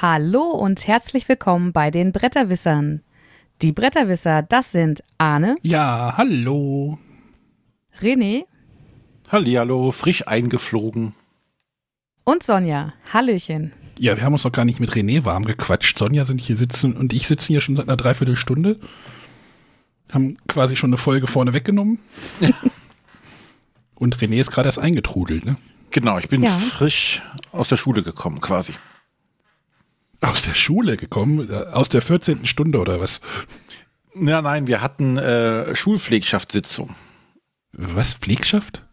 Hallo und herzlich willkommen bei den Bretterwissern. Die Bretterwisser, das sind Arne, Ja, hallo. René Hallihallo, frisch eingeflogen. und Sonja. Hallöchen. Ja, wir haben uns noch gar nicht mit René warm gequatscht. Sonja sind hier sitzen und ich sitzen hier schon seit einer Dreiviertelstunde. Haben quasi schon eine Folge vorne weggenommen. und René ist gerade erst eingetrudelt, ne? Genau, ich bin Ja. frisch aus der Schule gekommen, quasi. Aus der Schule gekommen, äh, aus der 14. Stunde oder was? Ja, nein, wir hatten äh, Schulpflegschaftssitzung. Was? Pflegschaft?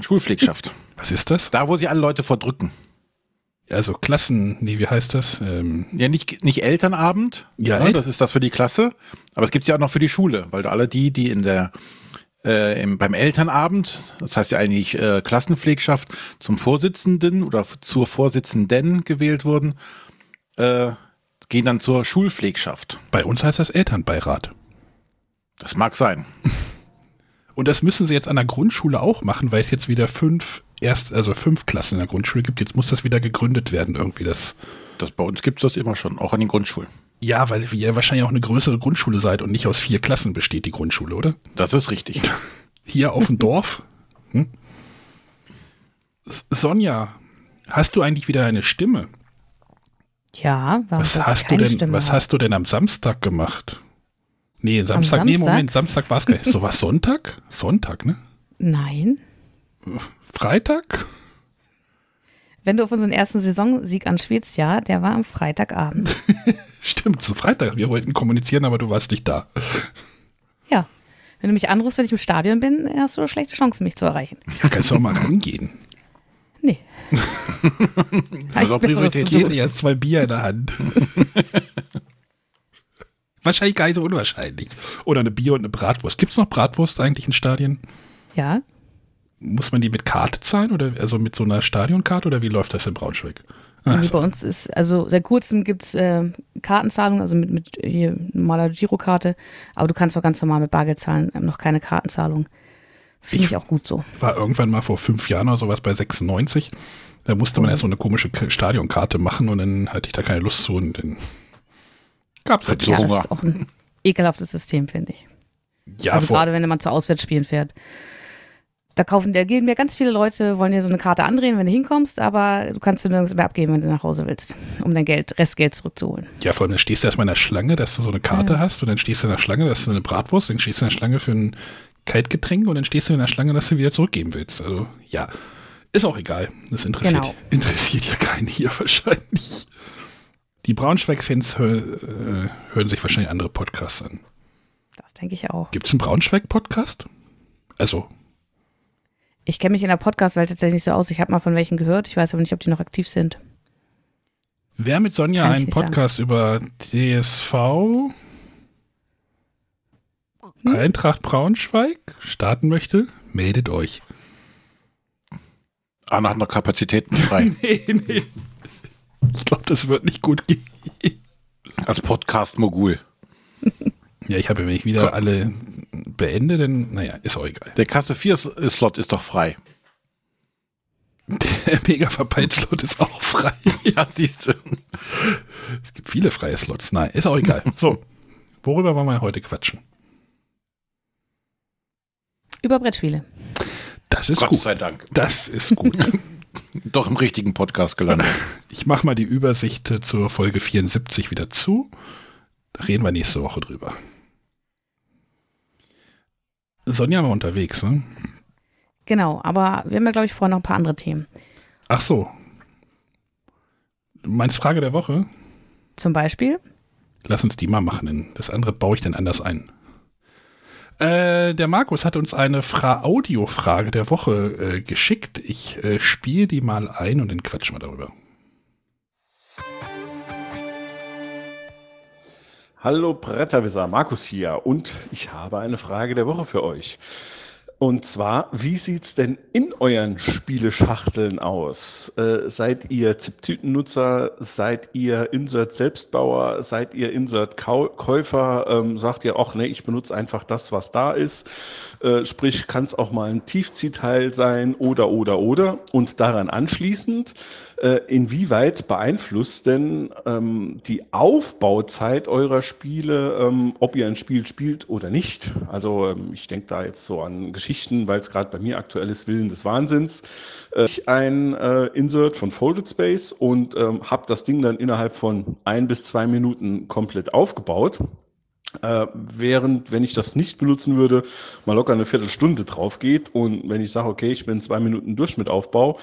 Schulpflegschaft. Was ist das? da, wo sie alle Leute verdrücken. Also Klassen, nee, wie heißt das? Ähm, Ja, nicht, nicht Elternabend. Ja, ne, El- das ist das für die Klasse. Aber es gibt ja auch noch für die Schule, weil alle die, die in der äh, im, beim Elternabend, das heißt ja eigentlich äh, Klassenpflegschaft, zum Vorsitzenden oder zur Vorsitzenden gewählt wurden, äh, gehen dann zur Schulpflegschaft. bei uns heißt das Elternbeirat. Das mag sein. Und das müssen sie jetzt an der Grundschule auch machen, weil es jetzt wieder fünf, erst, also fünf Klassen in der Grundschule gibt. Jetzt muss das wieder gegründet werden, irgendwie das. Das bei uns gibt's das immer schon, auch an den Grundschulen. Ja, weil ihr wahrscheinlich auch eine größere Grundschule seid und nicht aus vier Klassen besteht die Grundschule, oder? Das ist richtig. Hier auf dem Dorf. Hm? Sonja, hast du eigentlich wieder eine Stimme? Ja, warum Was hast du denn, Stimme was haben? hast du denn am Samstag gemacht? Nee, Samstag, nee, Samstag? Moment, Samstag war es gar nicht. So was Sonntag? Sonntag, ne? Nein. Freitag? Wenn du auf unseren ersten Saisonsieg anspielst, ja, der war am Freitagabend. Stimmt, so Freitag. Wir wollten kommunizieren, aber du warst nicht da. ja. Wenn du mich anrufst, wenn ich im Stadion bin, hast du schlechte Chancen, mich zu erreichen. Ja, kannst du auch mal rangehen. Ist auch Ich erst zwei Bier in der Hand. Wahrscheinlich gar nicht so unwahrscheinlich. Oder eine Bier und eine Bratwurst. Gibt es noch Bratwurst eigentlich in Stadien? Ja, Muss man die mit Karte zahlen oder also mit so einer Stadionkarte oder wie läuft das in Braunschweig? Also so. bei uns ist, also seit kurzem gibt es äh, Kartenzahlung, also mit, mit normaler Girokarte, aber du kannst auch ganz normal mit Bargeld zahlen, ähm, noch keine Kartenzahlung. Finde Ich- ich auch gut so. War irgendwann mal vor fünf Jahren oder sowas bei 96. Da musste man erst so eine komische Stadionkarte machen und dann hatte ich da keine Lust zu und dann gab es halt Ja, so. das Hunger. ist auch ein ekelhaftes System, finde ich. Ja, also gerade wenn man zu Auswärtsspielen fährt. Da kaufen, da gehen mir ganz viele Leute, wollen dir so eine Karte andrehen, wenn du hinkommst, aber du kannst sie nirgends mehr abgeben, wenn du nach Hause willst, um dein Geld, Restgeld zurückzuholen. ja, vor allem dann stehst du erstmal in der Schlange, dass du so eine Karte hast und dann stehst du in der Schlange, dass du eine Bratwurst, dann stehst du in der Schlange für ein Kaltgetränk und dann stehst du in der Schlange, dass du wieder zurückgeben willst. Also ja, ist auch egal. Das interessiert, Genau. interessiert ja keinen hier wahrscheinlich. Die Braunschweig-Fans hör, äh, hören sich wahrscheinlich andere Podcasts an. Das denke ich auch. Gibt es einen Braunschweig-Podcast? Also, Ich kenne mich in der Podcast-Welt tatsächlich nicht so aus. Ich habe mal von welchen gehört. Ich weiß aber nicht, ob die noch aktiv sind. wer mit Sonja einen nicht sagen. Podcast über DSV, Hm? Eintracht Braunschweig starten möchte, meldet euch. Anna hat noch Kapazitäten frei. Nee, nee. Ich glaube, das wird nicht gut gehen. Als Podcast-Mogul. Ja, ich habe, wenn ich wieder alle beende, dann, naja, ist auch egal. Der Kasse 4-Slot ist doch frei. Der mega slot ist auch frei. Ja, siehst du. Es gibt viele freie Slots. Nein, ist auch egal. So, worüber wollen wir heute quatschen? Über Brettspiele. Das ist Gott gut. sei Dank. Das ist gut. Doch im richtigen Podcast gelandet. Ich mache mal die Übersicht zur Folge 74 wieder zu. Da reden wir nächste Woche drüber. Sonja war unterwegs, ne? Genau, aber wir haben ja, glaube ich, vorher noch ein paar andere Themen. Ach so. Du meinst Frage der Woche? Zum Beispiel, Lass uns die mal machen, denn das andere baue ich dann anders ein. Äh, der Markus hat uns eine Fra Audiofrage der Woche äh, geschickt. Ich äh, spiele die mal ein und dann quatschen wir darüber. Hallo Bretterwisser, Markus hier und ich habe eine Frage der Woche für euch. Und zwar, wie sieht's denn in euren Spieleschachteln aus? Äh, seid ihr Ziptütennutzer? Seid ihr Insert-Selbstbauer? Seid ihr Insert-Käufer? Ähm, sagt ihr, ach nee, ich benutze einfach das, was da ist? Äh, sprich, kann es auch mal ein Tiefziehteil sein oder, oder, oder. Und daran anschließend, Äh, inwieweit beeinflusst denn ähm, die Aufbauzeit eurer Spiele, ähm, ob ihr ein Spiel spielt oder nicht? Also ähm, ich denke da jetzt so an Geschichten, weil es gerade bei mir aktuell ist, Willen des Wahnsinns. Äh, ich ein äh, Insert von Folded Space und ähm, habe das Ding dann innerhalb von ein bis zwei Minuten komplett aufgebaut. Äh, während, wenn ich das nicht benutzen würde, mal locker eine Viertelstunde drauf geht und wenn ich sage, okay, ich bin zwei Minuten durch mit Aufbau,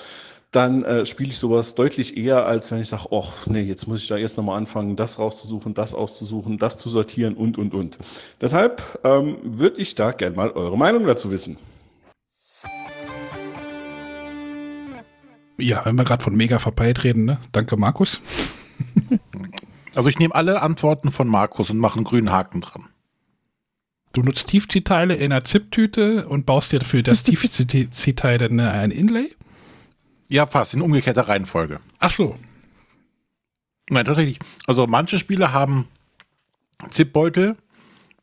dann äh, spiele ich sowas deutlich eher, als wenn ich sage, ach nee, jetzt muss ich da erst nochmal anfangen, das rauszusuchen, das auszusuchen, das zu sortieren und, und, und. Deshalb ähm, würde ich da gerne mal eure Meinung dazu wissen. Ja, wenn wir gerade von mega verpeilt reden, ne? Danke, Markus. Also ich nehme alle Antworten von Markus und mache einen grünen Haken dran. Du nutzt Tiefziehteile in einer ZIP-Tüte und baust dir für das Tiefziehteil dann ein Inlay? Ja, fast, in umgekehrter Reihenfolge. Ach so. Nein, tatsächlich. Also manche Spiele haben ZIP-Beutel,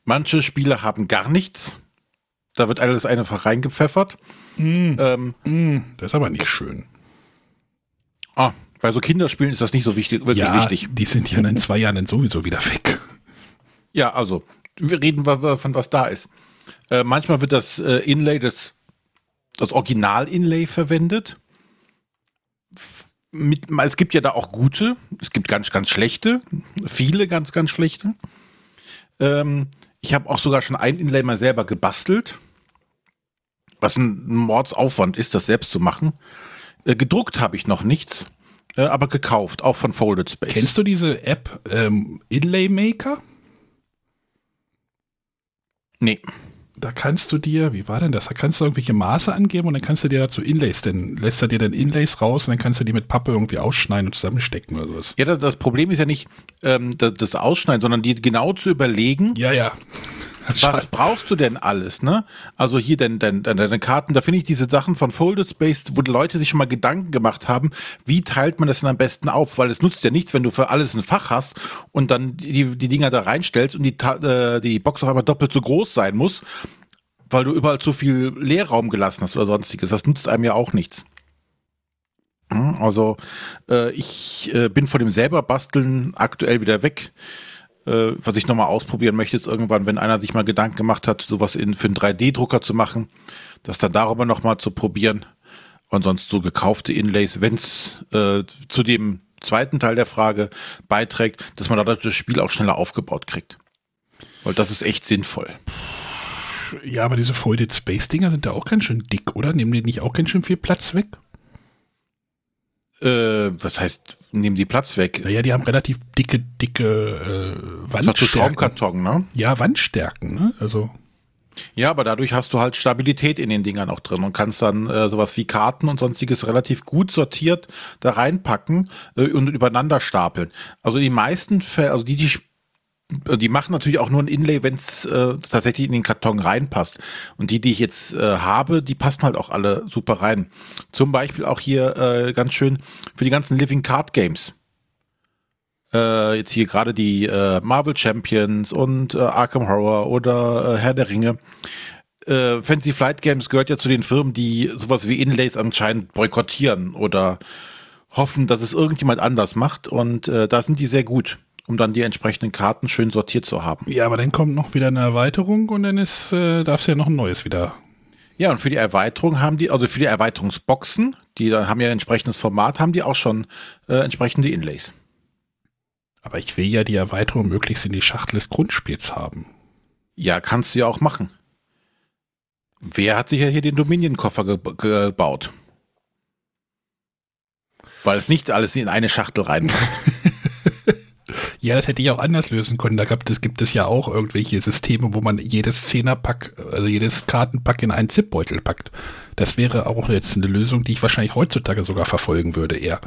manche Spiele haben gar nichts. Da wird alles einfach reingepfeffert. Mm. Ähm, mm, das ist aber nicht schön. Ah, bei so Kinderspielen ist das nicht so wichtig, wirklich ja, wichtig. Die sind ja in zwei Jahren dann sowieso wieder weg. Ja, also, wir reden von was da ist. Äh, manchmal wird das äh, Inlay, das, das Original-Inlay verwendet. Mit, es gibt ja da auch gute, es gibt ganz, ganz schlechte, viele ganz, ganz schlechte. Ähm, ich habe auch sogar schon ein Inlay mal selber gebastelt, was ein Mordsaufwand ist, das selbst zu machen. Äh, gedruckt habe ich noch nichts. Äh, aber gekauft, auch von Folded Space. Kennst du diese App ähm, Inlay Maker? Nee. Da kannst du dir, wie war denn das? Da kannst du irgendwelche Maße angeben und dann kannst du dir dazu Inlays, dann lässt er dir dann Inlays raus und dann kannst du die mit Pappe irgendwie ausschneiden und zusammenstecken oder sowas. Ja, das, das Problem ist ja nicht ähm, das, das Ausschneiden, sondern die genau zu überlegen. Ja, ja. Was brauchst du denn alles, ne? Also hier denn, denn, denn deine Karten, da finde ich diese Sachen von Folded Space, wo die Leute sich schon mal Gedanken gemacht haben, wie teilt man das denn am besten auf? Weil es nutzt ja nichts, wenn du für alles ein Fach hast und dann die, die Dinger da reinstellst und die, äh, die Box auf einmal doppelt so groß sein muss, weil du überall zu viel Leerraum gelassen hast oder sonstiges. Das nutzt einem ja auch nichts. Also äh, ich äh, bin von dem selber basteln aktuell wieder weg äh, was ich nochmal ausprobieren möchte, ist irgendwann, wenn einer sich mal Gedanken gemacht hat, sowas in, für einen 3D-Drucker zu machen, das dann darüber nochmal zu probieren. Und sonst so gekaufte Inlays, wenn es äh, zu dem zweiten Teil der Frage beiträgt, dass man dadurch das Spiel auch schneller aufgebaut kriegt. Weil das ist echt sinnvoll. Ja, aber diese Folded Space Dinger sind da auch ganz schön dick, oder? Nehmen die nicht auch ganz schön viel Platz weg? Äh, was heißt, nehmen die Platz weg? Naja, die haben relativ dicke, dicke äh, Wandstärken. Schaumkarton, ne? Ja, Wandstärken, ne? Also. Ja, aber dadurch hast du halt Stabilität in den Dingern auch drin und kannst dann äh, sowas wie Karten und sonstiges relativ gut sortiert da reinpacken äh, und übereinander stapeln. Also die meisten Fälle, also die, die die machen natürlich auch nur ein Inlay, wenn es äh, tatsächlich in den Karton reinpasst. Und die, die ich jetzt äh, habe, die passen halt auch alle super rein. Zum Beispiel auch hier äh, ganz schön für die ganzen Living Card Games. Äh, jetzt hier gerade die äh, Marvel Champions und äh, Arkham Horror oder äh, Herr der Ringe. Äh, Fancy Flight Games gehört ja zu den Firmen, die sowas wie Inlays anscheinend boykottieren oder hoffen, dass es irgendjemand anders macht. Und äh, da sind die sehr gut um dann die entsprechenden Karten schön sortiert zu haben. Ja, aber dann kommt noch wieder eine Erweiterung und dann ist, äh, darfst du ja noch ein neues wieder. Ja, und für die Erweiterung haben die, also für die Erweiterungsboxen, die dann haben ja ein entsprechendes Format, haben die auch schon äh, entsprechende Inlays. Aber ich will ja die Erweiterung möglichst in die Schachtel des Grundspiels haben. Ja, kannst du ja auch machen. Wer hat sich ja hier den Dominion-Koffer ge gebaut? Weil es nicht alles in eine Schachtel reinpasst. Ja, das hätte ich auch anders lösen können. Da gab es, gibt es ja auch irgendwelche Systeme, wo man jedes Zehnerpack, also jedes Kartenpack in einen Zipbeutel packt. Das wäre auch jetzt eine Lösung, die ich wahrscheinlich heutzutage sogar verfolgen würde, eher.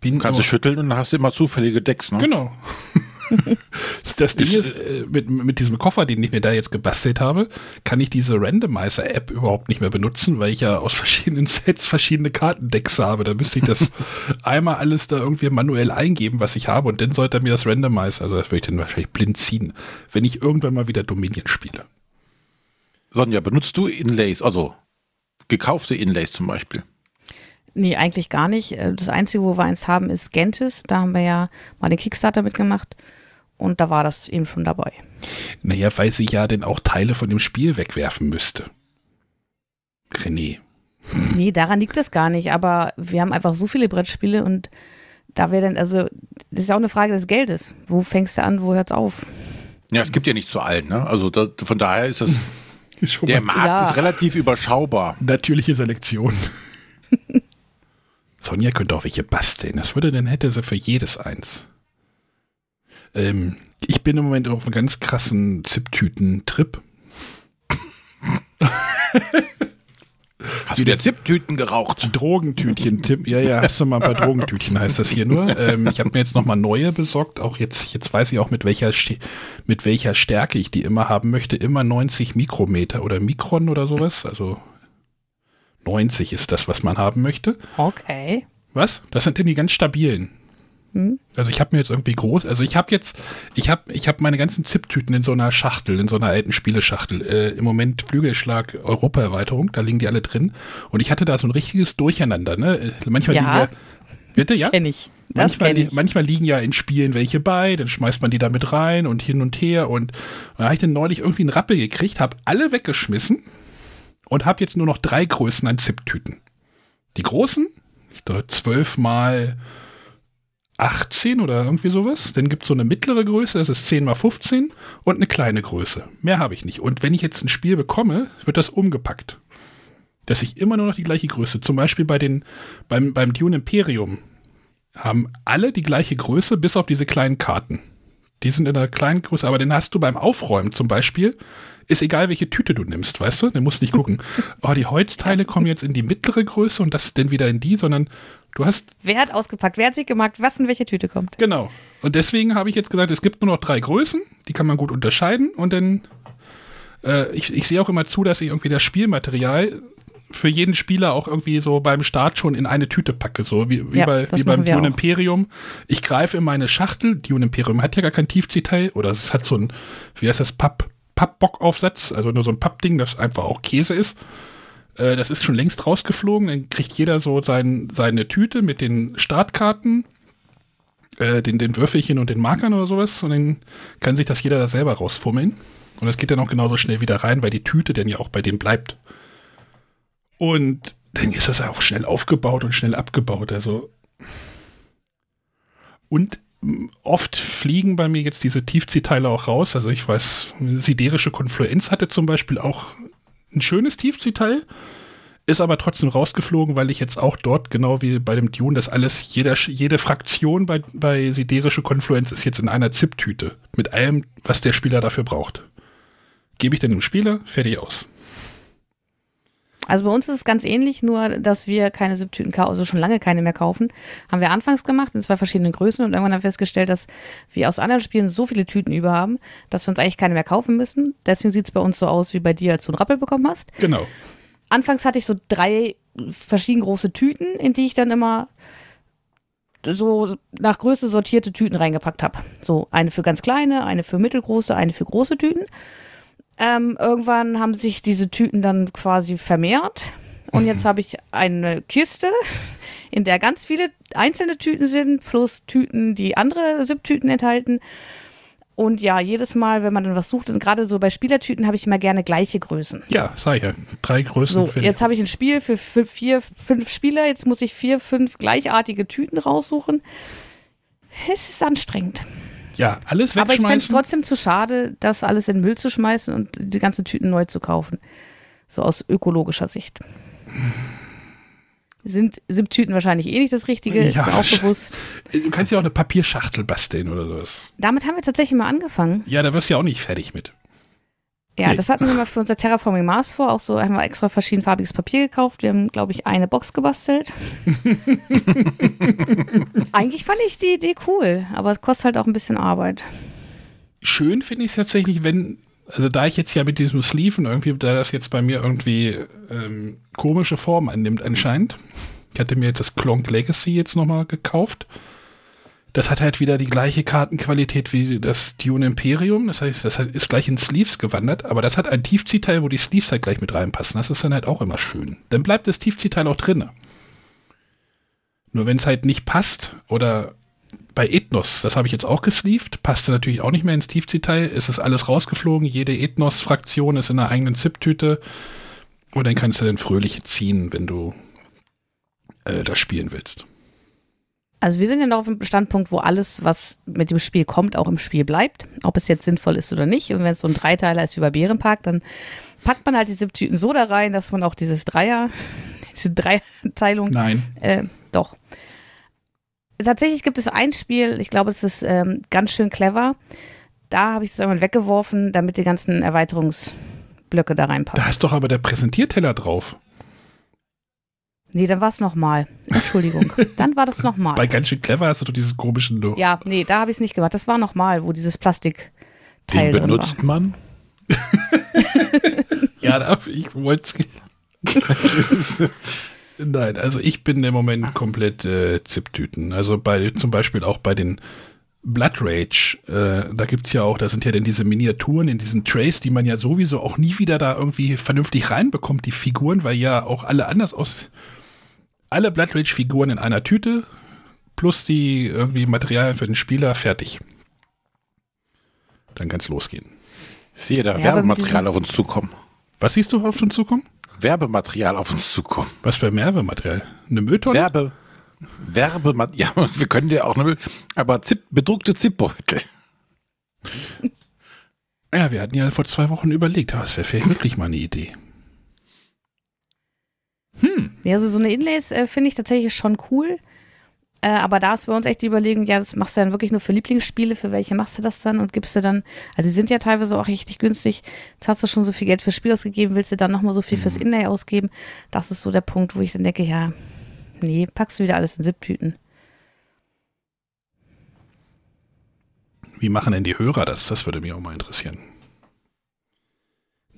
Bin Kannst du schütteln und dann hast du immer zufällige Decks, ne? Genau. das Ding ist, äh, mit, mit diesem Koffer, den ich mir da jetzt gebastelt habe, kann ich diese Randomizer-App überhaupt nicht mehr benutzen, weil ich ja aus verschiedenen Sets verschiedene Kartendecks habe. Da müsste ich das einmal alles da irgendwie manuell eingeben, was ich habe, und dann sollte er mir das Randomizer, also das würde ich dann wahrscheinlich blind ziehen, wenn ich irgendwann mal wieder Dominion spiele. Sonja, benutzt du Inlays, also gekaufte Inlays zum Beispiel? Nee, eigentlich gar nicht. Äh, Das Einzige, wo wir eins haben, ist Gentis. Da haben wir ja mal den Kickstarter mitgemacht. Und da war das eben schon dabei. Naja, weil sie ja dann auch Teile von dem Spiel wegwerfen müsste. René. Nee, daran liegt es gar nicht. Aber wir haben einfach so viele Brettspiele und da wäre dann, also, das ist ja auch eine Frage des Geldes. Wo fängst du an, wo hört's auf? Ja, es gibt ja nicht zu allen, ne? Also da, von daher ist das, Ist der Markt Ja. ist relativ überschaubar. natürliche Selektion. Sonja könnte auch welche basteln. Das würde dann hätte sie für jedes eins. Ähm, ich bin im Moment auf einem ganz krassen Ziptüten-Trip. Hast du der Zipptüten geraucht? Drogentütchen-Tipp. Ja, ja, hast du mal ein paar Drogentütchen, heißt das hier nur. Ähm, ich habe mir jetzt nochmal neue besorgt. Auch jetzt, jetzt weiß ich auch, mit welcher, mit welcher Stärke ich die immer haben möchte. Immer 90 Mikrometer oder Mikron oder sowas. Also 90 ist das, was man haben möchte. Okay. Was? Das sind denn die ganz stabilen. Hm? Also ich habe mir jetzt irgendwie groß, also ich habe jetzt, ich habe ich hab meine ganzen Zip-Tüten in so einer Schachtel, in so einer alten Spieleschachtel. Äh, Im Moment Flügelschlag Europa-Erweiterung, da liegen die alle drin. Und ich hatte da so ein richtiges Durcheinander, ne? Äh, Manchmal Ja. liegen ja, bitte, ja? Kenn ich. Das Manchmal, ich. manchmal liegen ja in Spielen welche bei, dann schmeißt man die da mit rein und hin und her. Und da habe ich dann neulich irgendwie einen Rappel gekriegt, habe alle weggeschmissen und habe jetzt nur noch drei Größen an Zip-Tüten. Die großen, ich glaube 12 mal 18 oder irgendwie sowas. Dann gibt es so eine mittlere Größe, das ist 10 mal 15 und eine kleine Größe. Mehr habe ich nicht. Und wenn ich jetzt ein Spiel bekomme, wird das umgepackt. Dass ich immer nur noch die gleiche Größe. Zum Beispiel bei den, beim, beim Dune Imperium haben alle die gleiche Größe, bis auf diese kleinen Karten. Die sind in einer kleinen Größe, aber den hast du beim Aufräumen zum Beispiel. Ist egal, welche Tüte du nimmst, weißt du? Du musst nicht gucken, oh, die Holzteile kommen jetzt in die mittlere Größe und das dann wieder in die, sondern du hast Wer hat ausgepackt? Wer hat sich gemerkt, was in welche Tüte kommt? Genau. Und deswegen habe ich jetzt gesagt, es gibt nur noch drei Größen, die kann man gut unterscheiden und dann, äh, ich, ich sehe auch immer zu, dass ich irgendwie das Spielmaterial für jeden Spieler auch irgendwie so beim Start schon in eine Tüte packe, so wie, wie, Ja, bei, wie beim Dune. Imperium. Ich greife in meine Schachtel, Dune Imperium hat ja gar kein Tiefziehteil oder es hat so ein, wie heißt das, Papp, Pappbockaufsatz, also nur so ein Pappding, das einfach auch Käse ist. Äh, das ist schon längst rausgeflogen, dann kriegt jeder so sein, seine Tüte mit den Startkarten, äh, den, den Würfelchen und den Markern oder sowas und dann kann sich das jeder da selber rausfummeln. Und das geht dann auch genauso schnell wieder rein, weil die Tüte dann ja auch bei dem bleibt. Und dann ist das auch schnell aufgebaut und schnell abgebaut. Also. Und m, oft fliegen bei mir jetzt diese Tiefziehteile auch raus. Also ich weiß, siderische Konfluenz hatte zum Beispiel auch ein schönes Tiefziehteil, ist aber trotzdem rausgeflogen, weil ich jetzt auch dort, genau wie bei dem Dune, das alles, jeder, jede Fraktion bei, bei siderische Konfluenz ist jetzt in einer Zip-Tüte. Mit allem, was der Spieler dafür braucht. Gebe ich dann dem Spieler, fertig aus. Also bei uns ist es ganz ähnlich, nur dass wir keine Siebtüten kaufen, also schon lange keine mehr kaufen. Haben wir anfangs gemacht in zwei verschiedenen Größen und irgendwann haben wir festgestellt, dass wir aus anderen Spielen so viele Tüten über haben, dass wir uns eigentlich keine mehr kaufen müssen. Deswegen sieht es bei uns so aus wie bei dir, als du einen Rappel bekommen hast. Genau. Anfangs hatte ich so drei verschieden große Tüten, in die ich dann immer so nach Größe sortierte Tüten reingepackt habe. So eine für ganz kleine, eine für mittelgroße, eine für große Tüten. Ähm, irgendwann haben sich diese Tüten dann quasi vermehrt. Und jetzt habe ich eine Kiste, in der ganz viele einzelne Tüten sind, plus Tüten, die andere Siebtüten enthalten. Und ja, jedes Mal, wenn man dann was sucht, und gerade so bei Spielertüten habe ich immer gerne gleiche Größen. Ja, sei ja. Drei Größen. So, jetzt habe ich ein Spiel für fü- vier, fünf Spieler. Jetzt muss ich vier, fünf gleichartige Tüten raussuchen. Es ist anstrengend. Ja, alles Aber ich fände es wegschmeißen. trotzdem zu schade, das alles in den Müll zu schmeißen und die ganzen Tüten neu zu kaufen. So aus ökologischer Sicht. Sind Siebtüten wahrscheinlich eh nicht das Richtige, ist Ja, mir auch bewusst. Du kannst ja auch eine Papierschachtel basteln oder sowas. Damit haben wir tatsächlich mal angefangen. Ja, da wirst du ja auch nicht fertig mit. Ja, Nee. das hatten wir mal für unser Terraforming Mars vor. Auch so haben wir extra verschiedenfarbiges Papier gekauft. Wir haben, glaube ich, eine Box gebastelt. Eigentlich fand ich die Idee cool, aber es kostet halt auch ein bisschen Arbeit. Schön finde ich es tatsächlich, wenn, also da ich jetzt ja mit diesem Sleeven irgendwie, da das jetzt bei mir irgendwie ähm, komische Form annimmt anscheinend. Ich hatte mir jetzt das Clonk Legacy jetzt nochmal gekauft. Das hat halt wieder die gleiche Kartenqualität wie das Dune Imperium. Das heißt, das ist gleich in Sleeves gewandert, aber das hat ein Tiefziehteil, wo die Sleeves halt gleich mit reinpassen. Das ist dann halt auch immer schön. Dann bleibt das Tiefziehteil auch drinne. Nur wenn es halt nicht passt oder bei Ethnos, das habe ich jetzt auch gesleeved, passte natürlich auch nicht mehr ins Tiefziehteil, es ist alles rausgeflogen, jede Ethnos-Fraktion ist in einer eigenen ZIP-Tüte und dann kannst du dann fröhliche ziehen, wenn du äh, das spielen willst. Also wir sind ja noch auf dem Standpunkt, wo alles, was mit dem Spiel kommt, auch im Spiel bleibt. Ob es jetzt sinnvoll ist oder nicht. Und wenn es so ein Dreiteiler ist wie bei Bärenpark, dann packt man halt diese Tüten so da rein, dass man auch dieses Dreier, diese Dreiteilung. Nein. Äh, doch. Tatsächlich gibt es ein Spiel, ich glaube, es ist ähm, ganz schön clever. Da habe ich es einmal weggeworfen, damit die ganzen Erweiterungsblöcke da reinpassen. Da ist doch aber der Präsentierteller drauf. Nee, dann war es nochmal. Entschuldigung. dann war das nochmal. Bei ganz schön clever hast du doch dieses komischen. Lo- Ja, nee, da habe ich es nicht gemacht. Das war nochmal, wo dieses Plastikteil Den benutzt man. Ja, da, ich wollte es. Nein, also ich bin im Moment komplett äh, Zip-Tüten. Also bei zum Beispiel auch bei den Blood Rage, äh, da gibt's ja auch, da sind ja dann diese Miniaturen in diesen Trays, die man ja sowieso auch nie wieder da irgendwie vernünftig reinbekommt, die Figuren, weil ja auch alle anders aus. Alle Blood Rage-Figuren in einer Tüte, plus die irgendwie Materialien für den Spieler, fertig. Dann kann's losgehen. Ich sehe da Ja, Werbematerial auf uns zukommen. Was siehst du auf uns zukommen? Werbematerial auf uns zukommen. Was für Werbematerial? Eine Mülltonne? Werbe. Werbematerial. Ja, wir können ja auch nur. Aber Zip, bedruckte Zipbeutel. Ja, wir hatten ja vor zwei Wochen überlegt, aber es wäre vielleicht wirklich mal eine Idee. Hm, Ja, also so eine Inlays äh, finde ich tatsächlich schon cool. Äh, aber da ist bei uns echt die Überlegung, ja, das machst du dann wirklich nur für Lieblingsspiele, für welche machst du das dann und gibst du dann, also die sind ja teilweise auch richtig günstig, jetzt hast du schon so viel Geld fürs Spiel ausgegeben, willst du dann nochmal so viel fürs Inlay ausgeben? Das ist so der Punkt, wo ich dann denke, ja, nee, packst du wieder alles in Sipptüten. wie machen denn die Hörer das? Das würde mich auch mal interessieren.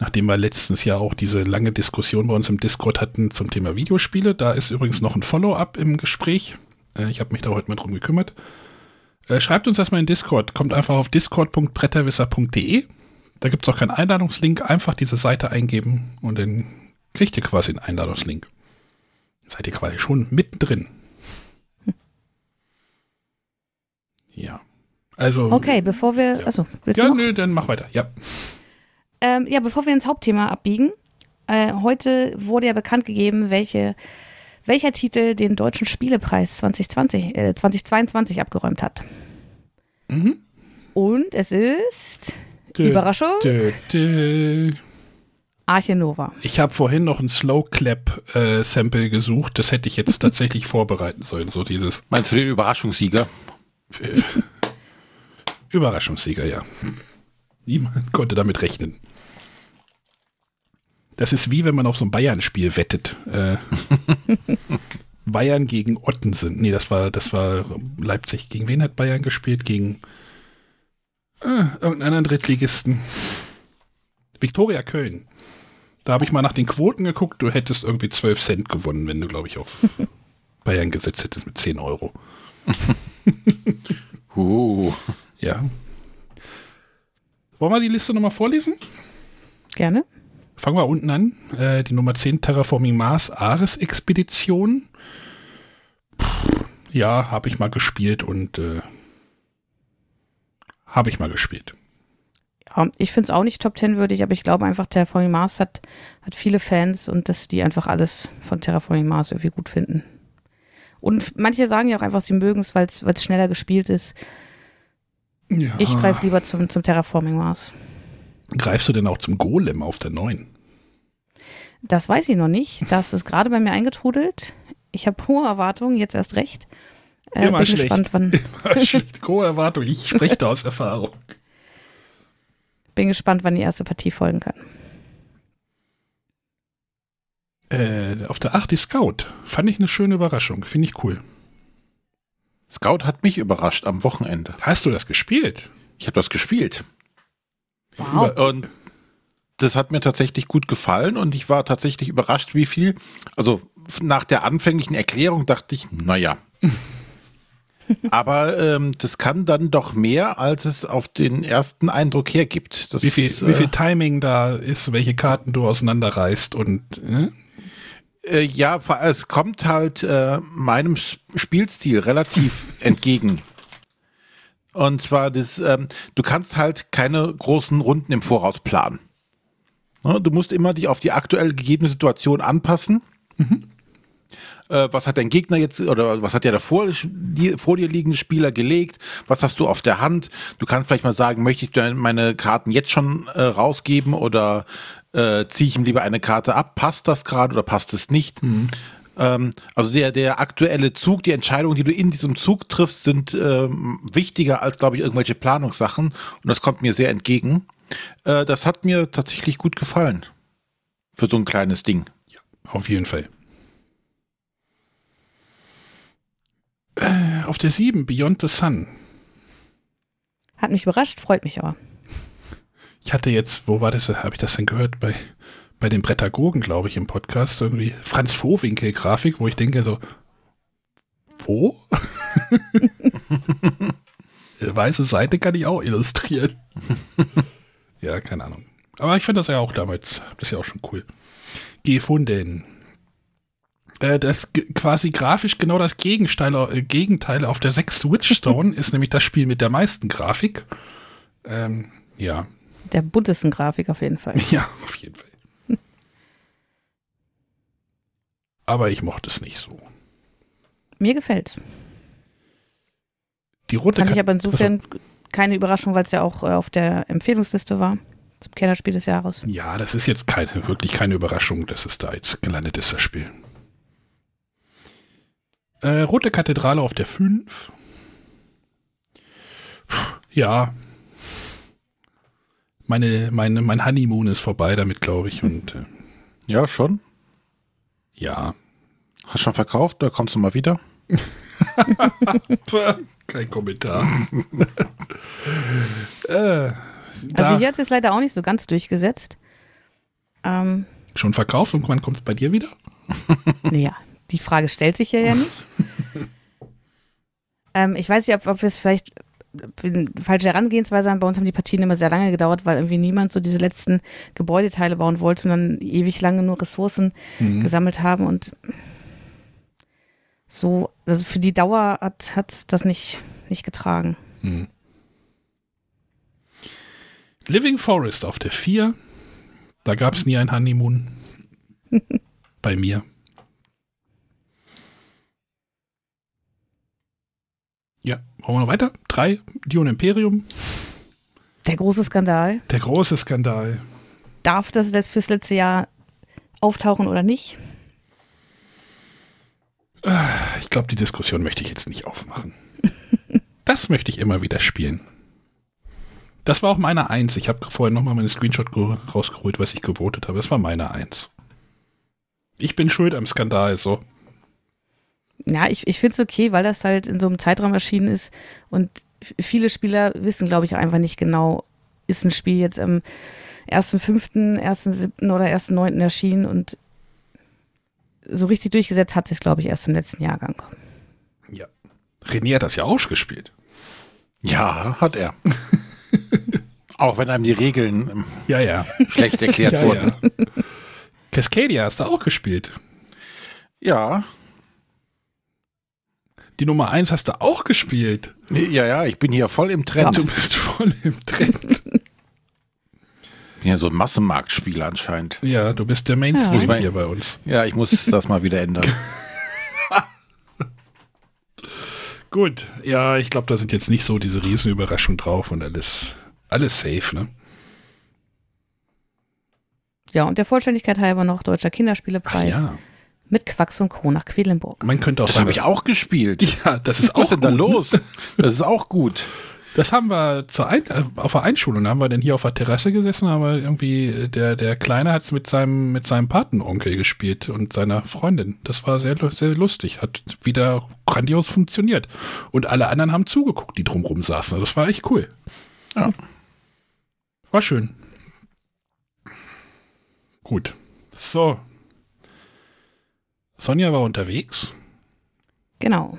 Nachdem wir letztens ja auch diese lange Diskussion bei uns im Discord hatten zum Thema Videospiele, da ist übrigens noch ein Follow-up im Gespräch. Äh, ich habe mich da heute mal drum gekümmert. Äh, schreibt uns das mal in Discord. Kommt einfach auf discord.bretterwisser.de. Da gibt es auch keinen Einladungslink. Einfach diese Seite eingeben und dann kriegt ihr quasi einen Einladungslink. Seid ihr quasi schon mittendrin. Ja. Also. Okay, bevor wir, Ja. also, willst Ja, du noch? nö, dann mach weiter. Ja. Ähm, ja, bevor wir ins Hauptthema abbiegen, äh, heute wurde ja bekannt gegeben, welche, welcher Titel den Deutschen Spielepreis 2020, äh, 2022 abgeräumt hat. Mhm. Und es ist Dö, Überraschung, dö, dö. Arche Nova. Ich habe vorhin noch ein Slow Clap äh, Sample gesucht. Das hätte ich jetzt tatsächlich vorbereiten sollen. So dieses Meinst du den Überraschungssieger? äh, Überraschungssieger, ja. Niemand konnte damit rechnen. Das ist wie wenn man auf so ein Bayern-Spiel wettet. Äh, Bayern gegen Ottensen. Nee, das war, das war Leipzig. Gegen wen hat Bayern gespielt? Gegen äh, irgendeinen anderen Drittligisten. Viktoria Köln. Da habe ich mal nach den Quoten geguckt. Du hättest irgendwie 12 Cent gewonnen, wenn du, glaube ich, auf Bayern gesetzt hättest mit 10 Euro. Uh. Ja. Wollen wir die Liste nochmal vorlesen? Gerne. Fangen wir unten an. Äh, die Nummer 10 Terraforming Mars Ares Expedition. Puh, Ja, habe ich mal gespielt und äh, habe ich mal gespielt. Ja, ich finde es auch nicht Top 10 würdig, aber ich glaube einfach, Terraforming Mars hat, hat viele Fans und dass die einfach alles von Terraforming Mars irgendwie gut finden. Und manche sagen ja auch einfach, sie mögen es, weil es schneller gespielt ist. Ja. Ich greife lieber zum, zum Terraforming Mars. Greifst du denn auch zum Golem auf der 9? Das weiß ich noch nicht. Das ist gerade bei mir eingetrudelt. Ich habe hohe Erwartungen, jetzt erst recht. Äh, Immer bin schlecht. gespannt, wann, Schlecht, Hohe Erwartung. Ich spreche da aus Erfahrung. bin gespannt, wann die erste Partie folgen kann. Äh, auf der 8 die Scout. Fand ich eine schöne Überraschung. Finde ich cool. Scout hat mich überrascht am Wochenende. Hast du das gespielt? Ich habe das gespielt. Wow. Und das hat mir tatsächlich gut gefallen und ich war tatsächlich überrascht, wie viel. Also nach der anfänglichen Erklärung dachte ich, naja. Aber ähm, das kann dann doch mehr, als es auf den ersten Eindruck hergibt. Das, Wie viel, äh, wie viel Timing da ist, welche Karten du auseinanderreißt und äh? Äh, ja, vor- es kommt halt äh, meinem Spielstil relativ entgegen. Und zwar, das, ähm, du kannst halt keine großen Runden im Voraus planen. Ne, Du musst immer dich auf die aktuell gegebene Situation anpassen. Äh, was hat dein Gegner jetzt oder was hat der davor die, vor dir liegende Spieler gelegt? Was hast du auf der Hand? Du kannst vielleicht mal sagen, möchte ich meine Karten jetzt schon äh, rausgeben oder äh, ziehe ich ihm lieber eine Karte ab? Passt das gerade oder passt es nicht? Ähm, also der, der aktuelle Zug, die Entscheidungen, die du in diesem Zug triffst, sind ähm, wichtiger als, glaube ich, irgendwelche Planungssachen. Und das kommt mir sehr entgegen. Äh, das hat mir tatsächlich gut gefallen. Für so ein kleines Ding. Auf jeden Fall. Äh, auf der 7, Beyond the Sun. Hat mich überrascht, freut mich aber. Ich hatte jetzt, wo war das, habe ich das denn gehört? Bei, bei den Brettagogen, glaube ich, im Podcast irgendwie. Franz Vohwinkel Grafik, wo ich denke so, wo? Weiße Seite kann ich auch illustrieren. ja, keine Ahnung. Aber ich finde das ja auch damals, das ist ja auch schon cool. Gefunden. Äh, das quasi grafisch genau das Gegenteil, äh, Gegenteil auf der 6 Witchstone ist nämlich das Spiel mit der meisten Grafik. Ähm, ja, Der buntesten Grafik auf jeden Fall. ja, auf jeden Fall. Aber ich mochte es nicht so. Mir gefällt's. Die rote Fand ich Kat- aber insofern keine Überraschung, weil es ja auch äh, auf der Empfehlungsliste war zum Kennerspiel des Jahres. Ja, das ist jetzt keine, wirklich keine Überraschung, dass es da jetzt gelandet ist, das Spiel. Äh, Rote Kathedrale auf der 5. Puh, Ja. Meine, meine, mein Honeymoon ist vorbei damit, glaube ich. Und äh, Ja, schon. Ja. Hast schon verkauft? Da kommst du mal wieder. Kein Kommentar. äh, Also hier hat es leider auch nicht so ganz durchgesetzt. Ähm, schon verkauft und wann kommt es bei dir wieder? naja, die Frage stellt sich ja, ja nicht. ähm, ich weiß nicht, ob, ob wir es vielleicht falsche Herangehensweise haben. Bei uns haben die Partien immer sehr lange gedauert, weil irgendwie niemand so diese letzten Gebäudeteile bauen wollte und dann ewig lange nur Ressourcen Mhm. gesammelt haben und so, also für die Dauer hat, hat das nicht, nicht getragen. Hm. Living Forest auf der 4. Da gab es nie ein Honeymoon. Bei mir. Ja, wollen wir noch weiter? 3. Dune Imperium. Der große Skandal. Der große Skandal. Darf das fürs letzte Jahr auftauchen oder nicht? Ich glaube, die Diskussion möchte ich jetzt nicht aufmachen. Das möchte ich immer wieder spielen. Das war auch meine Eins. Ich habe vorhin nochmal meine Screenshot ge- rausgeholt, was ich gewotet habe. Das war meine Eins. Ich bin schuld am Skandal, so. Ja, ich, ich finde es okay, weil das halt in so einem Zeitraum erschienen ist und viele Spieler wissen, glaube ich, einfach nicht genau, ist ein Spiel jetzt am 1.5., 1.7. oder 1.9. erschienen und so richtig durchgesetzt hat sich glaube ich, erst im letzten Jahrgang. Ja. René hat das ja auch gespielt. Ja, hat er. Auch wenn einem die Regeln ähm, Ja, ja. schlecht erklärt ja, wurden. ja. Cascadia hast du auch gespielt. Ja. Die Nummer 1 hast du auch gespielt. ja, ja, ich bin hier voll im Trend. Du bist voll im Trend. ja so ein Massenmarktspieler anscheinend. Ja, du bist der Mainstream Ja. hier bei uns. Ja, ich muss das mal wieder ändern. Gut, ja, ich glaube, da sind jetzt nicht so diese Riesenüberraschungen drauf und alles, alles safe, ne? Ja, und der Vollständigkeit halber noch Deutscher Ach Kinderspielepreis ja, mit Quacks und Co. nach Quedlinburg. man könnte auch Das habe ich auch gespielt. Ja, das ist Was auch ist denn da gut. los? Das ist auch gut. Das haben wir zur Ein äh, auf der Einschulung, da haben wir dann hier auf der Terrasse gesessen, aber irgendwie äh, der, der Kleine hat es mit seinem, mit seinem Patenonkel gespielt und seiner Freundin. Das war sehr, sehr lustig, hat wieder grandios funktioniert. Und alle anderen haben zugeguckt, die drumrum saßen. Das war echt cool. Ja. War schön. Gut. So. Sonja war unterwegs. Genau.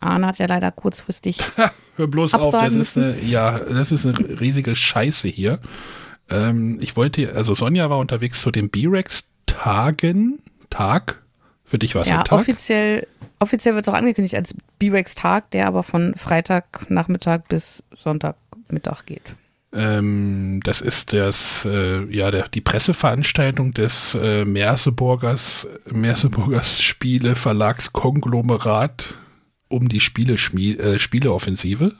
Arne hat ja leider kurzfristig Hör bloß auf, das ist eine, ja, das ist eine riesige Scheiße hier. Ähm, ich wollte, also Sonja war unterwegs zu den B-Rex Tagen, Tag, Für dich war es Ja, ein Tag. offiziell, offiziell wird es auch angekündigt als B-Rex-Tag, der aber von Freitagnachmittag bis Sonntagmittag geht. Ähm, das ist das, äh, ja, der, die Presseveranstaltung des äh, Merseburgers, Merseburgers Spiele Verlagskonglomerat um die Spiele, äh, Spieleoffensive.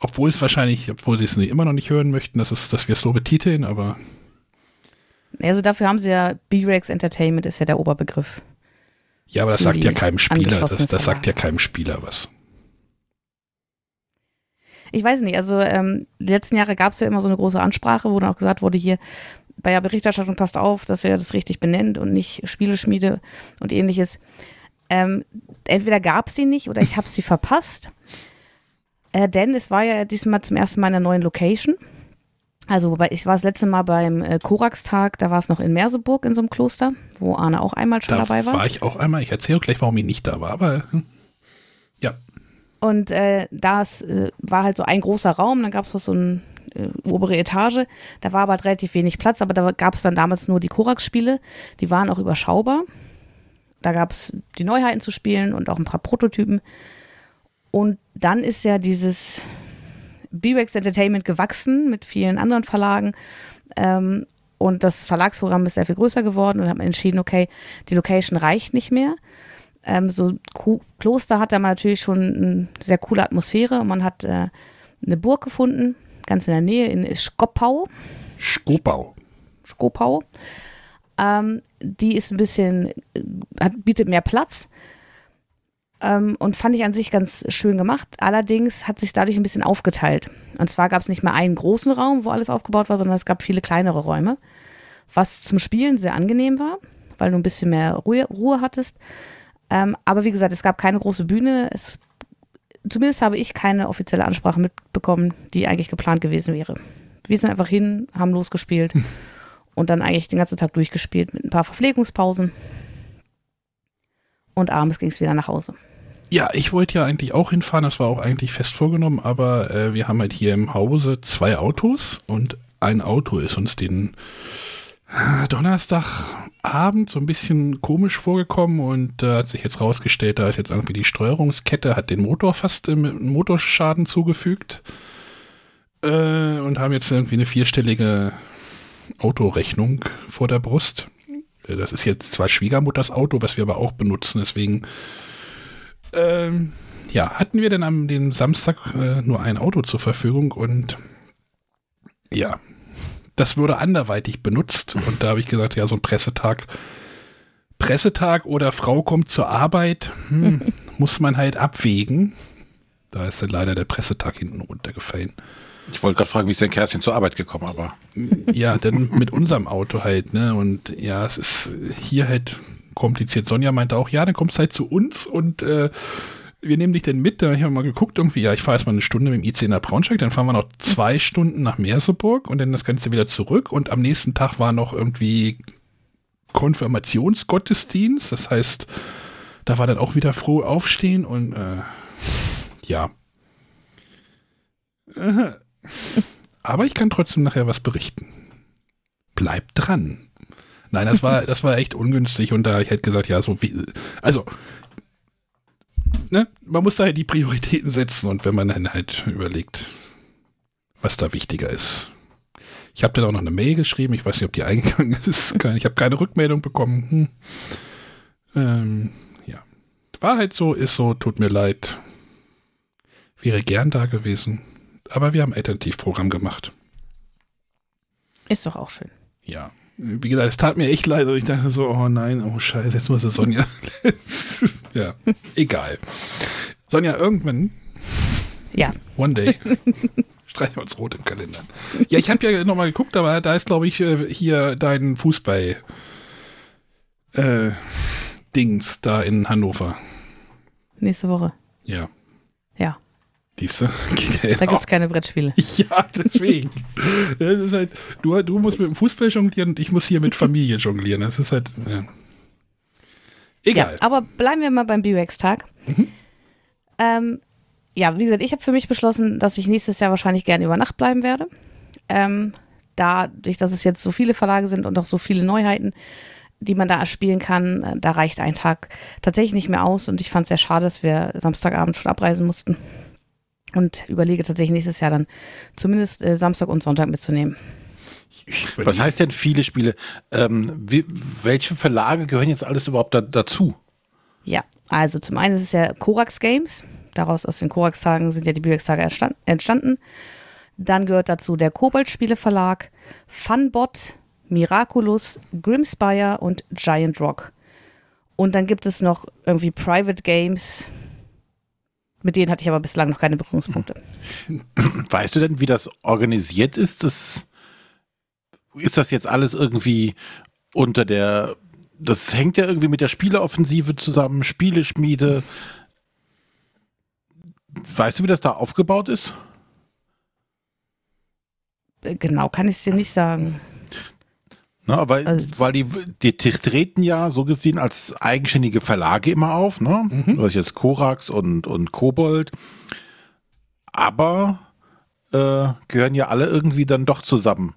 Obwohl es wahrscheinlich, obwohl sie es immer noch nicht hören möchten, dass, es, dass wir es so betiteln, aber Also dafür haben sie ja B-Rex Entertainment ist ja der Oberbegriff. ja, aber das sagt ja keinem Spieler, das, das sagt ja keinem Spieler was. Ich weiß nicht, also ähm, die letzten Jahre gab es ja immer so eine große Ansprache, wo dann auch gesagt wurde, hier bei der Berichterstattung passt auf, dass ihr das richtig benennt und nicht Spieleschmiede und ähnliches. Ähm, entweder gab es sie nicht oder ich habe sie verpasst. Äh, denn es war ja diesmal zum ersten Mal in einer neuen Location. Also ich war das letzte Mal beim äh, Korax-Tag, da war es noch in Merseburg in so einem Kloster, wo Arne auch einmal schon Da dabei war. war ich auch einmal, ich erzähle gleich, warum ich nicht da war, aber hm. Und äh, das äh, war halt so ein großer Raum, dann gab es so eine äh, obere Etage. Da war aber halt relativ wenig Platz, aber da gab es dann damals nur die Korax-Spiele. Die waren auch überschaubar. Da gab es die Neuheiten zu spielen und auch ein paar Prototypen. Und dann ist ja dieses B-Rex Entertainment gewachsen mit vielen anderen Verlagen. Ähm, und das Verlagsprogramm ist sehr viel größer geworden und hat man entschieden, okay, die Location reicht nicht mehr. Ähm, so Ku- Kloster hat da mal natürlich schon eine sehr coole Atmosphäre. Man hat äh, eine Burg gefunden, ganz in der Nähe in Skopau. Skopau. Skopau. Ähm, die ist ein bisschen, hat, bietet mehr Platz. Ähm, und fand ich an sich ganz schön gemacht. Allerdings hat sich dadurch ein bisschen aufgeteilt. Und zwar gab es nicht mehr einen großen Raum, wo alles aufgebaut war, sondern es gab viele kleinere Räume. Was zum Spielen sehr angenehm war, weil du ein bisschen mehr Ruhe, Ruhe hattest. Ähm, aber wie gesagt, es gab keine große Bühne. Es, zumindest habe ich keine offizielle Ansprache mitbekommen, die eigentlich geplant gewesen wäre. Wir sind einfach hin, haben losgespielt und dann eigentlich den ganzen Tag durchgespielt mit ein paar Verpflegungspausen. Und abends ging es wieder nach Hause. Ja, ich wollte ja eigentlich auch hinfahren, das war auch eigentlich fest vorgenommen, aber äh, wir haben halt hier im Hause zwei Autos und ein Auto ist uns den Donnerstagabend so ein bisschen komisch vorgekommen und äh, hat sich jetzt rausgestellt, da ist jetzt irgendwie die Steuerungskette, hat den Motor fast im Motorschaden zugefügt äh, und haben jetzt irgendwie eine vierstellige Autorechnung vor der Brust. Äh, Das ist jetzt zwar Schwiegermutters Auto, was wir aber auch benutzen, deswegen ähm, ja, hatten wir denn am den Samstag äh, nur ein Auto zur Verfügung und ja, das wurde anderweitig benutzt und da habe ich gesagt, ja, so ein Pressetag, Pressetag oder Frau kommt zur Arbeit, hm, muss man halt abwägen. Da ist dann leider der Pressetag hinten runtergefallen. Ich wollte gerade fragen, wie ist denn Kerstin zur Arbeit gekommen, aber Ja, denn mit unserem Auto halt, ne? Und ja, es ist hier halt kompliziert. Sonja meinte auch, ja, dann kommst du halt zu uns und äh, wir nehmen dich denn mit. Da habe ich mal geguckt, irgendwie, ja, ich fahre erstmal eine Stunde mit dem IC nach Braunschweig, dann fahren wir noch zwei Stunden nach Merseburg und dann das Ganze wieder zurück. Und am nächsten Tag war noch irgendwie Konfirmationsgottesdienst. Das heißt, da war dann auch wieder froh aufstehen und äh, ja. Aber ich kann trotzdem nachher was berichten. Bleibt dran. Nein, das war, das war echt ungünstig und da ich halt gesagt, ja, so wie, also, ne, man muss da halt die Prioritäten setzen und wenn man dann halt überlegt, was da wichtiger ist. Ich habe dann auch noch eine Mail geschrieben, ich weiß nicht, ob die eingegangen ist, ich habe keine Rückmeldung bekommen. Hm. Ähm, ja, war halt so, ist so, tut mir leid. Wäre gern da gewesen, aber wir haben ein Alternativprogramm gemacht. Ist doch auch schön. Ja. Wie gesagt, es tat mir echt leid. Und ich dachte so, oh nein, oh scheiße, jetzt muss es Sonja. ja, egal. Sonja, irgendwann, Ja, one day, streichen wir uns rot im Kalender. Ja, ich habe ja nochmal geguckt, aber da ist, glaube ich, äh, hier dein Fußball äh, Dings da in Hannover. nächste Woche. Ja. Ja, Siehst du? Ja da gibt es keine Brettspiele. Ja, deswegen. Das ist halt, du, du musst mit dem Fußball jonglieren und ich muss hier mit Familie jonglieren. Das ist halt, ja. Egal. Ja, aber bleiben wir mal beim B-Rex-Tag. Ähm, ja, wie gesagt, ich habe für mich beschlossen, dass ich nächstes Jahr wahrscheinlich gerne über Nacht bleiben werde. Ähm, dadurch, dass es jetzt so viele Verlage sind und auch so viele Neuheiten, die man da spielen kann, äh, da reicht ein Tag tatsächlich nicht mehr aus und ich fand es sehr schade, dass wir Samstagabend schon abreisen mussten und überlege tatsächlich nächstes Jahr dann zumindest äh, Samstag und Sonntag mitzunehmen. Was heißt denn viele Spiele? Ähm, wie, welche Verlage gehören jetzt alles überhaupt da, dazu? Ja, also zum einen ist es ja Korax Games. Daraus aus den Korax-Tagen sind ja die Bibliotheks-Tage entstanden. Dann gehört dazu der Kobold-Spiele Verlag, Funbot, Miraculous, Grimspire und Giant Rock. Und dann gibt es noch irgendwie Private Games. Mit denen hatte ich aber bislang noch keine Berührungspunkte. Weißt du denn, wie das organisiert ist? Das, ist das jetzt alles irgendwie unter der. Das hängt ja irgendwie mit der Spieleoffensive zusammen, Spieleschmiede. Weißt du, wie das da aufgebaut ist? Genau kann ich es dir nicht sagen. Na, aber also, weil die, die, die treten ja so gesehen als eigenständige Verlage immer auf, ne? Mhm. Das ist jetzt Korax und, und Kobold. Aber äh, gehören ja alle irgendwie dann doch zusammen.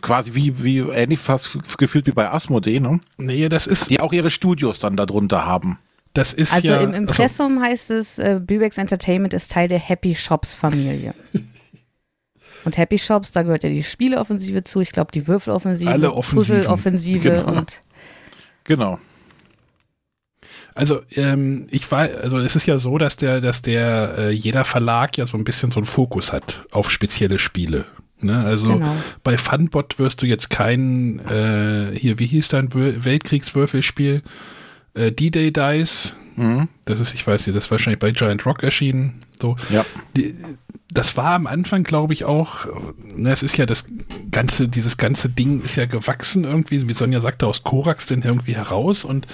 Quasi wie, wie ähnlich fast gefühlt wie bei Asmodee, ne? Nee, das ist. Die auch ihre Studios dann darunter haben. Das ist also ja, im Impressum also, heißt es, äh, Bibex Entertainment ist Teil der Happy Shops Familie. Und Happy Shops, da gehört ja die Spieleoffensive zu, ich glaube die Würfeloffensive, Alle Puzzleoffensive genau. und genau. Also ähm, ich war, also es ist ja so, dass der, dass der äh, jeder Verlag ja so ein bisschen so einen Fokus hat auf spezielle Spiele. Ne? Also genau. bei Funbot wirst du jetzt kein äh, hier, wie hieß dein Weltkriegswürfelspiel? Äh, D-Day Dice. Mhm. Das ist, ich weiß nicht, das ist wahrscheinlich bei Giant Rock erschienen. So. Ja. Die, das war am Anfang, glaube ich, auch, ne, es ist ja das ganze, dieses ganze Ding ist ja gewachsen irgendwie, wie Sonja sagte, aus Korax denn irgendwie heraus und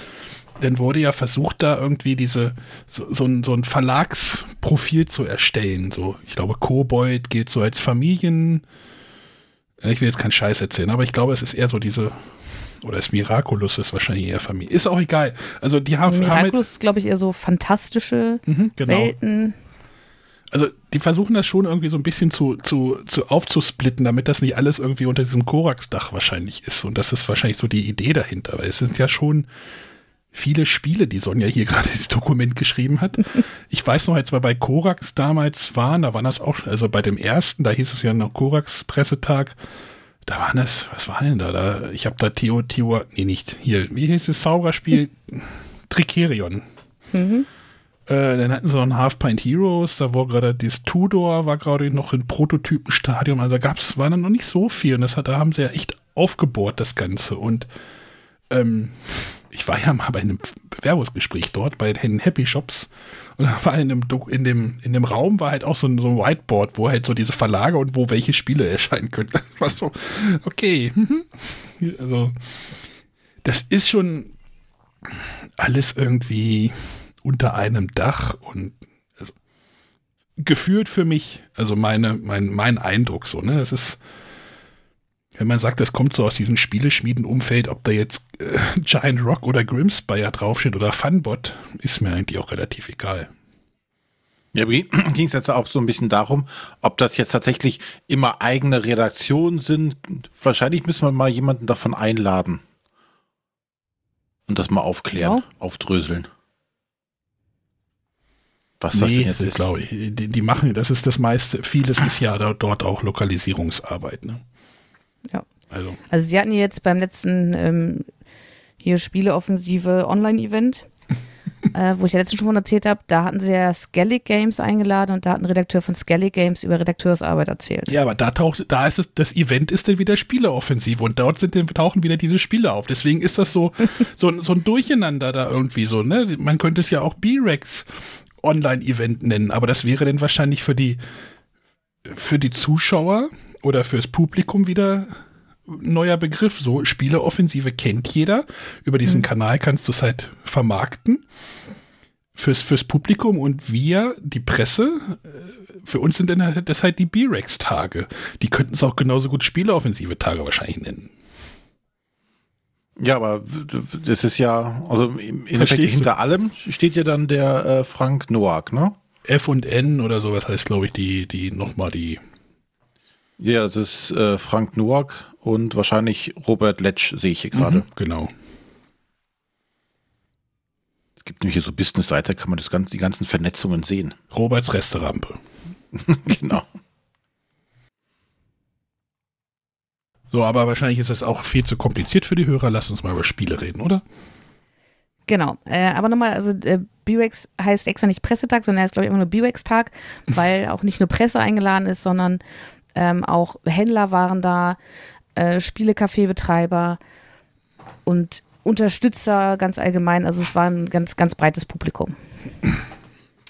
dann wurde ja versucht, da irgendwie diese, so, so, ein, so ein Verlagsprofil zu erstellen. So, ich glaube, Kobold geht so als Familien, ich will jetzt keinen Scheiß erzählen, aber ich glaube, es ist eher so diese, oder ist Miraculous ist wahrscheinlich eher Familie. Ist auch egal. Also die haben. Miraculous ist, glaube ich, eher so fantastische mhm, genau. Welten also die versuchen das schon irgendwie so ein bisschen zu, zu, zu aufzusplitten, damit das nicht alles irgendwie unter diesem Korax-Dach wahrscheinlich ist. Und das ist wahrscheinlich so die Idee dahinter, weil es sind ja schon viele Spiele, die Sonja hier gerade das Dokument geschrieben hat. Ich weiß noch, als wir bei Korax damals waren, da waren das auch, also bei dem ersten, da hieß es ja noch Korax-Pressetag, da waren es, was war denn da? da ich habe da Theo, Theo, nee, nicht, hier, wie hieß das Zauberspiel? Tricerion. Mhm. Äh, dann hatten sie noch ein Half Pint Heroes, da war gerade das Tudor, war gerade noch in Prototypenstadium, also da gab's, war dann noch nicht so viel und das hat, da haben sie ja echt aufgebohrt, das Ganze. Und ähm, ich war ja mal bei einem Bewerbungsgespräch dort bei den Happy Shops und da war in dem, in dem, in dem Raum war halt auch so ein, so ein Whiteboard, wo halt so diese Verlage und wo welche Spiele erscheinen könnten. Ich war so, okay, mhm. also das ist schon alles irgendwie unter einem Dach und also, gefühlt für mich, also meine, mein, mein Eindruck so, ne, es ist, wenn man sagt, es kommt so aus diesem Spieleschmieden-Umfeld, ob da jetzt äh, Giant Rock oder Grimspire draufsteht oder Funbot, ist mir eigentlich auch relativ egal. Ja, ging es jetzt auch so ein bisschen darum, ob das jetzt tatsächlich immer eigene Redaktionen sind. Wahrscheinlich müssen wir mal jemanden davon einladen und das mal aufklären, ja. aufdröseln was das nee, denn jetzt ist. glaube ich. Die, die, machen, das ist das meiste, vieles ist ja da, dort auch Lokalisierungsarbeit. Ne? Ja. Also. also sie hatten jetzt beim letzten ähm, hier Spieleoffensive Online-Event, äh, wo ich ja letztens schon von erzählt habe, da hatten sie ja Skellig Games eingeladen und da hat ein Redakteur von Skellig Games über Redakteursarbeit erzählt. Ja, aber da taucht, da ist es, das Event ist dann wieder Spieleoffensive und dort sind, tauchen wieder diese Spiele auf. Deswegen ist das so, so, so ein Durcheinander da irgendwie so, ne? Man könnte es ja auch B-Rex Online-Event nennen, aber das wäre dann wahrscheinlich für die, für die Zuschauer oder fürs Publikum wieder ein neuer Begriff. So, Spieleoffensive kennt jeder. Über diesen mhm. Kanal kannst du es halt vermarkten. Fürs, fürs Publikum und wir, die Presse, äh, für uns sind dann halt, das halt die B-Rex-Tage. Die könnten es auch genauso gut Spieleoffensive-Tage wahrscheinlich nennen. Ja, aber das ist ja, also im Endeffekt hinter allem steht ja dann der äh, Frank Noack, ne? F und N oder sowas heißt, glaube ich, die, die nochmal die. Ja, das ist äh, Frank Nowak und wahrscheinlich Robert Letsch, sehe ich hier gerade. Mhm, genau. Es gibt nämlich hier so Business-Seite, kann man das ganze, die ganzen Vernetzungen sehen. Roberts Resterampe. genau. So, aber wahrscheinlich ist das auch viel zu kompliziert für die Hörer. Lass uns mal über Spiele reden, oder? Genau. Äh, aber nochmal, also äh, B-Rex heißt extra nicht Pressetag, sondern er ist, glaube ich, immer nur B-Rex-Tag, weil auch nicht nur Presse eingeladen ist, sondern ähm, auch Händler waren da, äh, Spielekaffeebetreiber und Unterstützer ganz allgemein. Also es war ein ganz, ganz breites Publikum,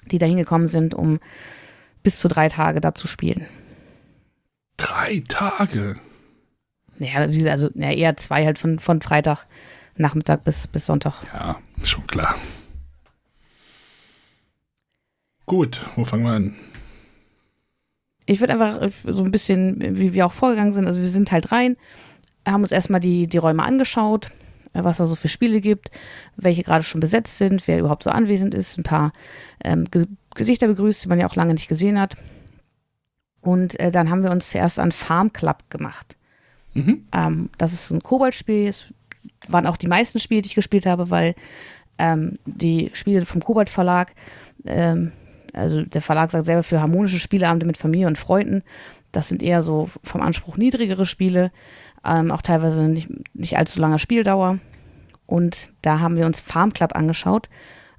die da hingekommen sind, um bis zu drei Tage da zu spielen. Drei Tage. Ja, wie gesagt, also ja, eher zwei halt von, von Freitag Nachmittag bis, bis Sonntag. Ja, schon klar. Gut, wo fangen wir an? Ich würde einfach äh, so ein bisschen, wie wir auch vorgegangen sind, also wir sind halt rein, haben uns erstmal die, die Räume angeschaut, äh, was da so für Spiele gibt, welche gerade schon besetzt sind, wer überhaupt so anwesend ist, ein paar ähm, Ge Gesichter begrüßt, die man ja auch lange nicht gesehen hat. Und äh, dann haben wir uns zuerst an Farm Club gemacht. Mhm. Ähm, das ist ein Kobold-Spiel, es waren auch die meisten Spiele, die ich gespielt habe, weil ähm, die Spiele vom Kobold Verlag, ähm, also der Verlag sagt selber für harmonische Spieleabende mit Familie und Freunden, das sind eher so vom Anspruch niedrigere Spiele, ähm, auch teilweise nicht, nicht allzu langer Spieldauer. Und da haben wir uns Farm Club angeschaut.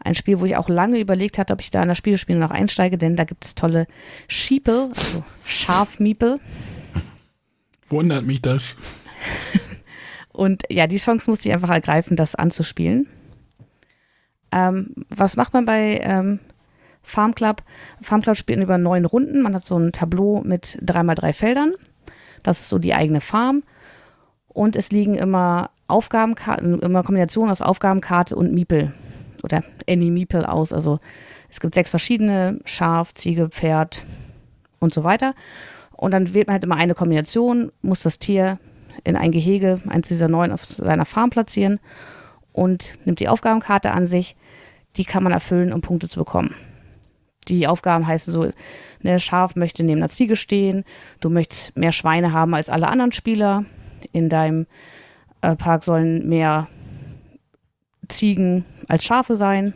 Ein Spiel, wo ich auch lange überlegt hatte, ob ich da in der Spielespiele noch einsteige, denn da gibt es tolle Schiepel, also Schafmiepel. Wundert mich das. Und ja, die Chance musste ich einfach ergreifen, das anzuspielen. Ähm, was macht man bei ähm, Farm Club? Farm Club spielen über neun Runden. Man hat so ein Tableau mit dreimal drei Feldern. Das ist so die eigene Farm. Und es liegen immer Aufgabenkarten, immer Kombinationen aus Aufgabenkarte und Miepel oder Any Miepel aus. Also es gibt sechs verschiedene: Schaf, Ziege, Pferd und so weiter. Und dann wählt man halt immer eine Kombination, muss das Tier in ein Gehege, eins dieser neun auf seiner Farm platzieren und nimmt die Aufgabenkarte an sich. Die kann man erfüllen, um Punkte zu bekommen. Die Aufgaben heißen so, ne, Schaf möchte neben der Ziege stehen, du möchtest mehr Schweine haben als alle anderen Spieler. In deinem äh, Park sollen mehr Ziegen als Schafe sein.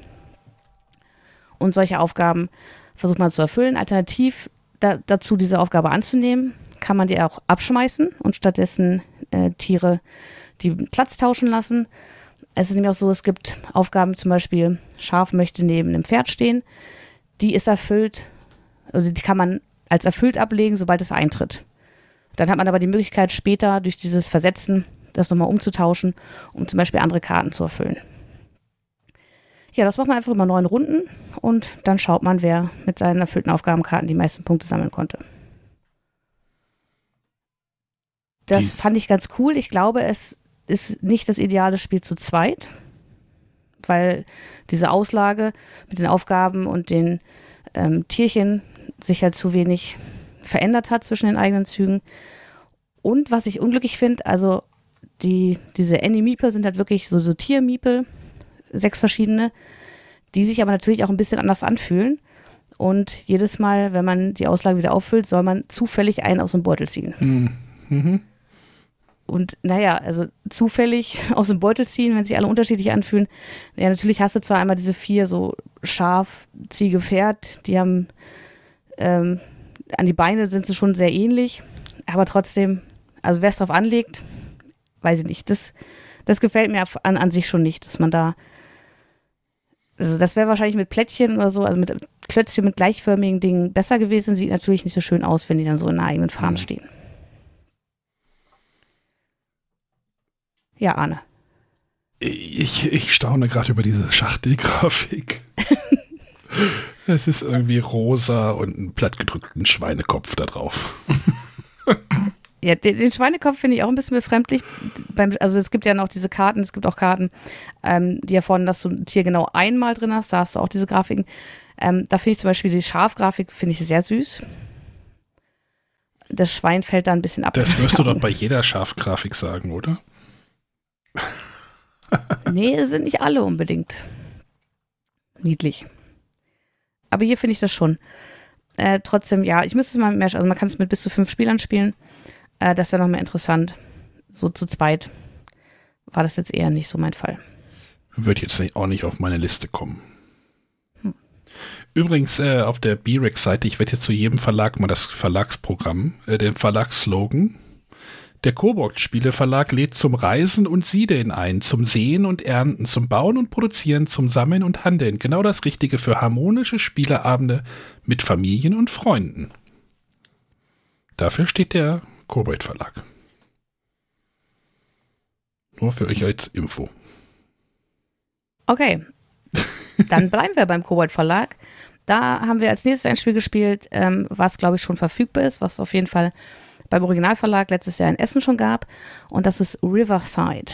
Und solche Aufgaben versucht man zu erfüllen. Alternativ da, dazu, diese Aufgabe anzunehmen, kann man die auch abschmeißen und stattdessen äh, Tiere die Platz tauschen lassen. Es ist nämlich auch so, es gibt Aufgaben, zum Beispiel Schaf möchte neben einem Pferd stehen. Die ist erfüllt, also die kann man als erfüllt ablegen, sobald es eintritt. Dann hat man aber die Möglichkeit, später durch dieses Versetzen das nochmal umzutauschen, um zum Beispiel andere Karten zu erfüllen. Ja, das macht man einfach immer neun Runden und dann schaut man, wer mit seinen erfüllten Aufgabenkarten die meisten Punkte sammeln konnte. Das Die- fand ich ganz cool. Ich glaube, es ist nicht das ideale Spiel zu zweit, weil diese Auslage mit den Aufgaben und den ähm, Tierchen sich halt zu wenig verändert hat zwischen den eigenen Zügen. Und was ich unglücklich finde, also die, diese Annie-Miepel sind halt wirklich so, so Tier-Miepel, sechs verschiedene, die sich aber natürlich auch ein bisschen anders anfühlen. Und jedes Mal, wenn man die Auslage wieder auffüllt, soll man zufällig einen aus dem Beutel ziehen. Hm. Mhm. Und naja, also zufällig aus dem Beutel ziehen, wenn sich alle unterschiedlich anfühlen. Ja, natürlich hast du zwar einmal diese vier so Schaf, Ziege, Pferd, die haben ähm, an die Beine sind sie schon sehr ähnlich, aber trotzdem, also wer es drauf anlegt, weiß ich nicht. Das, das gefällt mir an, an sich schon nicht, dass man da. Also das wäre wahrscheinlich mit Plättchen oder so, also mit Klötzchen mit gleichförmigen Dingen besser gewesen. Sieht natürlich nicht so schön aus, wenn die dann so in einer eigenen Farm Mhm. stehen. Ja, Arne. Ich, ich staune gerade über diese Schachtelgrafik. es ist irgendwie rosa und einen plattgedrückten Schweinekopf da drauf. Ja, den, den Schweinekopf finde ich auch ein bisschen befremdlich. Beim, also es gibt ja noch diese Karten, es gibt auch Karten, ähm, die erfordern, dass du ein Tier genau einmal drin hast. Da hast du auch diese Grafiken. Ähm, da finde ich zum Beispiel die Schafgrafik finde ich sehr süß. Das Schwein fällt da ein bisschen ab. Das wirst du doch bei jeder Schafgrafik sagen, oder? Nee, sind nicht alle unbedingt niedlich. Aber hier finde ich das schon. Äh, trotzdem, ja, ich müsste es mal mehr, also man kann es mit bis zu fünf Spielern spielen. Äh, das wäre noch mehr interessant. So zu zweit war das jetzt eher nicht so mein Fall. Wird jetzt auch nicht auf meine Liste kommen. Übrigens äh, auf der B-Rex-Seite, ich werde jetzt zu jedem Verlag mal das Verlagsprogramm, äh, den Verlagsslogan. Der Kobold-Spiele-Verlag lädt zum Reisen und Siedeln ein, zum Sehen und Ernten, zum Bauen und Produzieren, zum Sammeln und Handeln. Genau das Richtige für harmonische Spieleabende mit Familien und Freunden. Dafür steht der Kobold-Verlag. Nur für euch als Info. Okay. Dann bleiben wir beim Kobold Verlag. Da haben wir als nächstes ein Spiel gespielt, ähm, was glaube ich schon verfügbar ist, was auf jeden Fall beim Originalverlag letztes Jahr in Essen schon gab. Und das ist Riverside.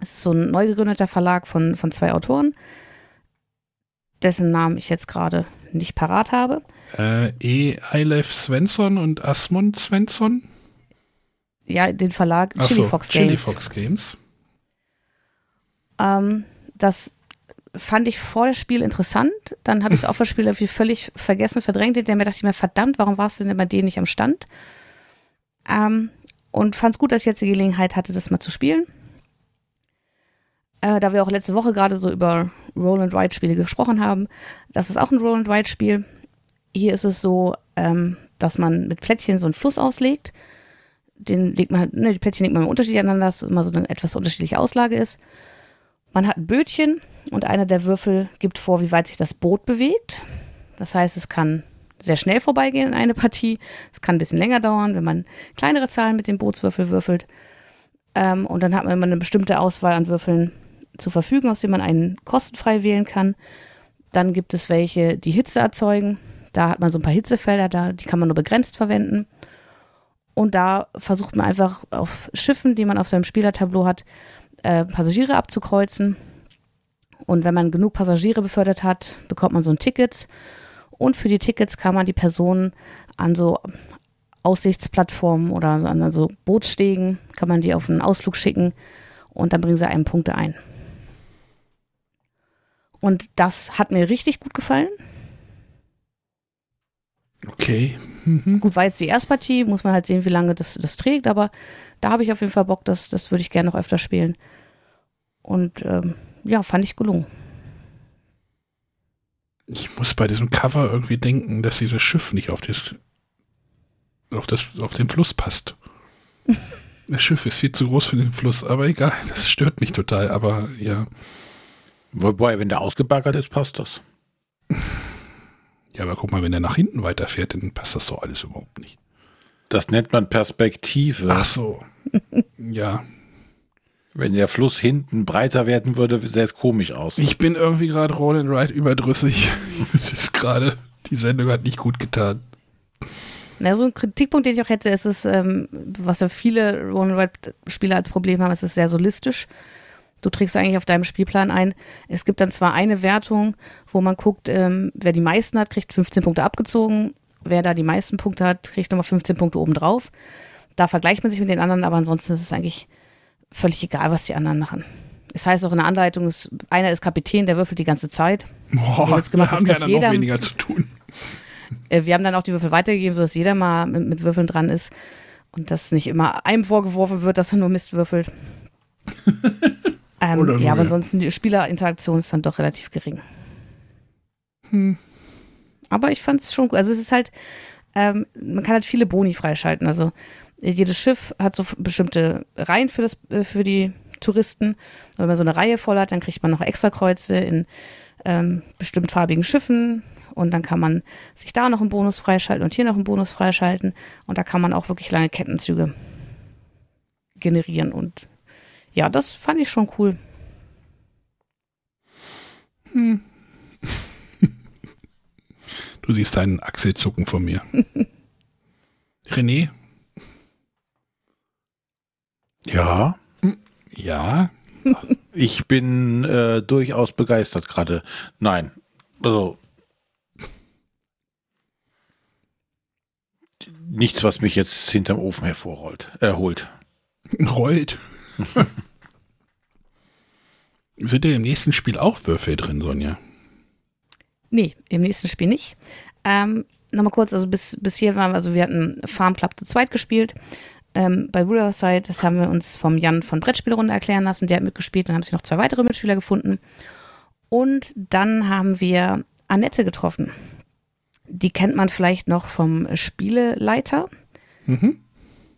Es ist so ein neu gegründeter Verlag von, von zwei Autoren, dessen Namen ich jetzt gerade nicht parat habe. Äh, E. Eilef Svensson und Asmund Svensson. Ja, den Verlag Ach Chili so, Fox Chili Games. Fox Games. Ähm, das fand ich vor dem Spiel interessant. Dann habe ich es auch vor dem Spiel irgendwie völlig vergessen, verdrängt. Der mir dachte ich mir, verdammt, warum warst du denn bei denen nicht am Stand? Ähm, und fand es gut, dass ich jetzt die Gelegenheit hatte, das mal zu spielen. Äh, da wir auch letzte Woche gerade so über Roll-and-Ride-Spiele gesprochen haben. Das ist auch ein Roll-and-Ride-Spiel. Hier ist es so, ähm, dass man mit Plättchen so einen Fluss auslegt. Den legt man halt, ne, die Plättchen legt man unterschiedlich aneinander, dass immer so eine etwas unterschiedliche Auslage ist. Man hat ein Bötchen und einer der Würfel gibt vor, wie weit sich das Boot bewegt. Das heißt, es kann sehr schnell vorbeigehen in eine Partie. Es kann ein bisschen länger dauern, wenn man kleinere Zahlen mit dem Bootswürfel würfelt. Ähm, und dann hat man immer eine bestimmte Auswahl an Würfeln zur Verfügung, aus denen man einen kostenfrei wählen kann. Dann gibt es welche, die Hitze erzeugen. Da hat man so ein paar Hitzefelder, da, die kann man nur begrenzt verwenden. Und da versucht man einfach auf Schiffen, die man auf seinem Spielertableau hat, äh, Passagiere abzukreuzen. Und wenn man genug Passagiere befördert hat, bekommt man so ein Ticket. Und für die Tickets kann man die Personen an so Aussichtsplattformen oder an so Bootsstegen, kann man die auf einen Ausflug schicken und dann bringen sie einem Punkte ein. Und das hat mir richtig gut gefallen. Okay. Mhm. Gut, war jetzt die Erstpartie, muss man halt sehen, wie lange das, das trägt, aber da habe ich auf jeden Fall Bock, das, das würde ich gerne noch öfter spielen. Und ähm, ja, fand ich gelungen. Ich muss bei diesem Cover irgendwie denken, dass dieses Schiff nicht auf, das, auf, das, auf den Fluss passt. das Schiff ist viel zu groß für den Fluss, aber egal, das stört mich total, aber ja. Wobei, wenn der ausgebaggert ist, passt das. Ja, aber guck mal, wenn er nach hinten weiterfährt, dann passt das doch alles überhaupt nicht. Das nennt man Perspektive. Ach so. ja. Wenn der Fluss hinten breiter werden würde, sähe es komisch aus. Ich bin irgendwie gerade Roll and Ride überdrüssig. Das ist gerade, die Sendung hat nicht gut getan. Na, so ein Kritikpunkt, den ich auch hätte, ist es, ähm, was ja viele Roll-and-Ride-Spieler als Problem haben, ist es sehr solistisch. Du trägst eigentlich auf deinem Spielplan ein. Es gibt dann zwar eine Wertung, wo man guckt, ähm, wer die meisten hat, kriegt 15 Punkte abgezogen. Wer da die meisten Punkte hat, kriegt nochmal 15 Punkte obendrauf. Da vergleicht man sich mit den anderen, aber ansonsten ist es eigentlich völlig egal, was die anderen machen. Es heißt auch in der Anleitung, ist, einer ist Kapitän, der würfelt die ganze Zeit. Boah, jetzt gemacht, wir haben dann jeder- noch weniger zu tun. Äh, wir haben dann auch die Würfel weitergegeben, sodass jeder mal mit, mit Würfeln dran ist und dass nicht immer einem vorgeworfen wird, dass er nur Mist würfelt. ähm, Oder so, ja, aber ja. ansonsten die Spielerinteraktion ist dann doch relativ gering. Hm. Aber ich fand es schon gut. Also es ist halt, ähm, man kann halt viele Boni freischalten. Also jedes Schiff hat so bestimmte Reihen für, das, äh, für die Touristen. Und wenn man so eine Reihe voll hat, dann kriegt man noch extra Kreuze in ähm, bestimmt farbigen Schiffen. Und dann kann man sich da noch einen Bonus freischalten und hier noch einen Bonus freischalten. Und da kann man auch wirklich lange Kettenzüge generieren. Und ja, das fand ich schon cool. Du siehst einen Achselzucken von mir. René? Ja, Ja. ich bin äh, durchaus begeistert gerade. Nein, also nichts, was mich jetzt hinterm Ofen hervorrollt, äh, holt. Rollt. Sind denn im nächsten Spiel auch Würfel drin, Sonja? Nee, im nächsten Spiel nicht. Ähm, nochmal kurz, also bis, bis hier waren wir, also wir hatten Farm Club zu zweit gespielt. Ähm, bei Riverside, das haben wir uns vom Jan von Brettspielrunde erklären lassen, der hat mitgespielt, dann haben sich noch zwei weitere Mitspieler gefunden. Und dann haben wir Annette getroffen. Die kennt man vielleicht noch vom Spieleleiter. Mhm.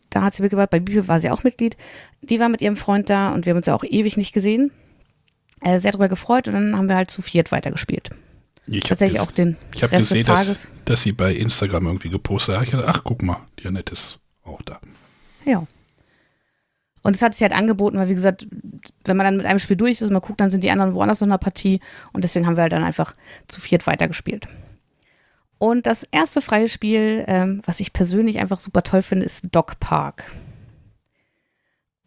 Da hat sie mitgebracht, bei Bibel war sie auch Mitglied. Die war mit ihrem Freund da und wir haben uns ja auch ewig nicht gesehen. Äh, sehr darüber gefreut und dann haben wir halt zu viert weitergespielt. Ich Tatsächlich auch den Ich habe Rest gesehen, des dass, Tages. dass sie bei Instagram irgendwie gepostet hat. Ich dachte, ach, guck mal, die Annette ist auch da. Ja. Und es hat sich halt angeboten, weil wie gesagt, wenn man dann mit einem Spiel durch ist und man guckt, dann sind die anderen woanders noch in der Partie und deswegen haben wir halt dann einfach zu viert weitergespielt. Und das erste freie Spiel, ähm, was ich persönlich einfach super toll finde, ist Dog Park.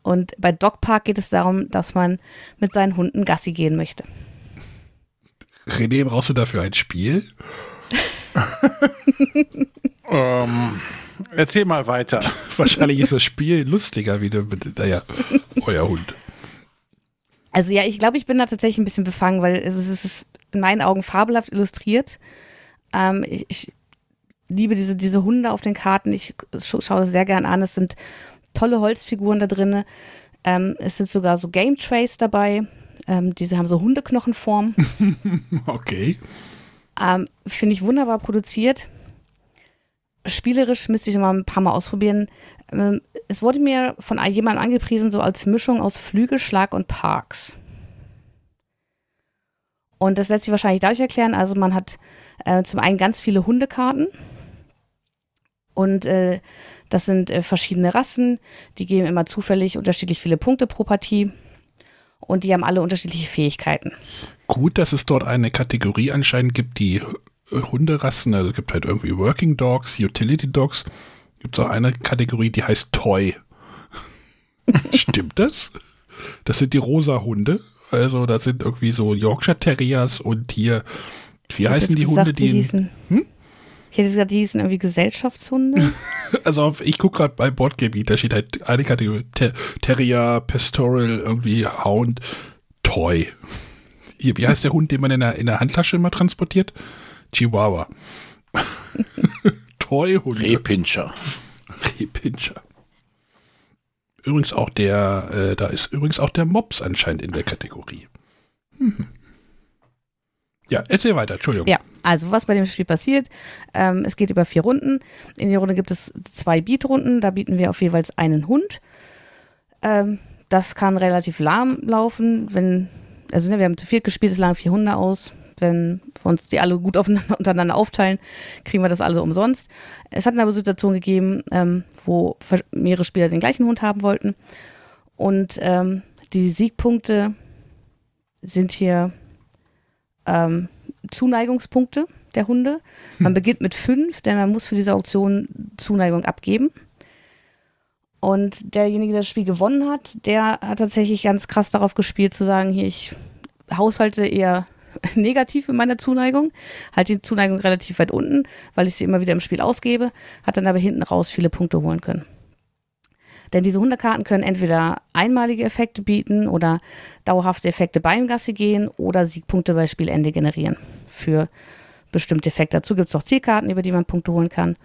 Und bei Dog Park geht es darum, dass man mit seinen Hunden Gassi gehen möchte. René, brauchst du dafür ein Spiel? Ähm, erzähl mal weiter. Wahrscheinlich ist das Spiel lustiger wie der, mit, naja, euer Hund. Also ja, ich glaube, ich bin da tatsächlich ein bisschen befangen, weil es ist, es ist in meinen Augen fabelhaft illustriert. Ähm, ich, ich liebe diese, diese Hunde auf den Karten. Ich scha schaue das sehr gern an. Es sind tolle Holzfiguren da drin. Ähm, es sind sogar so Game Trays dabei. Ähm, diese haben so Hundeknochenform. Okay. Ähm, Finde ich wunderbar produziert. Spielerisch müsste ich mal ein paar Mal ausprobieren. Ähm, es wurde mir von jemandem angepriesen, so als Mischung aus Flügelschlag und Parks. Und das lässt sich wahrscheinlich dadurch erklären. Also man hat äh, zum einen ganz viele Hundekarten. Und äh, das sind äh, verschiedene Rassen. Die geben immer zufällig unterschiedlich viele Punkte pro Partie. Und die haben alle unterschiedliche Fähigkeiten. Gut, dass es dort eine Kategorie anscheinend gibt, die äh, Hunderassen, also es gibt halt irgendwie Working Dogs, Utility Dogs. Gibt es auch eine Kategorie, die heißt Toy. Stimmt das? Das sind die rosa Hunde. Also das sind irgendwie so Yorkshire Terriers und hier, wie heißen die gesagt, Hunde, die, in- hießen, Hm? Ich hätte gesagt, die hießen irgendwie Gesellschaftshunde. also auf, ich gucke gerade bei Boardgame, da steht halt eine Kategorie, Ter Terrier, Pastoral, irgendwie Hound, Toy. Hier, wie heißt der Hund, den man in der, in der Handtasche immer transportiert? Chihuahua. Toy-Hunde. Rehpinscher. Rehpinscher. Übrigens auch der, äh, da ist übrigens auch der Mops anscheinend in der Kategorie. Mhm. Ja, erzähl weiter, Entschuldigung. ja, also was bei dem Spiel passiert, ähm, es geht über vier Runden. In der Runde gibt es zwei Beat-Runden, da bieten wir auf jeweils einen Hund. Ähm, das kann relativ lahm laufen, wenn, also ne, wir haben zu viert gespielt, es lagen vier Hunde aus. Wenn wir uns die alle gut untereinander aufteilen, kriegen wir das alle umsonst. Es hat aber Situationen gegeben, ähm, wo mehrere Spieler den gleichen Hund haben wollten. Und ähm, die Siegpunkte sind hier ähm, Zuneigungspunkte der Hunde. Man beginnt mit fünf, denn man muss für diese Auktion Zuneigung abgeben. Und derjenige, der das Spiel gewonnen hat, der hat tatsächlich ganz krass darauf gespielt, zu sagen, hier, ich haushalte eher negativ in meiner Zuneigung, halte die Zuneigung relativ weit unten, weil ich sie immer wieder im Spiel ausgebe, hat dann aber hinten raus viele Punkte holen können. Denn diese Hundekarten können entweder einmalige Effekte bieten oder dauerhafte Effekte beim Gassi gehen oder Siegpunkte bei Spielende generieren für bestimmte Effekte. Dazu gibt es auch Zielkarten, über die man Punkte holen kann.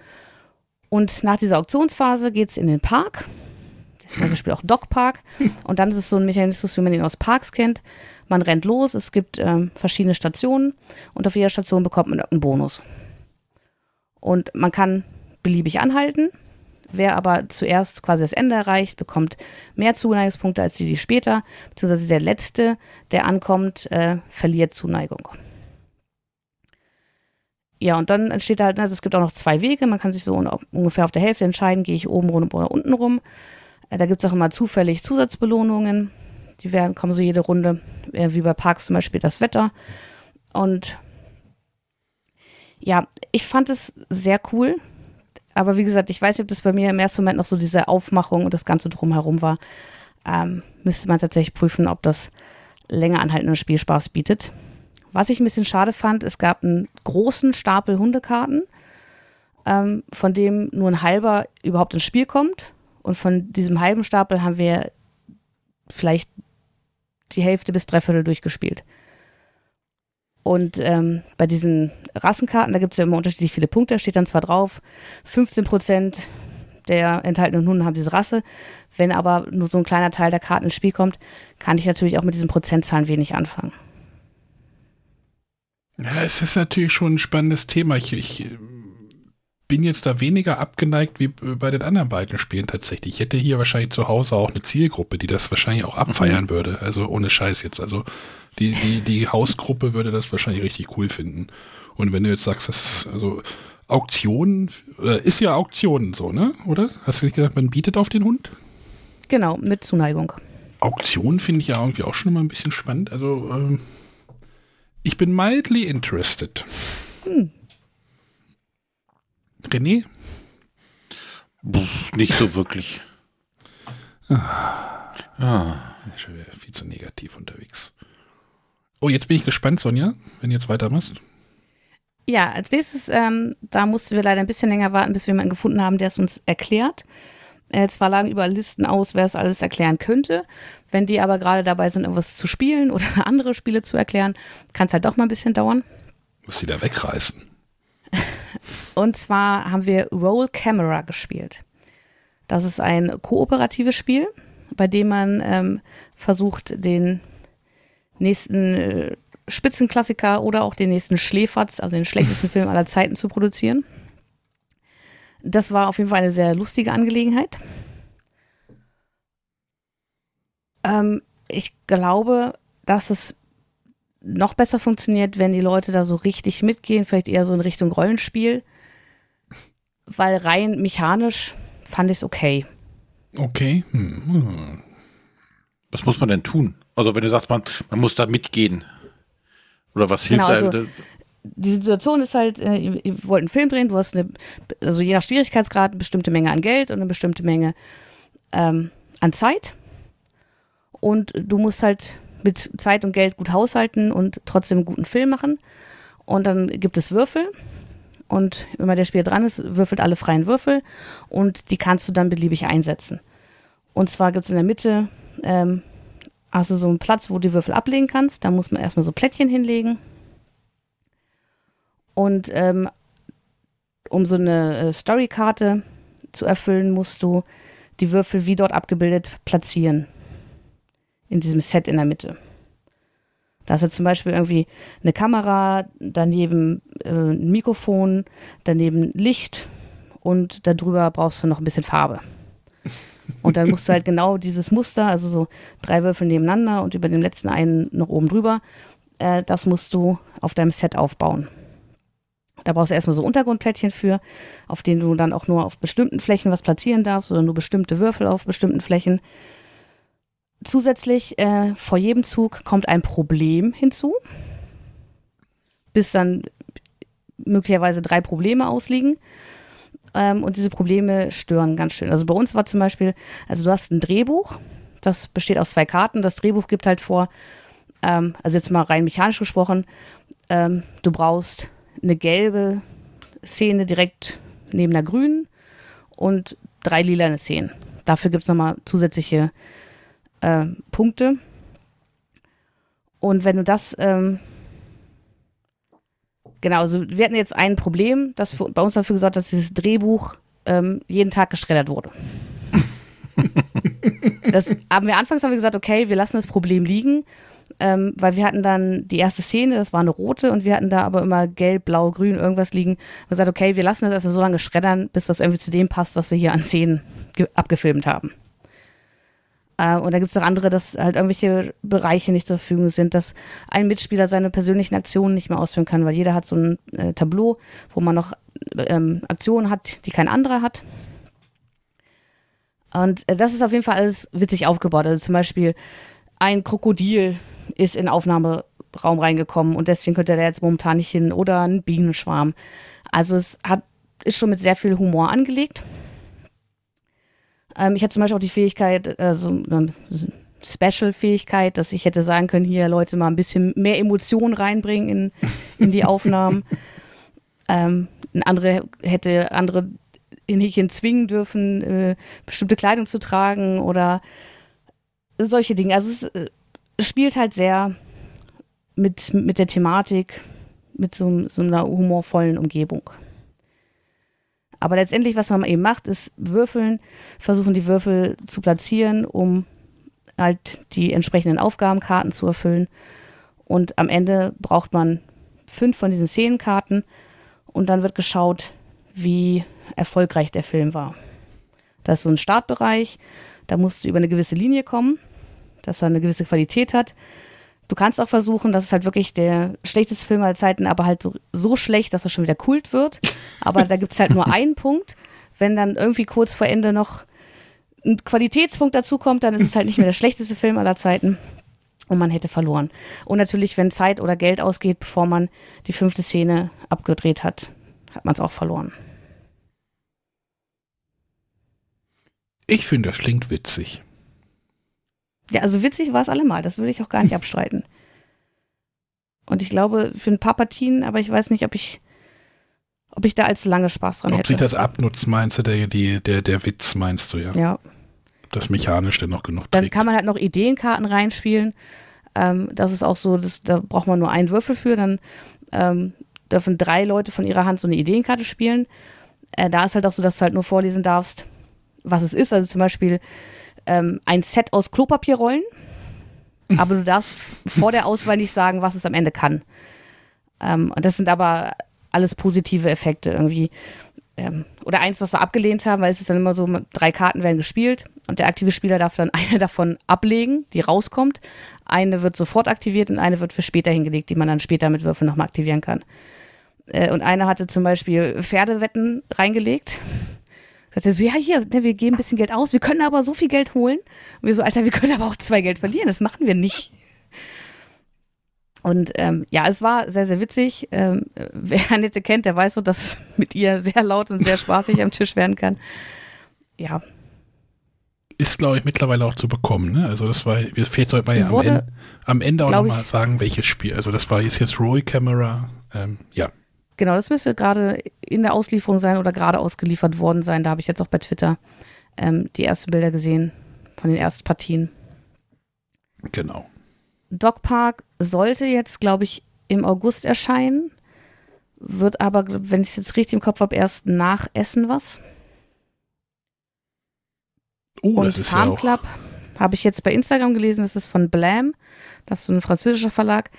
Und nach dieser Auktionsphase geht es in den Park. Das heißt, das Spiel auch Dog Park. Und dann ist es so ein Mechanismus, wie man ihn aus Parks kennt. Man rennt los, es gibt ähm, verschiedene Stationen und auf jeder Station bekommt man einen Bonus. Und man kann beliebig anhalten. Wer aber zuerst quasi das Ende erreicht, bekommt mehr Zuneigungspunkte als die, die später, beziehungsweise der Letzte, der ankommt, äh, verliert Zuneigung. Ja, und dann entsteht halt, also es gibt auch noch zwei Wege, man kann sich so un- ungefähr auf der Hälfte entscheiden, gehe ich oben rum oder unten rum. Äh, da gibt es auch immer zufällig Zusatzbelohnungen, die werden, kommen so jede Runde, äh, wie bei Parks zum Beispiel das Wetter. Und ja, ich fand es sehr cool. Aber wie gesagt, ich weiß nicht, ob das bei mir im ersten Moment noch so diese Aufmachung und das Ganze drumherum war. Ähm, müsste man tatsächlich prüfen, ob das länger anhaltenden Spielspaß bietet. Was ich ein bisschen schade fand, es gab einen großen Stapel Hundekarten, ähm, von dem nur ein halber überhaupt ins Spiel kommt. Und von diesem halben Stapel haben wir vielleicht die Hälfte bis dreiviertel durchgespielt. Und ähm, bei diesen Rassenkarten, da gibt es ja immer unterschiedlich viele Punkte, da steht dann zwar drauf, 15 Prozent der enthaltenen Hunde haben diese Rasse. Wenn aber nur so ein kleiner Teil der Karten ins Spiel kommt, kann ich natürlich auch mit diesen Prozentzahlen wenig anfangen. Ja, es ist natürlich schon ein spannendes Thema. Ich, ich bin jetzt da weniger abgeneigt wie bei den anderen beiden Spielen tatsächlich. Ich hätte hier wahrscheinlich zu Hause auch eine Zielgruppe, die das wahrscheinlich auch abfeiern mhm. würde. Also ohne Scheiß jetzt. Also die, die, die Hausgruppe würde das wahrscheinlich richtig cool finden. Und wenn du jetzt sagst, das ist, also Auktion, äh, ist ja Auktionen so, ne? Oder? Hast du nicht gesagt, man bietet auf den Hund? Genau, mit Zuneigung. Auktion finde ich ja irgendwie auch schon immer ein bisschen spannend. Also, ähm, ich bin mildly interested. Hm. René? Pff, nicht so wirklich. Ah. ah. Schon wieder viel zu negativ unterwegs. Oh, jetzt bin ich gespannt, Sonja, wenn du jetzt weitermachst. Ja, als nächstes, ähm, da mussten wir leider ein bisschen länger warten, bis wir jemanden gefunden haben, der es uns erklärt. Äh, zwar lagen überall Listen aus, wer es alles erklären könnte. Wenn die aber gerade dabei sind, irgendwas zu spielen oder andere Spiele zu erklären, kann es halt doch mal ein bisschen dauern. Muss sie da wegreißen. Und zwar haben wir Roll Camera gespielt. Das ist ein kooperatives Spiel, bei dem man ähm, versucht, den nächsten äh, Spitzenklassiker oder auch den nächsten Schläferz, also den schlechtesten Film aller Zeiten zu produzieren. Das war auf jeden Fall eine sehr lustige Angelegenheit. Ähm, ich glaube, dass es noch besser funktioniert, wenn die Leute da so richtig mitgehen, vielleicht eher so in Richtung Rollenspiel. Weil rein mechanisch fand ich es okay. Okay. Hm. Was muss man denn tun? Also wenn du sagst, man, man muss da mitgehen. Oder was hilft genau, also, Die Situation ist halt, äh, ihr, wollt einen Film drehen, du hast eine, also je nach Schwierigkeitsgrad eine bestimmte Menge an Geld und eine bestimmte Menge ähm, an Zeit. Und du musst halt mit Zeit und Geld gut haushalten und trotzdem einen guten Film machen. Und dann gibt es Würfel. Und wenn mal der Spieler dran ist, würfelt alle freien Würfel und die kannst du dann beliebig einsetzen. Und zwar gibt es in der Mitte ähm, hast du so einen Platz, wo du die Würfel ablegen kannst. Da muss man erstmal so Plättchen hinlegen. Und ähm, um so eine äh, Storykarte zu erfüllen, musst du die Würfel wie dort abgebildet platzieren. In diesem Set in der Mitte. Da hast du zum Beispiel irgendwie eine Kamera, daneben äh, ein Mikrofon, daneben Licht und darüber brauchst du noch ein bisschen Farbe. Und dann musst du halt genau dieses Muster, also so drei Würfel nebeneinander und über den letzten einen noch oben drüber, äh, das musst du auf deinem Set aufbauen. Da brauchst du erstmal so Untergrundplättchen für, auf denen du dann auch nur auf bestimmten Flächen was platzieren darfst oder nur bestimmte Würfel auf bestimmten Flächen. Zusätzlich äh, vor jedem Zug kommt ein Problem hinzu, bis dann möglicherweise drei Probleme ausliegen. Ähm, und diese Probleme stören ganz schön. Also bei uns war zum Beispiel, also du hast ein Drehbuch, das besteht aus zwei Karten. Das Drehbuch gibt halt vor, ähm, also jetzt mal rein mechanisch gesprochen, ähm, du brauchst eine gelbe Szene direkt neben der grünen und drei lilane Szenen. Dafür gibt es nochmal zusätzliche äh, Punkte. Und wenn du das ähm, Genau, also wir hatten jetzt ein Problem, das bei uns dafür gesorgt hat, dass dieses Drehbuch ähm, jeden Tag geschreddert wurde. das haben wir anfangs haben wir gesagt, okay, wir lassen das Problem liegen, ähm, weil wir hatten dann die erste Szene, das war eine rote und wir hatten da aber immer gelb, blau, grün, irgendwas liegen. Haben gesagt, okay, wir lassen das erstmal so lange schreddern, bis das irgendwie zu dem passt, was wir hier an Szenen abgefilmt haben. Äh, und da gibt es auch andere, dass halt irgendwelche Bereiche nicht zur Verfügung sind, dass ein Mitspieler seine persönlichen Aktionen nicht mehr ausführen kann, weil jeder hat so ein äh, Tableau, wo man noch ähm, Aktionen hat, die kein anderer hat. Und äh, das ist auf jeden Fall alles witzig aufgebaut. Also zum Beispiel ein Krokodil ist in den Aufnahmeraum reingekommen und deswegen könnte der jetzt momentan nicht hin oder ein Bienenschwarm. Also es hat, ist schon mit sehr viel Humor angelegt. Ähm, ich hatte zum Beispiel auch die Fähigkeit, äh, so eine Special-Fähigkeit, dass ich hätte sagen können, hier Leute mal ein bisschen mehr Emotionen reinbringen in, in die Aufnahmen. ähm, ein andere hätte andere in Häkchen zwingen dürfen, äh, bestimmte Kleidung zu tragen oder solche Dinge. Also es äh, spielt halt sehr mit, mit der Thematik, mit so, so einer humorvollen Umgebung. Aber letztendlich, was man eben macht, ist würfeln, versuchen die Würfel zu platzieren, um halt die entsprechenden Aufgabenkarten zu erfüllen. Und am Ende braucht man fünf von diesen Szenenkarten und dann wird geschaut, wie erfolgreich der Film war. Das ist so ein Startbereich, da musst du über eine gewisse Linie kommen, dass er eine gewisse Qualität hat. Du kannst auch versuchen, dass es halt wirklich der schlechteste Film aller Zeiten, aber halt so, so schlecht, dass er schon wieder Kult wird. Aber da gibt es halt nur einen Punkt. Wenn dann irgendwie kurz vor Ende noch ein Qualitätspunkt dazu kommt, dann ist es halt nicht mehr der schlechteste Film aller Zeiten und man hätte verloren. Und natürlich, wenn Zeit oder Geld ausgeht, bevor man die fünfte Szene abgedreht hat, hat man es auch verloren. Ich finde, das klingt witzig. Ja, also witzig war es allemal, das will ich auch gar nicht abstreiten. Und ich glaube, für ein paar Partien, aber ich weiß nicht, ob ich, ob ich da allzu lange Spaß dran ob hätte. sich das abnutzt, meinst du, der, die, der, der Witz meinst du, ja. ja. Das mechanisch denn noch genug Dann trägt. kann man halt noch Ideenkarten reinspielen. Ähm, das ist auch so, das, da braucht man nur einen Würfel für. Dann ähm, dürfen drei Leute von ihrer Hand so eine Ideenkarte spielen. Äh, da ist halt auch so, dass du halt nur vorlesen darfst, was es ist. Also zum Beispiel ähm, ein Set aus Klopapierrollen. Aber du darfst vor der Auswahl nicht sagen, was es am Ende kann. Ähm, und das sind aber alles positive Effekte irgendwie. Ähm, oder eins, was wir abgelehnt haben, weil es ist dann immer so, drei Karten werden gespielt und der aktive Spieler darf dann eine davon ablegen, die rauskommt. Eine wird sofort aktiviert und eine wird für später hingelegt, die man dann später mit Würfeln nochmal aktivieren kann. Äh, und eine hatte zum Beispiel Pferdewetten reingelegt. Sagte so, ja, hier, ne, wir geben ein bisschen Geld aus, wir können aber so viel Geld holen. Und wir so, Alter, wir können aber auch zwei Geld verlieren, das machen wir nicht. Und ähm, ja, es war sehr, sehr witzig. Ähm, wer Annette kennt, der weiß so, dass es mit ihr sehr laut und sehr spaßig am Tisch werden kann. Ja, Ist, glaube ich, mittlerweile auch zu bekommen. Ne? Also das war, vielleicht sollte man ja am Ende, am Ende auch nochmal sagen, welches Spiel. Also das war jetzt, jetzt Roy Camera. Ähm, ja, genau, das müsste gerade in der Auslieferung sein oder gerade ausgeliefert worden sein. Da habe ich jetzt auch bei Twitter ähm, die ersten Bilder gesehen von den ersten Partien. genau. Dog Park sollte jetzt, glaube ich, im August erscheinen. Wird aber, wenn ich es jetzt richtig im Kopf habe, erst nach Essen was. Oh, Und ja Farm auch. Club habe ich jetzt bei Instagram gelesen, das ist von Blam, das ist so ein französischer Verlag,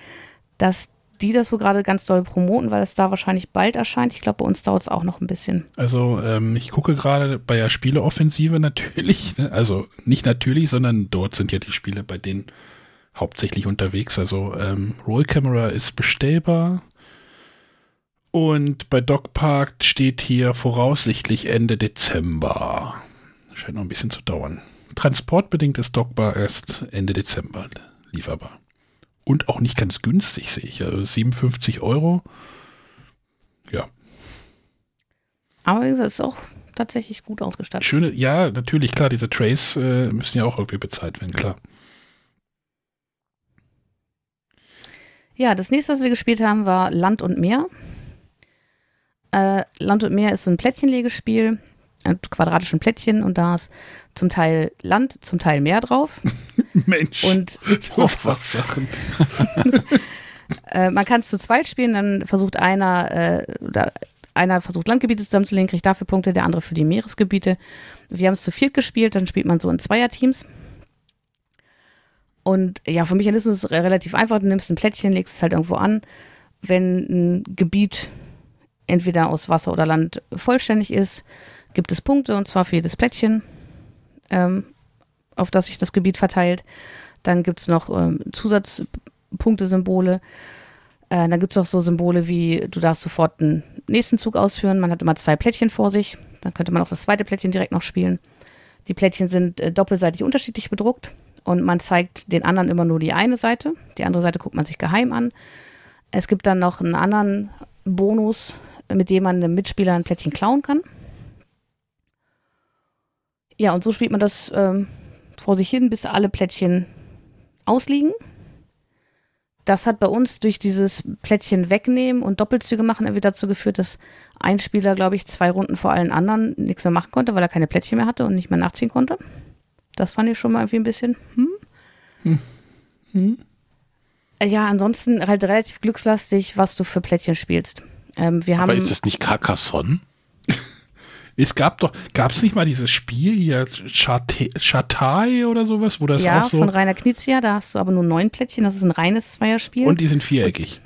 dass die das so gerade ganz doll promoten, weil es da wahrscheinlich bald erscheint. Ich glaube, bei uns dauert es auch noch ein bisschen. Also ähm, ich gucke gerade bei der Spieleoffensive natürlich, ne? also nicht natürlich, sondern dort sind ja die Spiele bei denen hauptsächlich unterwegs. Also ähm, Roll Camera ist bestellbar und bei Dog Park steht hier voraussichtlich Ende Dezember. Scheint noch ein bisschen zu dauern. Transportbedingt ist Dog Park erst Ende Dezember lieferbar. Und auch nicht ganz günstig, sehe ich. Also 57 Euro. Ja, Aber wie gesagt, es ist auch tatsächlich gut ausgestattet. Schöne, ja, natürlich, klar, diese Trays äh, müssen ja auch irgendwie bezahlt werden, klar. Ja, das nächste, was wir gespielt haben, war Land und Meer. Äh, Land und Meer ist so ein Plättchenlegespiel, quadratischen Plättchen und da ist zum Teil Land, zum Teil Meer drauf. Mensch, Und du musst was sagen. äh, man kann es zu zweit spielen, dann versucht einer, äh, oder einer versucht Landgebiete zusammenzulegen, kriegt dafür Punkte, der andere für die Meeresgebiete. Wir haben es zu viert gespielt, dann spielt man so in Zweierteams. Und ja, vom Mechanismus ist es re- relativ einfach. Du nimmst ein Plättchen, legst es halt irgendwo an. Wenn ein Gebiet entweder aus Wasser oder Land vollständig ist, gibt es Punkte und zwar für jedes Plättchen, ähm, auf das sich das Gebiet verteilt. Dann gibt es noch ähm, Zusatzpunktesymbole. Äh, dann gibt es auch so Symbole wie, du darfst sofort einen nächsten Zug ausführen. Man hat immer zwei Plättchen vor sich. Dann könnte man auch das zweite Plättchen direkt noch spielen. Die Plättchen sind äh, doppelseitig unterschiedlich bedruckt und man zeigt den anderen immer nur die eine Seite. Die andere Seite guckt man sich geheim an. Es gibt dann noch einen anderen Bonus, mit dem man einem Mitspieler ein Plättchen klauen kann. Ja, und so spielt man das ähm, vor sich hin, bis alle Plättchen ausliegen. Das hat bei uns durch dieses Plättchen wegnehmen und Doppelzüge machen irgendwie dazu geführt, dass ein Spieler, glaube ich, zwei Runden vor allen anderen nichts mehr machen konnte, weil er keine Plättchen mehr hatte und nicht mehr nachziehen konnte. Das fand ich schon mal irgendwie ein bisschen, hm. Ja, ansonsten halt relativ glückslastig, was du für Plättchen spielst. Ähm, wir Aber haben, ist das nicht Carcassonne? Es gab doch, gab es nicht mal dieses Spiel hier, Chatai oder sowas, wo das ja, auch so. von Rainer Knizia, da hast du aber nur neun Plättchen, das ist ein reines Zweierspiel. Und die sind viereckig.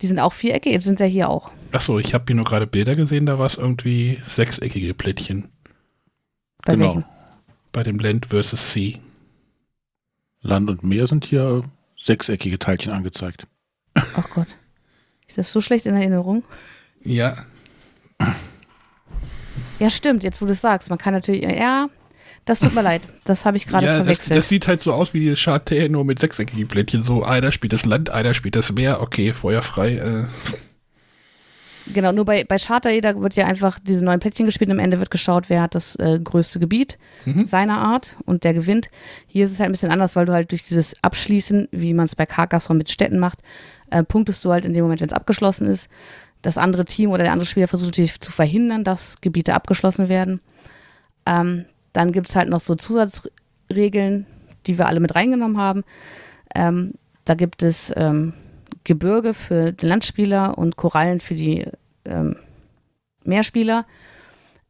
die sind auch viereckig, sind ja hier auch. Achso, ich habe hier nur gerade Bilder gesehen, da war es irgendwie sechseckige Plättchen Bei Genau. welchen? bei dem Land vs. Sea. Land und Meer sind hier sechseckige Teilchen angezeigt. Ach Gott. Ist das so schlecht in Erinnerung? Ja, Ja, stimmt, jetzt wo du es sagst. Man kann natürlich, ja, das tut mir leid. Das habe ich gerade ja das, verwechselt. das sieht halt so aus wie die Chatai, nur mit sechseckigen Plättchen. So, einer spielt das Land, einer spielt das Meer. Okay, feuerfrei. Äh. Genau, nur bei, bei Charter da wird ja einfach diese neuen Plättchen gespielt und am Ende wird geschaut, wer hat das äh, größte Gebiet Mhm. seiner Art und der gewinnt. Hier ist es halt ein bisschen anders, weil du halt durch dieses Abschließen, wie man es bei Carcassonne mit Städten macht, äh, punktest du halt in dem Moment, wenn es abgeschlossen ist. Das andere Team oder der andere Spieler versucht natürlich zu verhindern, dass Gebiete abgeschlossen werden. Ähm, dann gibt es halt noch so Zusatzregeln, die wir alle mit reingenommen haben. Ähm, da gibt es ähm, Gebirge für den Landspieler und Korallen für die ähm, Meerspieler.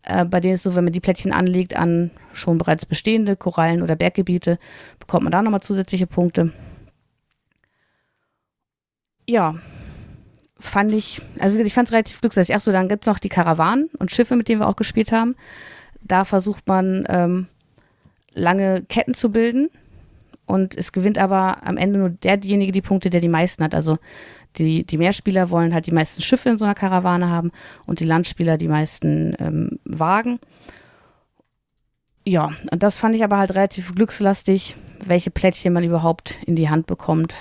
Äh, bei denen ist so, wenn man die Plättchen anlegt an schon bereits bestehende Korallen oder Berggebiete, bekommt man da nochmal zusätzliche Punkte. Ja, fand ich, also ich fand es relativ glückselig. Achso, dann gibt es noch die Karawanen und Schiffe, mit denen wir auch gespielt haben. Da versucht man ähm, lange Ketten zu bilden und es gewinnt aber am Ende nur derjenige die Punkte, der die meisten hat. Also die, die Meerspieler wollen halt die meisten Schiffe in so einer Karawane haben und die Landspieler die meisten ähm, Wagen. Ja, und das fand ich aber halt relativ glückslastig, welche Plättchen man überhaupt in die Hand bekommt,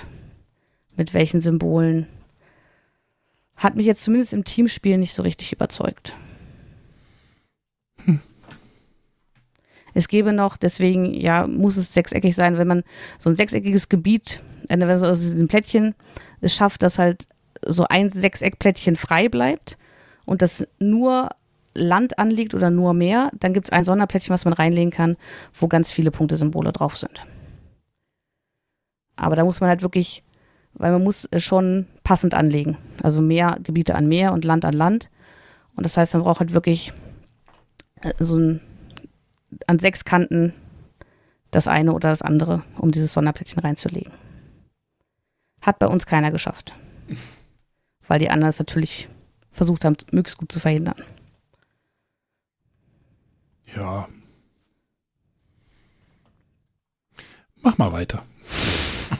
mit welchen Symbolen. Hat mich jetzt zumindest im Teamspiel nicht so richtig überzeugt. Es gäbe noch, deswegen, ja, muss es sechseckig sein, wenn man so ein sechseckiges Gebiet, äh, wenn es aus diesen Plättchen es schafft, dass halt so ein Sechseckplättchen frei bleibt und das nur Land anliegt oder nur Meer, dann gibt es ein Sonderplättchen, was man reinlegen kann, wo ganz viele Punktesymbole drauf sind. Aber da muss man halt wirklich, weil man muss schon passend anlegen. Also Meer, Gebiete an Meer und Land an Land. Und das heißt, man braucht halt wirklich äh, so ein an sechs Kanten das eine oder das andere, um dieses Sonderplättchen reinzulegen. Hat bei uns keiner geschafft. Weil die anderen es natürlich versucht haben, möglichst gut zu verhindern. Ja. Mach mal weiter.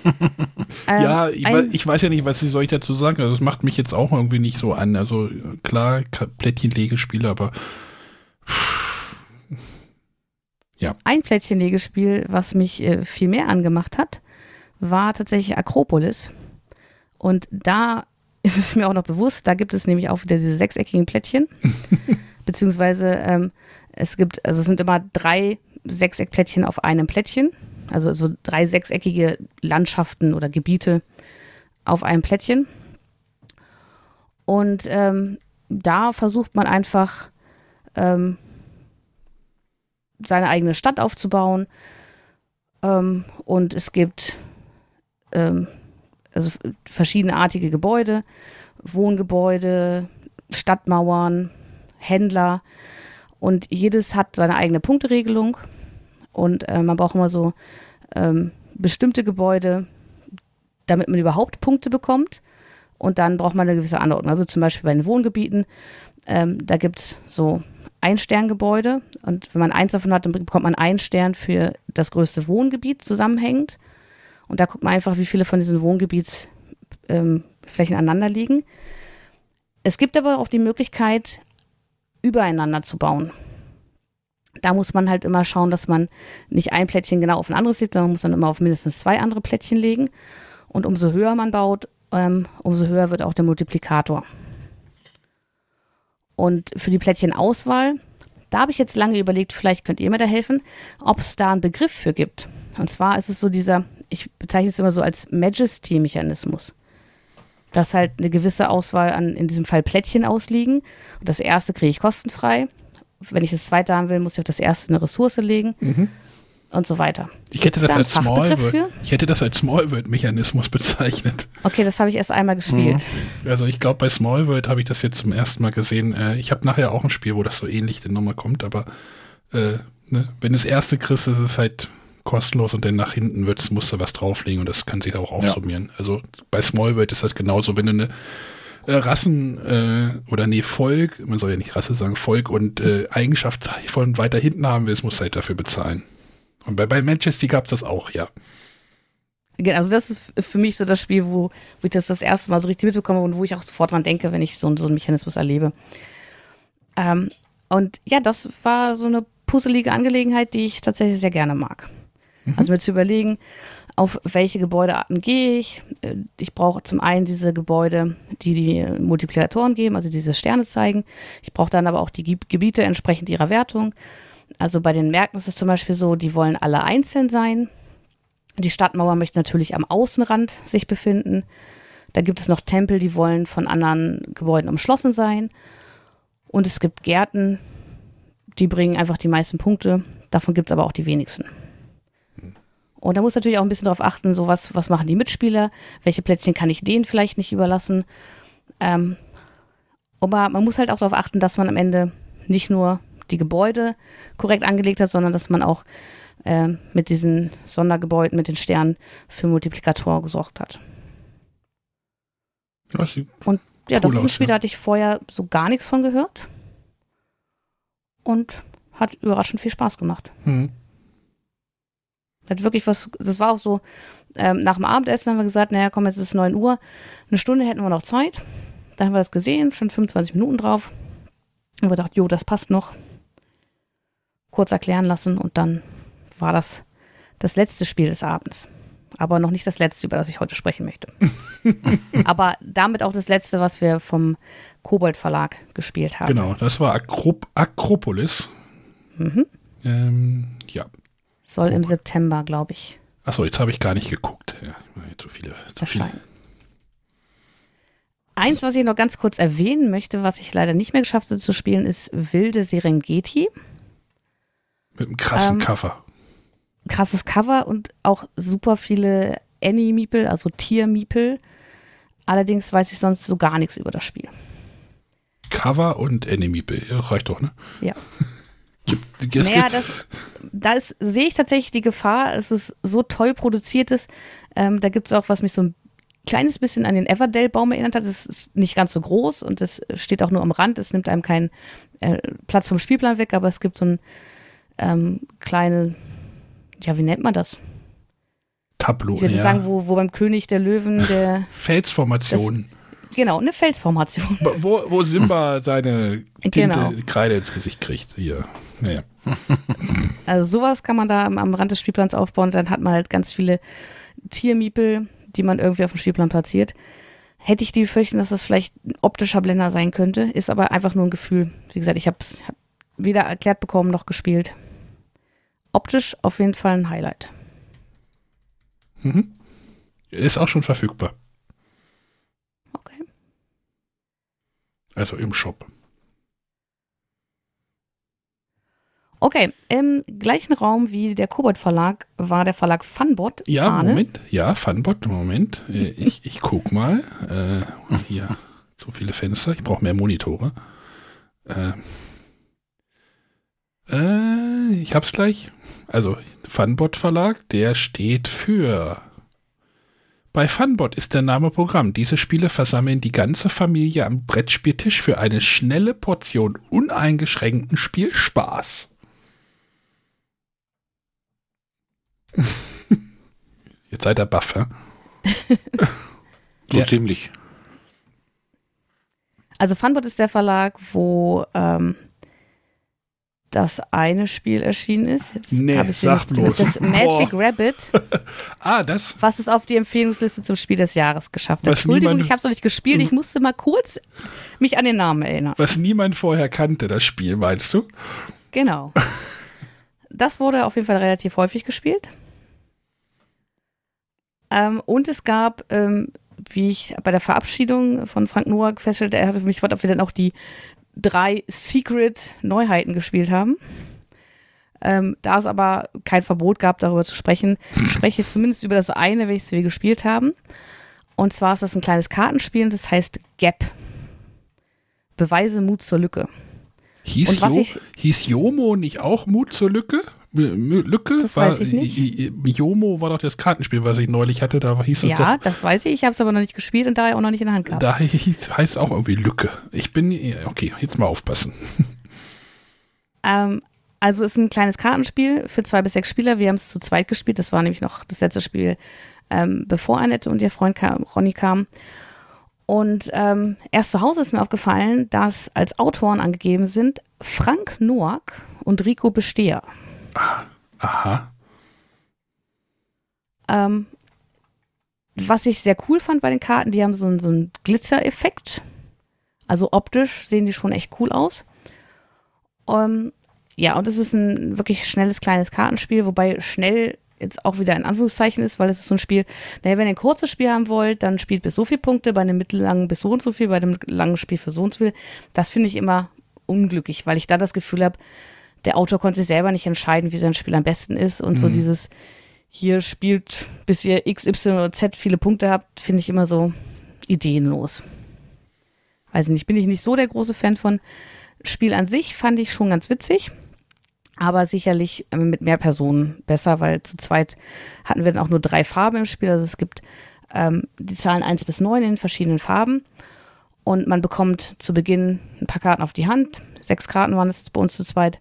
Ähm, ja, ich, ein- ich weiß ja nicht, was soll ich dazu sagen. Also, das macht mich jetzt auch irgendwie nicht so an. Also, klar, Plättchenlegespiele, aber Ein Plättchenlegespiel, was mich äh, viel mehr angemacht hat, war tatsächlich Akropolis. Und da ist es mir auch noch bewusst, da gibt es nämlich auch wieder diese sechseckigen Plättchen. Beziehungsweise ähm, es gibt, also es sind immer drei Sechseckplättchen auf einem Plättchen. Also so drei sechseckige Landschaften oder Gebiete auf einem Plättchen. Und ähm, da versucht man einfach ähm, seine eigene Stadt aufzubauen. Ähm, und es gibt ähm, also verschiedenartige Gebäude, Wohngebäude, Stadtmauern, Händler. Und jedes hat seine eigene Punkteregelung. Und äh, man braucht immer so ähm, bestimmte Gebäude, damit man überhaupt Punkte bekommt. Und dann braucht man eine gewisse Anordnung. Also zum Beispiel bei den Wohngebieten, ähm, da gibt es so Ein-Stern-Gebäude. Und wenn man eins davon hat, dann bekommt man einen Stern für das größte Wohngebiet zusammenhängend. Und da guckt man einfach, wie viele von diesen Wohngebietsflächen ähm, aneinander liegen. Es gibt aber auch die Möglichkeit, übereinander zu bauen. Da muss man halt immer schauen, dass man nicht ein Plättchen genau auf ein anderes legt, sondern muss dann immer auf mindestens zwei andere Plättchen legen. Und umso höher man baut, ähm, umso höher wird auch der Multiplikator. Und für die Plättchenauswahl, da habe ich jetzt lange überlegt, vielleicht könnt ihr mir da helfen, ob es da einen Begriff für gibt. Und zwar ist es so dieser, ich bezeichne es immer so als Majesty-Mechanismus. Dass halt eine gewisse Auswahl an, in diesem Fall Plättchen ausliegen. Und das erste kriege ich kostenfrei. Wenn ich das zweite haben will, muss ich auf das erste eine Ressource legen. und so weiter. Ich hätte, da für? ich hätte das als Smallworld-Mechanismus bezeichnet. Okay, das habe ich erst einmal gespielt. Also ich glaube, bei Smallworld habe ich das jetzt zum ersten Mal gesehen. Äh, ich habe nachher auch ein Spiel, wo das so ähnlich dann nochmal kommt, aber äh, ne, wenn das erste kriegst, ist es halt kostenlos und dann nach hinten wird's, musst du was drauflegen und das kann sich auch aufsummieren. Also bei Smallworld ist das genauso, wenn du eine äh, Rassen äh, oder nee, Volk, man soll ja nicht Rasse sagen, Volk und äh, Eigenschaft von weiter hinten haben willst, musst du halt dafür bezahlen. Und bei, bei Manchester gab es das auch, ja. Genau, Also das ist für mich so das Spiel, wo, wo ich das das erste Mal so richtig mitbekomme und wo ich auch sofort dran denke, wenn ich so, so einen Mechanismus erlebe. Ähm, und ja, das war so eine puzzelige Angelegenheit, die ich tatsächlich sehr gerne mag. Also mir zu überlegen, auf welche Gebäudearten gehe ich. Äh, Ich brauche zum einen diese Gebäude, die die Multiplikatoren geben, also diese Sterne zeigen. Ich brauche dann aber auch die Geb- Gebiete entsprechend ihrer Wertung. Also bei den Märkten ist es zum Beispiel so, die wollen alle einzeln sein. Die Stadtmauer möchte natürlich am Außenrand sich befinden. Da gibt es noch Tempel, die wollen von anderen Gebäuden umschlossen sein. Und es gibt Gärten, die bringen einfach die meisten Punkte. Davon gibt es aber auch die wenigsten. Und da muss natürlich auch ein bisschen darauf achten, so was, was machen die Mitspieler, welche Plätzchen kann ich denen vielleicht nicht überlassen. Ähm, aber man muss halt auch darauf achten, dass man am Ende nicht nur die Gebäude korrekt angelegt hat, sondern dass man auch äh, mit diesen Sondergebäuden, mit den Sternen für Multiplikatoren gesorgt hat. Ja, sie- Ja, das Cool ist ein Spiel, ja. da hatte ich vorher so gar nichts von gehört. Und hat überraschend viel Spaß gemacht. hm. Hat wirklich was, das war auch so, ähm, nach dem Abendessen haben wir gesagt, naja, komm, jetzt ist es 9 Uhr, eine Stunde hätten wir noch Zeit. Dann haben wir das gesehen, schon 25 Minuten drauf. Und wir gedacht, jo, das passt noch. Kurz erklären lassen und dann war das das letzte Spiel des Abends. Aber noch nicht das letzte, über das ich heute sprechen möchte. Aber damit auch das letzte, was wir vom Kobold Verlag gespielt haben. Genau, das war Akrop Akropolis. Mhm. Ähm, ja. Soll im September, glaube ich, Achso, jetzt habe ich gar nicht geguckt. Ja, zu viele. Zu viele. Eins, was ich noch ganz kurz erwähnen möchte, was ich leider nicht mehr geschafft habe zu spielen, ist Wilde Serengeti. Mit einem krassen Ähm, Cover. Krasses Cover und auch super viele Annie-Miepel, also Tier-Miepel. Allerdings weiß ich sonst so gar nichts über das Spiel. Cover und. Ja, reicht doch, ne? Ja. Es naja, das, da ist- sehe ich tatsächlich die Gefahr, es ist so toll produziert ist. Ähm, da gibt es auch, was mich so ein kleines bisschen an den Everdell-Baum erinnert hat. Es ist nicht ganz so groß und es steht auch nur am Rand. Es nimmt einem keinen äh, Platz vom Spielplan weg, aber es gibt so ein ähm, kleine, ja, wie nennt man das? Tableau. Ich würde ja. sagen, wo, wo beim König der Löwen der, Felsformation. Genau, eine Felsformation. wo, wo Simba seine Tinte, Genau. Kreide ins Gesicht kriegt. Hier. Naja. Also sowas kann man da am, am Rand des Spielplans aufbauen. Dann hat man halt ganz viele Tiermiepel, die man irgendwie auf dem Spielplan platziert. Hätte ich die Befürchtung, dass das vielleicht ein optischer Blender sein könnte, ist aber einfach nur ein Gefühl. Wie gesagt, ich habe es hab weder erklärt bekommen noch gespielt. Optisch auf jeden Fall ein Highlight. Mhm. Ist auch schon verfügbar. Okay. Also im Shop. Okay, im gleichen Raum wie der Kobold Verlag war der Verlag Funbot. Ja, Arne. Moment. Ja, Funbot, Moment. Äh, Ich, ich guck mal. Äh, hier, so viele Fenster. Ich brauche mehr Monitore. Äh, äh, ich hab's gleich. Also, Funbot Verlag, der steht für. Bei Funbot ist der Name Programm. Diese Spiele versammeln die ganze Familie am Brettspieltisch für eine schnelle Portion uneingeschränkten Spielspaß. Jetzt seid ihr baff, ja? So Ja. ziemlich. Also Funbot ist der Verlag, wo ähm, das eine Spiel erschienen ist. Jetzt Nee, ich sag bloß. Das Magic Rabbit, Ah, das. was es auf die Empfehlungsliste zum Spiel des Jahres geschafft hat. Was Entschuldigung, niemand- ich habe es noch nicht gespielt. Ich musste mal kurz mich an den Namen erinnern. Was niemand vorher kannte, das Spiel, meinst du? Genau. Das wurde auf jeden Fall relativ häufig gespielt. Ähm, und es gab, ähm, wie ich bei der Verabschiedung von Frank Noack feststellte, er hatte mich gefragt, ob wir dann auch die drei Secret-Neuheiten gespielt haben. Ähm, da es aber kein Verbot gab, darüber zu sprechen, spreche ich zumindest über das eine, welches wir gespielt haben. Und zwar ist das ein kleines Kartenspiel, das heißt Gap. Beweise Mut zur Lücke. Hieß, jo ich- hieß Jomo nicht auch Mut zur Lücke? Lücke? Das weiß ich nicht. Jomo war doch das Kartenspiel, was ich neulich hatte, da hieß es Ja, doch. das weiß ich. Ich habe es aber noch nicht gespielt und daher auch noch nicht in der Hand gehabt. Da hieß, heißt auch irgendwie Lücke. Ich bin, okay, jetzt mal aufpassen. Ähm, also ist ein kleines Kartenspiel für zwei bis sechs Spieler. Wir haben es zu zweit gespielt. Das war nämlich noch das letzte Spiel, ähm, bevor Annette und ihr Freund kam, Ronny kamen. Und ähm, erst zu Hause ist mir aufgefallen, dass als Autoren angegeben sind Frank Noack und Rico Besteher. Aha. Ähm, was ich sehr cool fand bei den Karten, die haben so, einen- so einen Glitzereffekt. Also optisch sehen die schon echt cool aus. Ähm, ja, und es ist ein wirklich schnelles, kleines Kartenspiel, wobei schnell jetzt auch wieder in Anführungszeichen ist, weil es ist so ein Spiel, naja, wenn ihr ein kurzes Spiel haben wollt, dann spielt bis so viel Punkte, bei einem mittellangen bis so und so viel, bei einem langen Spiel für so und so viel. Das finde ich immer unglücklich, weil ich da das Gefühl habe, der Autor konnte sich selber nicht entscheiden, wie sein Spiel am besten ist und so dieses hier spielt, bis ihr X, Y oder Z viele Punkte habt, finde ich immer so ideenlos. Weiß nicht, bin ich nicht so der große Fan von. Spiel an sich fand ich schon ganz witzig, aber sicherlich äh, mit mehr Personen besser, weil zu zweit hatten wir dann auch nur drei Farben im Spiel. Also es gibt ähm, die Zahlen 1 bis 9 in verschiedenen Farben und man bekommt zu Beginn ein paar Karten auf die Hand. Sechs Karten waren es bei uns zu zweit.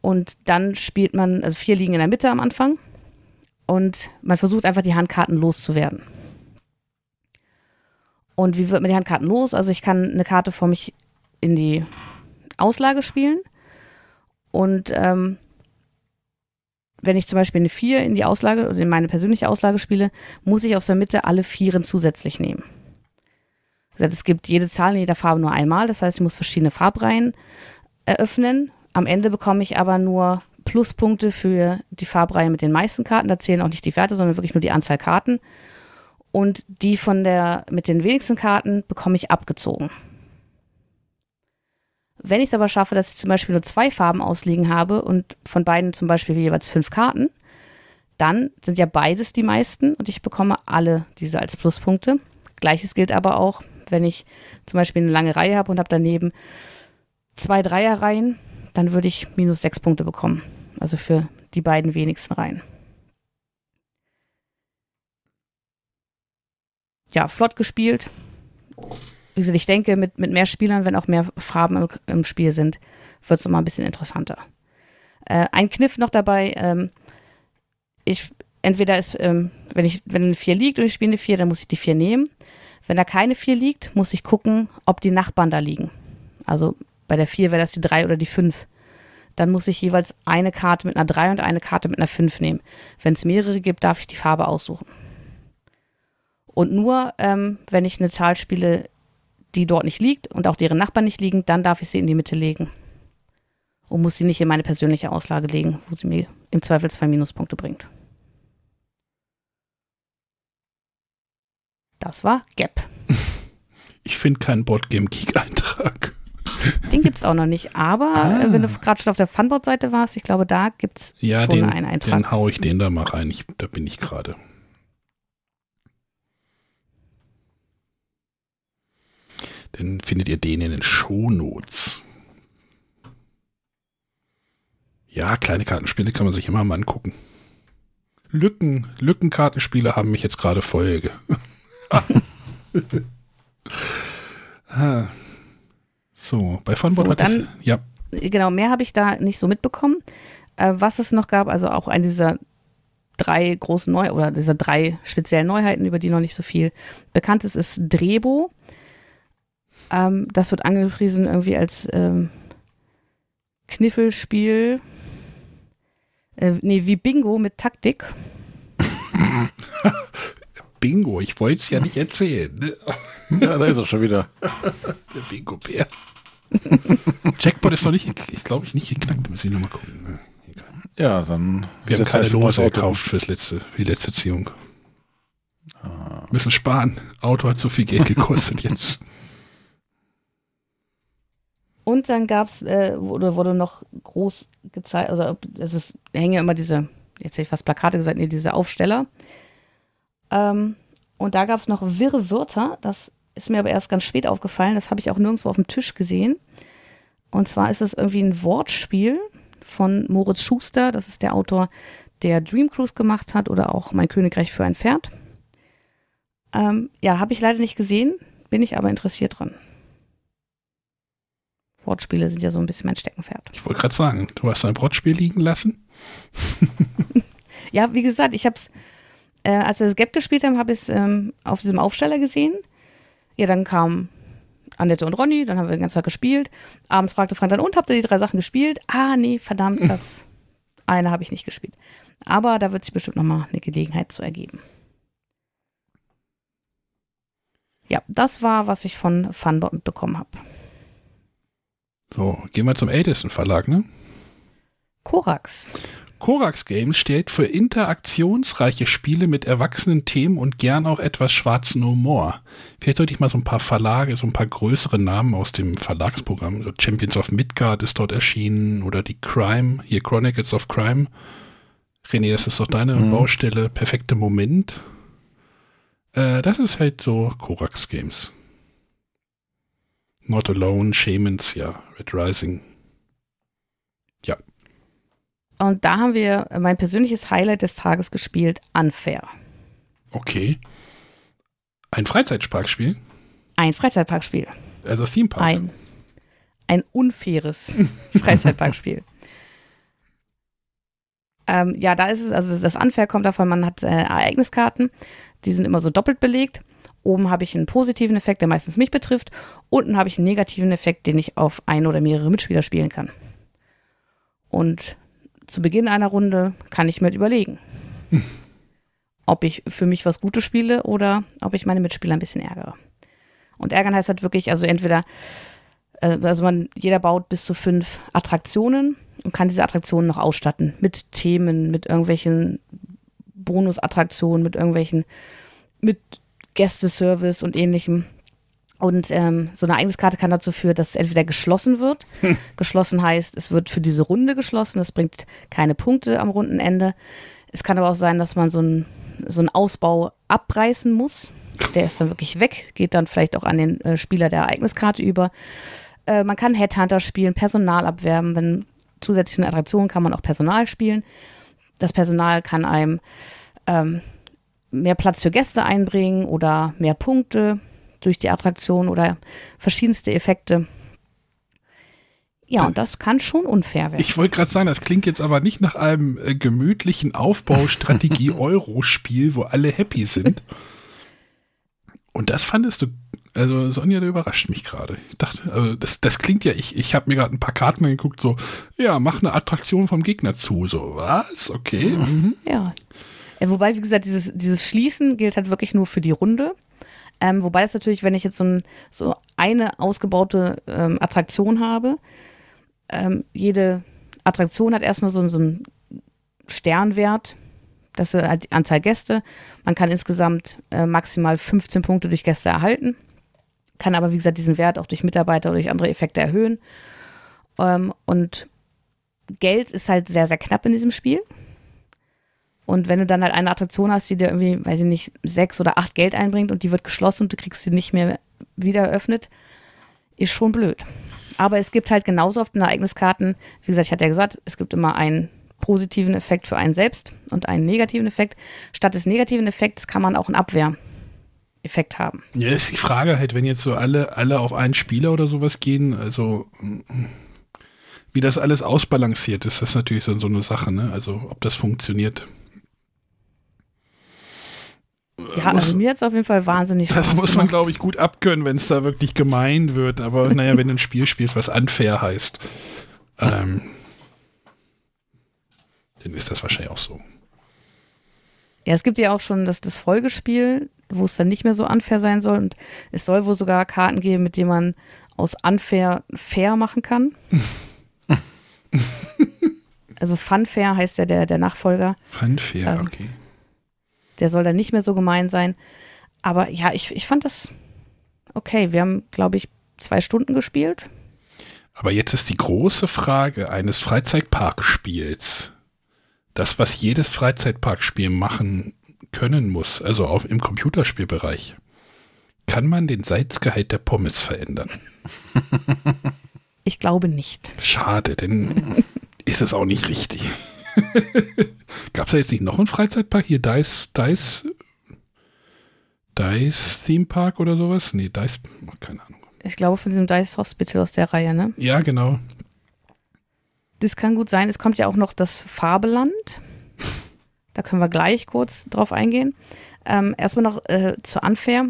Und dann spielt man, also vier liegen in der Mitte am Anfang und man versucht einfach die Handkarten loszuwerden. Und wie wird man die Handkarten los? Also ich kann eine Karte vor mich in die Auslage spielen und ähm, wenn ich zum Beispiel eine 4 in die Auslage oder in meine persönliche Auslage spiele, muss ich aus der Mitte alle Vieren zusätzlich nehmen. Es gibt jede Zahl in jeder Farbe nur einmal, das heißt, ich muss verschiedene Farbreihen eröffnen. Am Ende bekomme ich aber nur Pluspunkte für die Farbreihe mit den meisten Karten. Da zählen auch nicht die Werte, sondern wirklich nur die Anzahl Karten. Und die von der mit den wenigsten Karten bekomme ich abgezogen. Wenn ich es aber schaffe, dass ich zum Beispiel nur zwei Farben ausliegen habe und von beiden zum Beispiel jeweils fünf Karten, dann sind ja beides die meisten und ich bekomme alle diese als Pluspunkte. Gleiches gilt aber auch, wenn ich zum Beispiel eine lange Reihe habe und habe daneben zwei Dreierreihen, dann würde ich minus sechs Punkte bekommen. Also für die beiden wenigsten Reihen. Ja, flott gespielt. Wie gesagt, ich denke, mit, mit mehr Spielern, wenn auch mehr Farben im, im Spiel sind, wird es nochmal ein bisschen interessanter. Äh, ein Kniff noch dabei, ähm, ich, entweder ist, ähm, wenn, ich, wenn eine 4 liegt und ich spiele eine 4, dann muss ich die 4 nehmen. Wenn da keine 4 liegt, muss ich gucken, ob die Nachbarn da liegen. Also bei der 4 wäre das die 3 oder die 5. Dann muss ich jeweils eine Karte mit einer 3 und eine Karte mit einer 5 nehmen. Wenn es mehrere gibt, darf ich die Farbe aussuchen. Und nur, ähm, wenn ich eine Zahl spiele, die dort nicht liegt und auch deren Nachbarn nicht liegen, dann darf ich sie in die Mitte legen. Und muss sie nicht in meine persönliche Auslage legen, wo sie mir im Zweifelsfall Minuspunkte bringt. Das war Gap. Ich finde keinen Boardgame-Geek-Eintrag. Den gibt es auch noch nicht. Aber Ah. äh, wenn du gerade schon auf der Funboard-Seite warst, ich glaube, da gibt es Ja, schon den, einen Eintrag. den hau ich den da mal rein. Ich, da bin ich gerade. Dann findet ihr den in den Shownotes. Ja, kleine Kartenspiele kann man sich immer mal angucken. Lücken, Lückenkartenspiele haben mich jetzt gerade voll. ge- Ah. So, bei Funboard So, hat das, dann- ja, genau, mehr habe ich da nicht so mitbekommen. Äh, was es noch gab, also auch eine dieser drei großen Neu oder dieser drei speziellen Neuheiten, über die noch nicht so viel bekannt ist, ist Drebo. Ähm, das wird angepriesen irgendwie als ähm, Kniffelspiel. Äh, nee, wie Bingo mit Taktik. Bingo, ich wollte es ja nicht erzählen. Ne? Ja, da ist er schon wieder. Der Bingo-Bär. Jackpot ist noch nicht, ich glaube ich, nicht geknackt. Muss ich nochmal gucken. Ne? Ja, dann. Wir haben keine Lose gekauft fürs letzte, für die letzte Ziehung. Ah. Müssen sparen. Auto hat so viel Geld gekostet jetzt. Und Und dann gab es, äh, wurde, wurde noch groß gezeigt, also es ist, hängen ja immer diese, jetzt hätte ich fast Plakate gesagt, nee, diese Aufsteller. Ähm, und da gab es noch wirre Wörter, das ist mir aber erst ganz spät aufgefallen, das habe ich auch nirgendwo auf dem Tisch gesehen. Und zwar ist es irgendwie ein Wortspiel von Moritz Schuster, das ist der Autor, der Dream Cruise gemacht hat oder auch Mein Königreich für ein Pferd. Ähm, ja, habe ich leider nicht gesehen, bin ich aber interessiert dran. Wortspiele sind ja so ein bisschen mein Steckenpferd. Ich wollte gerade sagen, du hast ein Wortspiel liegen lassen. ja, wie gesagt, ich habe es, äh, als wir das Gap gespielt haben, habe ich es ähm, auf diesem Aufsteller gesehen. Ja, dann kam Annette und Ronny, dann haben wir den ganzen Tag gespielt. Abends fragte Frank dann, und habt ihr die drei Sachen gespielt? Ah, nee, verdammt, das eine habe ich nicht gespielt. Aber da wird sich bestimmt nochmal eine Gelegenheit zu ergeben. Ja, das war, was ich von Funbot bekommen habe. So, gehen wir zum ältesten Verlag, ne? Korax. Korax Games steht für interaktionsreiche Spiele mit erwachsenen Themen und gern auch etwas schwarzen Humor. Vielleicht sollte ich mal so ein paar Verlage, so ein paar größere Namen aus dem Verlagsprogramm, so Champions of Midgard ist dort erschienen oder die Crime, hier Chronicles of Crime. René, das ist doch deine mhm. Baustelle, perfekte Moment. Äh, das ist halt so Korax Games. Not Alone, Shamans, ja, Red Rising. Ja. Und da haben wir mein persönliches Highlight des Tages gespielt, Unfair. Okay. Ein Freizeitsparkspiel? Ein Freizeitparkspiel. Also Theme Park. Ein, ein unfaires Freizeitparkspiel. ähm, ja, da ist es, also das Unfair kommt davon, man hat äh, Ereigniskarten, die sind immer so doppelt belegt Oben habe ich einen positiven Effekt, der meistens mich betrifft. Unten habe ich einen negativen Effekt, den ich auf ein oder mehrere Mitspieler spielen kann. Und zu Beginn einer Runde kann ich mir überlegen, hm. ob ich für mich was Gutes spiele oder ob ich meine Mitspieler ein bisschen ärgere. Und ärgern heißt halt wirklich, also entweder, äh, also man, jeder baut bis zu fünf Attraktionen und kann diese Attraktionen noch ausstatten mit Themen, mit irgendwelchen Bonusattraktionen, mit irgendwelchen, mit Gästeservice und ähnlichem. Und ähm, so eine Ereigniskarte kann dazu führen, dass es entweder geschlossen wird. Hm. Geschlossen heißt, es wird für diese Runde geschlossen, das bringt keine Punkte am Rundenende. Es kann aber auch sein, dass man so einen so Ausbau abreißen muss. Der ist dann wirklich weg, geht dann vielleicht auch an den äh, Spieler der Ereigniskarte über. Äh, man kann Headhunter spielen, Personal abwerben. Wenn zusätzlichen Attraktionen kann man auch Personal spielen. Das Personal kann einem ähm, mehr Platz für Gäste einbringen oder mehr Punkte durch die Attraktion oder verschiedenste Effekte. Ja, und das kann schon unfair werden. Ich wollte gerade sagen, das klingt jetzt aber nicht nach einem äh, gemütlichen Aufbaustrategie-Euro-Spiel, wo alle happy sind. Und das fandest du, also Sonja, der überrascht mich gerade. Ich dachte, also das, das klingt ja, ich, ich habe mir gerade ein paar Karten angeguckt, so, ja, mach eine Attraktion vom Gegner zu. So, was? Okay. Mhm. Ja, äh, wobei, wie gesagt, dieses, dieses Schließen gilt halt wirklich nur für die Runde. Ähm, wobei es natürlich, wenn ich jetzt so, ein, so eine ausgebaute ähm, Attraktion habe, ähm, jede Attraktion hat erstmal so, so einen Sternwert, das ist halt die Anzahl Gäste. Man kann insgesamt äh, maximal 15 Punkte durch Gäste erhalten, kann aber, wie gesagt, diesen Wert auch durch Mitarbeiter oder durch andere Effekte erhöhen. Ähm, und Geld ist halt sehr, sehr knapp in diesem Spiel. Und wenn du dann halt eine Attraktion hast, die dir irgendwie, weiß ich nicht, sechs oder acht Geld einbringt und die wird geschlossen und du kriegst sie nicht mehr wieder eröffnet, ist schon blöd. Aber es gibt halt genauso auf den Ereigniskarten, wie gesagt, ich hatte ja gesagt, es gibt immer einen positiven Effekt für einen selbst und einen negativen Effekt. Statt des negativen Effekts kann man auch einen Abwehreffekt haben. Ja, ist die Frage halt, wenn jetzt so alle, alle auf einen Spieler oder sowas gehen, also wie das alles ausbalanciert ist, das ist natürlich so, so eine Sache, ne? Also ob das funktioniert. Ja, also mir hat es auf jeden Fall wahnsinnig Das muss man, glaube ich, gut abkönnen, wenn es da wirklich gemein wird. Aber naja, wenn du ein Spiel spielst, was unfair heißt, ähm, dann ist das wahrscheinlich auch so. Ja, es gibt ja auch schon das, das Folgespiel, wo es dann nicht mehr so unfair sein soll. Und es soll wohl sogar Karten geben, mit denen man aus unfair fair machen kann. also Funfair heißt ja der, der Nachfolger. Funfair, ähm, okay. Der soll dann nicht mehr so gemein sein. Aber ja, ich, ich fand das okay. Wir haben, glaube ich, zwei Stunden gespielt. Aber jetzt ist die große Frage eines Freizeitparkspiels. Das, was jedes Freizeitparkspiel machen können muss, also auch im Computerspielbereich. Kann man den Salzgehalt der Pommes verändern? Ich glaube nicht. Schade, denn ist es auch nicht richtig. Gab es da jetzt nicht noch einen Freizeitpark? Hier Dice, Dice, Dice Theme Park oder sowas? Nee, Dice, keine Ahnung. Ich glaube von diesem Dice Hospital aus der Reihe, ne? Ja, genau. Das kann gut sein. Es kommt ja auch noch das Farbeland. Da können wir gleich kurz drauf eingehen. Ähm, erstmal noch äh, zu Unfair.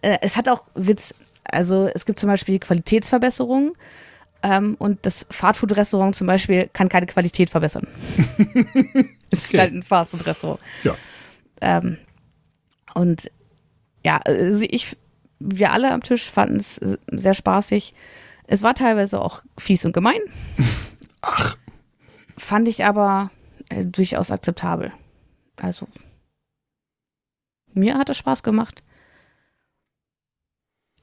Äh, es hat auch Witz. Also es gibt zum Beispiel Qualitätsverbesserungen ähm, und das Fastfood-Restaurant zum Beispiel kann keine Qualität verbessern. es Okay. ist halt ein Fastfood-Restaurant. Ja. Ähm, und ja, also ich, wir alle am Tisch fanden es sehr spaßig. Es war teilweise auch fies und gemein. Ach, Fand ich aber äh, durchaus akzeptabel. Also, mir hat es Spaß gemacht.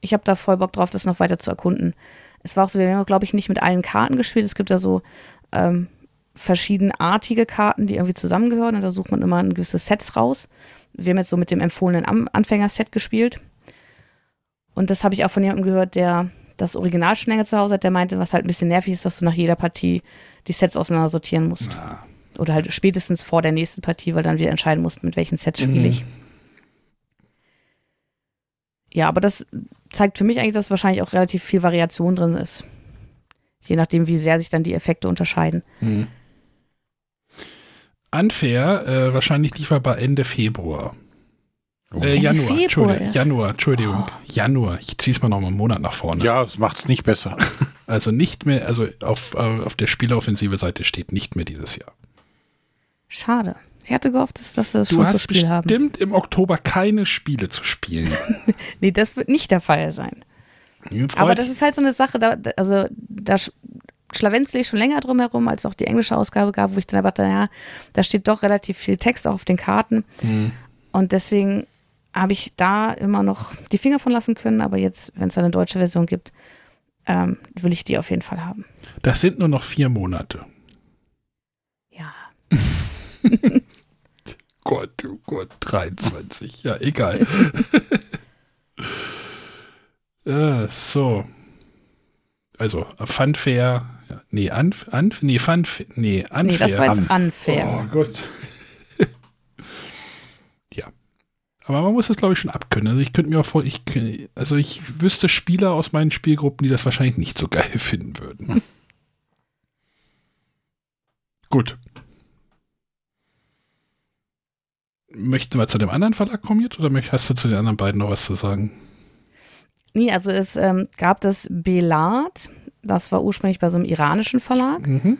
Ich habe da voll Bock drauf, das noch weiter zu erkunden. Es war auch so, wir haben, glaube ich, nicht mit allen Karten gespielt. Es gibt ja so ähm, verschiedenartige Karten, die irgendwie zusammengehören. Und da sucht man immer ein gewisses Sets raus. Wir haben jetzt so mit dem empfohlenen Am Anfängerset gespielt. Und das habe ich auch von jemandem gehört, der das Original schon länger zu Hause hat, der meinte, was halt ein bisschen nervig ist, dass du nach jeder Partie die Sets auseinander sortieren musst. na, Oder halt spätestens vor der nächsten Partie, weil dann wieder entscheiden musst, mit welchen Sets spiele Mhm. ich. Ja, aber das zeigt für mich eigentlich, dass wahrscheinlich auch relativ viel Variation drin ist. Je nachdem, wie sehr sich dann die Effekte unterscheiden. hm. Unfair, äh, wahrscheinlich lieferbar Ende Februar. Äh, Ende Januar, Februar Entschuldigung. erst. Januar, Entschuldigung. Januar. Ich zieh's mal noch mal einen Monat nach vorne. Ja, das macht's nicht besser. Also nicht mehr, also auf, äh, auf der Spieleoffensive Seite steht nicht mehr dieses Jahr. Schade. Ich hatte gehofft, dass, das Du schon zu hast Spiel haben. bestimmt im Oktober keine Spiele zu spielen. Nee, das wird nicht der Fall sein. Aber das ist halt so eine Sache, da, also da sch- schlawenzle ich schon länger drum herum, als auch die englische Ausgabe gab, wo ich dann dachte, ja, da steht doch relativ viel Text auch auf den Karten. Hm. Und deswegen habe ich da immer noch die Finger von lassen können, aber jetzt, wenn es eine deutsche Version gibt, ähm, will ich die auf jeden Fall haben. Das sind nur noch vier Monate. Ja. Gott, oh Gott, 23. Ja, egal. äh, so. Also, Funfair. Ja, nee, Unf, Unf, nee, Funf, nee, Unfair. Nee, das war jetzt unfair. Oh Gott. ja. Aber man muss das, glaube ich, schon abkönnen. Also ich könnte mir auch vor, ich, also ich wüsste Spieler aus meinen Spielgruppen, die das wahrscheinlich nicht so geil finden würden. Gut. Möchten wir zu dem anderen Verlag kommen jetzt oder hast du zu den anderen beiden noch was zu sagen? Nee, also es ähm, gab das Belat, das war ursprünglich bei so einem iranischen Verlag. Mhm.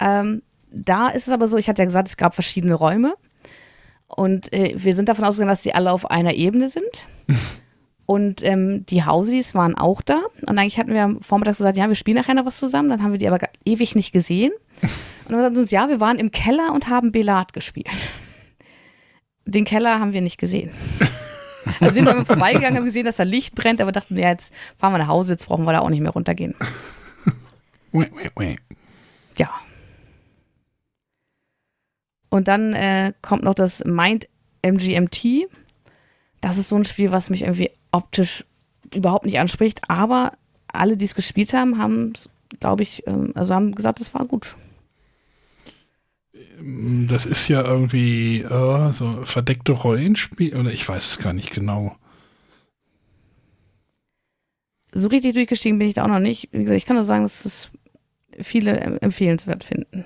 Ähm, da ist es aber so, ich hatte ja gesagt, es gab verschiedene Räume und äh, wir sind davon ausgegangen, dass sie alle auf einer Ebene sind. und ähm, die Hausis waren auch da. Und eigentlich hatten wir am Vormittag gesagt, ja, wir spielen nachher noch was zusammen. Dann haben wir die aber ewig nicht gesehen. Und dann sagten sie uns, ja, wir waren im Keller und haben Belat gespielt. Den Keller haben wir nicht gesehen. Also wir sind nur einmal vorbeigegangen, haben gesehen, dass da Licht brennt, aber dachten, ja, jetzt fahren wir nach Hause, jetzt brauchen wir da auch nicht mehr runtergehen. Wäh, wäh, wäh. Ja. Und dann äh, kommt noch das Mind MGMT. Das ist so ein Spiel, was mich irgendwie optisch überhaupt nicht anspricht, aber alle, die es gespielt haben, haben es, glaube ich, ähm, also haben gesagt, es war gut. Das ist ja irgendwie äh, so verdeckte Rollenspiel oder ich weiß es gar nicht genau. So richtig durchgestiegen bin ich da auch noch nicht. Wie gesagt, ich kann nur sagen, dass es viele em- empfehlenswert finden.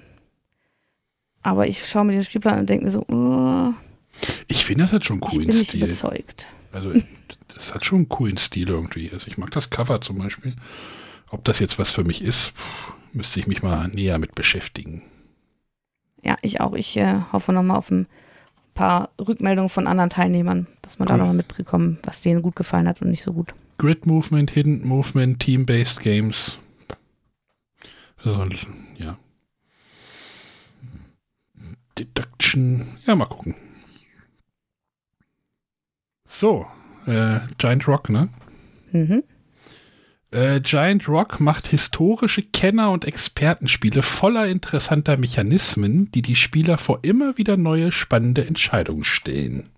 Aber ich schaue mir den Spielplan und denke mir so, oh, Ich finde, das hat schon einen ich coolen bin nicht Stil. überzeugt. Also, das hat schon einen coolen Stil irgendwie. Also, ich mag das Cover zum Beispiel. Ob das jetzt was für mich ist, pff, müsste ich mich mal näher mit beschäftigen. Ja, ich auch. Ich äh, hoffe nochmal auf ein paar Rückmeldungen von anderen Teilnehmern, dass man da Cool. nochmal mitbekommt, was denen gut gefallen hat und nicht so gut. Grid Movement, Hidden Movement, Team-Based Games. Also, ja. Deduction. Ja, mal gucken. So, äh, Giant Rock, ne? Mhm. Äh, Giant Rock macht historische Kenner- und Expertenspiele voller interessanter Mechanismen, die die Spieler vor immer wieder neue spannende Entscheidungen stellen.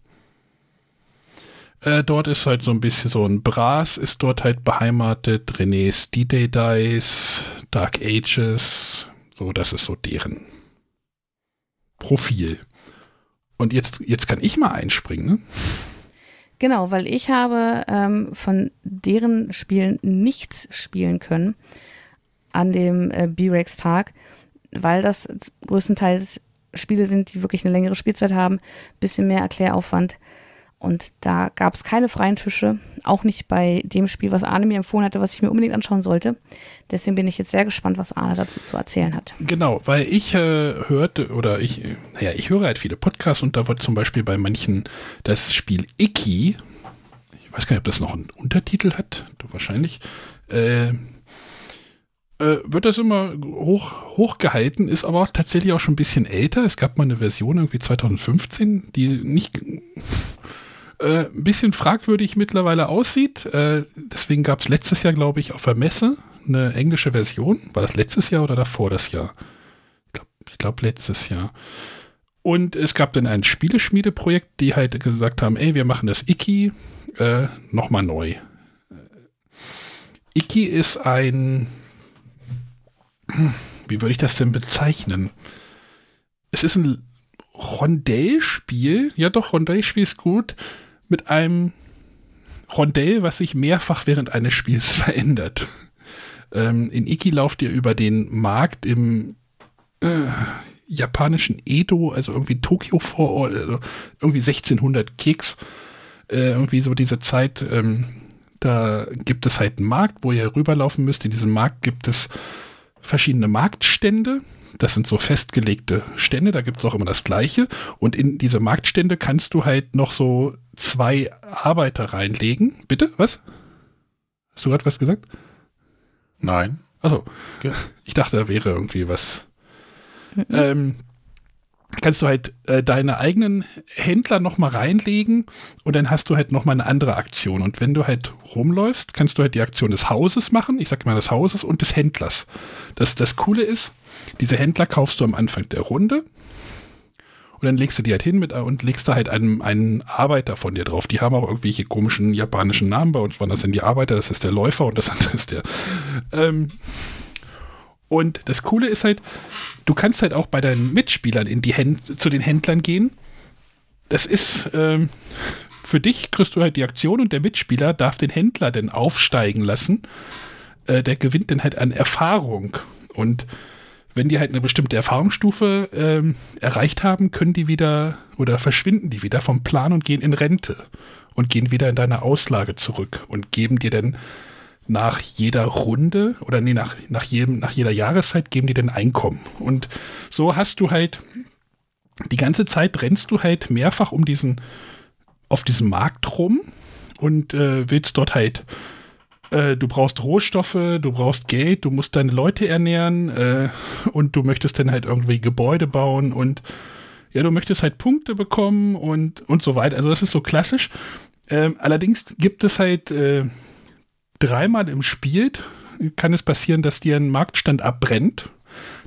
Äh, dort ist halt so ein bisschen so ein Bras ist dort halt beheimatet, René's D-Day Dice, Dark Ages, so, das ist so deren Profil. Und jetzt, jetzt kann ich mal einspringen, ne? Genau, weil ich habe ähm, von deren Spielen nichts spielen können an dem äh, B-Rex-Tag, weil das größtenteils Spiele sind, die wirklich eine längere Spielzeit haben, bisschen mehr Erkläraufwand. Und da gab es keine freien Tische, auch nicht bei dem Spiel, was Arne mir empfohlen hatte, was ich mir unbedingt anschauen sollte. Deswegen bin ich jetzt sehr gespannt, was Arne dazu zu erzählen hat. Genau, weil ich äh, hörte oder ich, naja, ich höre halt viele Podcasts und da wird zum Beispiel bei manchen das Spiel Icky, ich weiß gar nicht, ob das noch einen Untertitel hat, wahrscheinlich, äh, äh, wird das immer hoch, hochgehalten, ist aber tatsächlich auch schon ein bisschen älter. Es gab mal eine Version irgendwie 2015, die nicht äh, ein bisschen fragwürdig mittlerweile aussieht. Äh, deswegen gab es letztes Jahr, glaube ich, auf der Messe eine englische Version. War das letztes Jahr oder davor das Jahr? Ich glaube glaub letztes Jahr. Und es gab dann ein Spieleschmiedeprojekt, die halt gesagt haben, ey, wir machen das Iki äh, nochmal neu. Äh, Iki ist ein, wie würde ich das denn bezeichnen? Es ist ein Rondellspiel, ja doch, Rondellspiel ist gut, mit einem Rondell, was sich mehrfach während eines Spiels verändert. Ähm, in Iki lauft ihr über den Markt im äh, japanischen Edo, also irgendwie Tokio vor, also irgendwie 1600 Keks, äh, irgendwie so diese Zeit. Ähm, da gibt es halt einen Markt, wo ihr rüberlaufen müsst. In diesem Markt gibt es verschiedene Marktstände das sind so festgelegte Stände, da gibt es auch immer das Gleiche. Und in diese Marktstände kannst du halt noch so zwei Arbeiter reinlegen. Bitte? Was? Hast du gerade was gesagt? Nein. Achso. Ich dachte, da wäre irgendwie was. Mhm. Ähm, kannst du halt äh, deine eigenen Händler nochmal reinlegen und dann hast du halt nochmal eine andere Aktion. Und wenn du halt rumläufst, kannst du halt die Aktion des Hauses machen, ich sag mal des Hauses und des Händlers. Das, das Coole ist, diese Händler kaufst du am Anfang der Runde und dann legst du die halt hin mit und legst da halt einen, einen Arbeiter von dir drauf. Die haben auch irgendwelche komischen japanischen Namen. Bei uns waren das denn die Arbeiter, das ist der Läufer und das andere ist der. Ähm, und das Coole ist halt, du kannst halt auch bei deinen Mitspielern in die Händ zu den Händlern gehen. Das ist ähm, für dich kriegst du halt die Aktion und der Mitspieler darf den Händler dann aufsteigen lassen. Äh, der gewinnt dann halt an Erfahrung und wenn die halt eine bestimmte Erfahrungsstufe ähm, erreicht haben, können die wieder oder verschwinden die wieder vom Plan und gehen in Rente und gehen wieder in deine Auslage zurück und geben dir dann nach jeder Runde oder nee, nach, nach, jedem, nach jeder Jahreszeit geben die dann Einkommen. Und so hast du halt die ganze Zeit rennst du halt mehrfach um diesen, auf diesem Markt rum und äh, willst dort halt äh, du brauchst Rohstoffe, du brauchst Geld, du musst deine Leute ernähren äh, und du möchtest dann halt irgendwie Gebäude bauen und ja, du möchtest halt Punkte bekommen und, und so weiter. Also das ist so klassisch. Ähm, allerdings gibt es halt äh, dreimal im Spiel, kann es passieren, dass dir ein Marktstand abbrennt.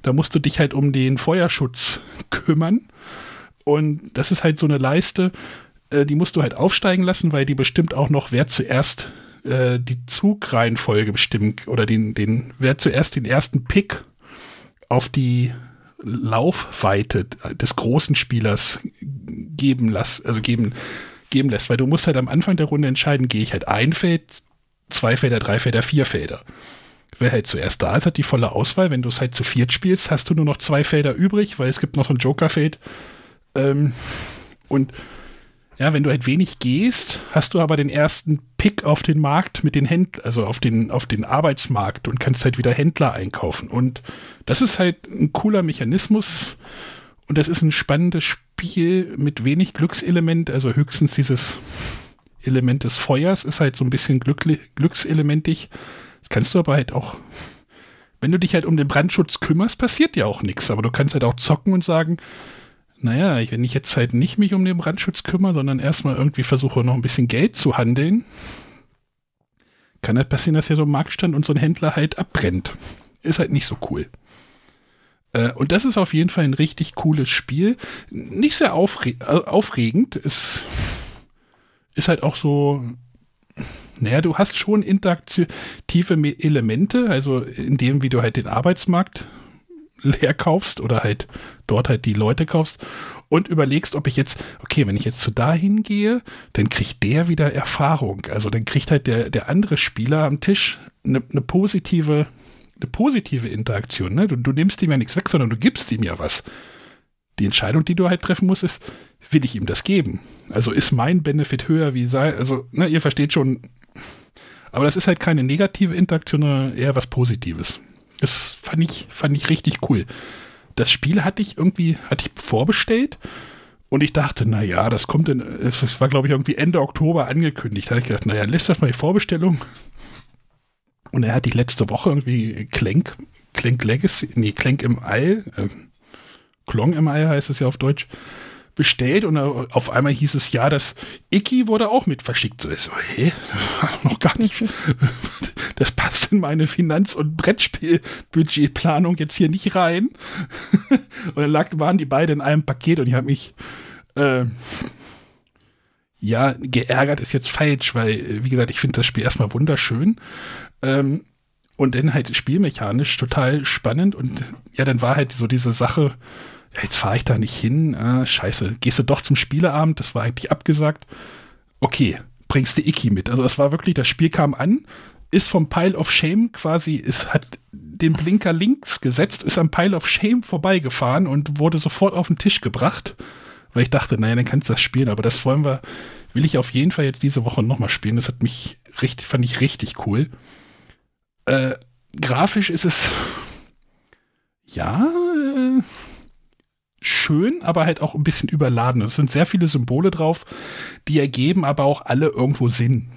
Da musst du dich halt um den Feuerschutz kümmern. Und das ist halt so eine Leiste, äh, die musst du halt aufsteigen lassen, weil die bestimmt auch noch, wer zuerst äh, die Zugreihenfolge bestimmen oder den, den, wer zuerst den ersten Pick auf die Laufweite des großen Spielers geben lässt, also geben, geben lässt, weil du musst halt am Anfang der Runde entscheiden, gehe ich halt ein Feld, zwei Felder, drei Felder, vier Felder. Wer halt zuerst da ist, hat die volle Auswahl. Wenn du es halt zu viert spielst, hast du nur noch zwei Felder übrig, weil es gibt noch ein Jokerfeld. Ähm, und ja, wenn du halt wenig gehst, hast du aber den ersten Pick auf den Markt mit den Händlern, also auf den, auf den Arbeitsmarkt und kannst halt wieder Händler einkaufen. Und das ist halt ein cooler Mechanismus und das ist ein spannendes Spiel mit wenig Glückselement, also höchstens dieses Element des Feuers ist halt so ein bisschen glückselementig. Das kannst du aber halt auch, wenn du dich halt um den Brandschutz kümmerst, passiert ja auch nichts, aber du kannst halt auch zocken und sagen, naja, wenn ich jetzt halt nicht mich um den Brandschutz kümmere, sondern erstmal irgendwie versuche noch ein bisschen Geld zu handeln, kann halt passieren, dass ja so ein Marktstand und so ein Händler halt abbrennt. Ist halt nicht so cool. Äh, und das ist auf jeden Fall ein richtig cooles Spiel. Nicht sehr aufre äh, aufregend. Es ist halt auch so, naja, du hast schon interaktive Elemente, also in dem, wie du halt den Arbeitsmarkt leer kaufst oder halt dort halt die Leute kaufst und überlegst, ob ich jetzt, okay, wenn ich jetzt zu dahin gehe, dann kriegt der wieder Erfahrung. Also dann kriegt halt der, der andere Spieler am Tisch eine, eine positive, eine positive Interaktion. Ne? Du, du nimmst ihm ja nichts weg, sondern du gibst ihm ja was. Die Entscheidung, die du halt treffen musst, ist, will ich ihm das geben? Also ist mein Benefit höher wie sein? Also, ne, ihr versteht schon. Aber das ist halt keine negative Interaktion, sondern eher was Positives. Das fand ich, fand ich richtig cool. Das Spiel hatte ich irgendwie, hatte ich vorbestellt und ich dachte, naja, das kommt in, es war glaube ich irgendwie Ende Oktober angekündigt. Da habe ich gedacht, naja, lässt das mal die Vorbestellung. Und er hatte ich letzte Woche irgendwie Clank, Clank Legacy, nee, Clank im All, äh, Klong im All heißt es ja auf Deutsch, bestellt und auf einmal hieß es, ja, das Icky wurde auch mit verschickt. So, so hä? Noch gar nicht. Das passt in meine Finanz- und Brettspielbudgetplanung jetzt hier nicht rein. und dann lag, waren die beide in einem Paket und ich habe mich äh, ja, geärgert ist jetzt falsch, weil, wie gesagt, ich finde das Spiel erstmal wunderschön. Ähm, und dann halt spielmechanisch total spannend. Und ja, dann war halt so diese Sache, ja, jetzt fahre ich da nicht hin, ah, scheiße, gehst du doch zum Spieleabend, das war eigentlich abgesagt. Okay, bringst du Iki mit. Also es war wirklich, das Spiel kam an, ist vom Pile of Shame quasi, es hat den Blinker links gesetzt, ist am Pile of Shame vorbeigefahren und wurde sofort auf den Tisch gebracht, weil ich dachte, naja, dann kannst du das spielen, aber das wollen wir, will ich auf jeden Fall jetzt diese Woche nochmal spielen. Das hat mich richtig, fand ich richtig cool. Äh, grafisch ist es, ja, äh, schön, aber halt auch ein bisschen überladen. Es sind sehr viele Symbole drauf, die ergeben aber auch alle irgendwo Sinn.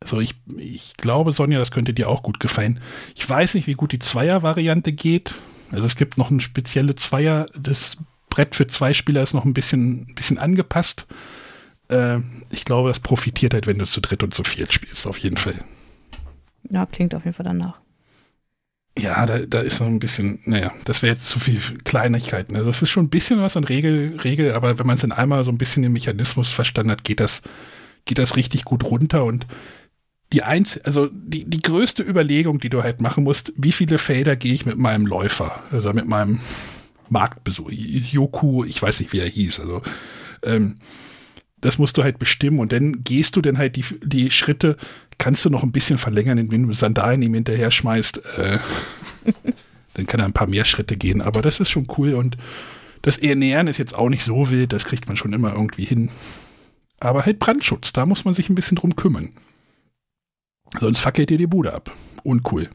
Also ich, ich glaube, Sonja, das könnte dir auch gut gefallen. Ich weiß nicht, wie gut die Zweier-Variante geht. Also es gibt noch ein spezielle Zweier. Das Brett für zwei Spieler ist noch ein bisschen, ein bisschen angepasst. Äh, ich glaube, das profitiert halt, wenn du zu dritt und zu viert spielst, auf jeden Fall. Ja, klingt auf jeden Fall danach. Ja, da, da ist noch ein bisschen, naja, das wäre jetzt zu viel Kleinigkeiten. Also das ist schon ein bisschen was an Regel, Regel aber wenn man es in einmal so ein bisschen den Mechanismus verstanden hat, geht das, geht das richtig gut runter und die eins, also die, die größte Überlegung, die du halt machen musst, wie viele Felder gehe ich mit meinem Läufer, also mit meinem Marktbesuch, Yoku, ich weiß nicht, wie er hieß, also ähm, das musst du halt bestimmen und dann gehst du dann halt die, die Schritte, kannst du noch ein bisschen verlängern, indem du Sandalen ihm hinterher schmeißt. Äh, dann kann er ein paar mehr Schritte gehen, aber das ist schon cool und das Ernähren ist jetzt auch nicht so wild, das kriegt man schon immer irgendwie hin. Aber halt Brandschutz, da muss man sich ein bisschen drum kümmern. Sonst fackelt dir die Bude ab. Uncool.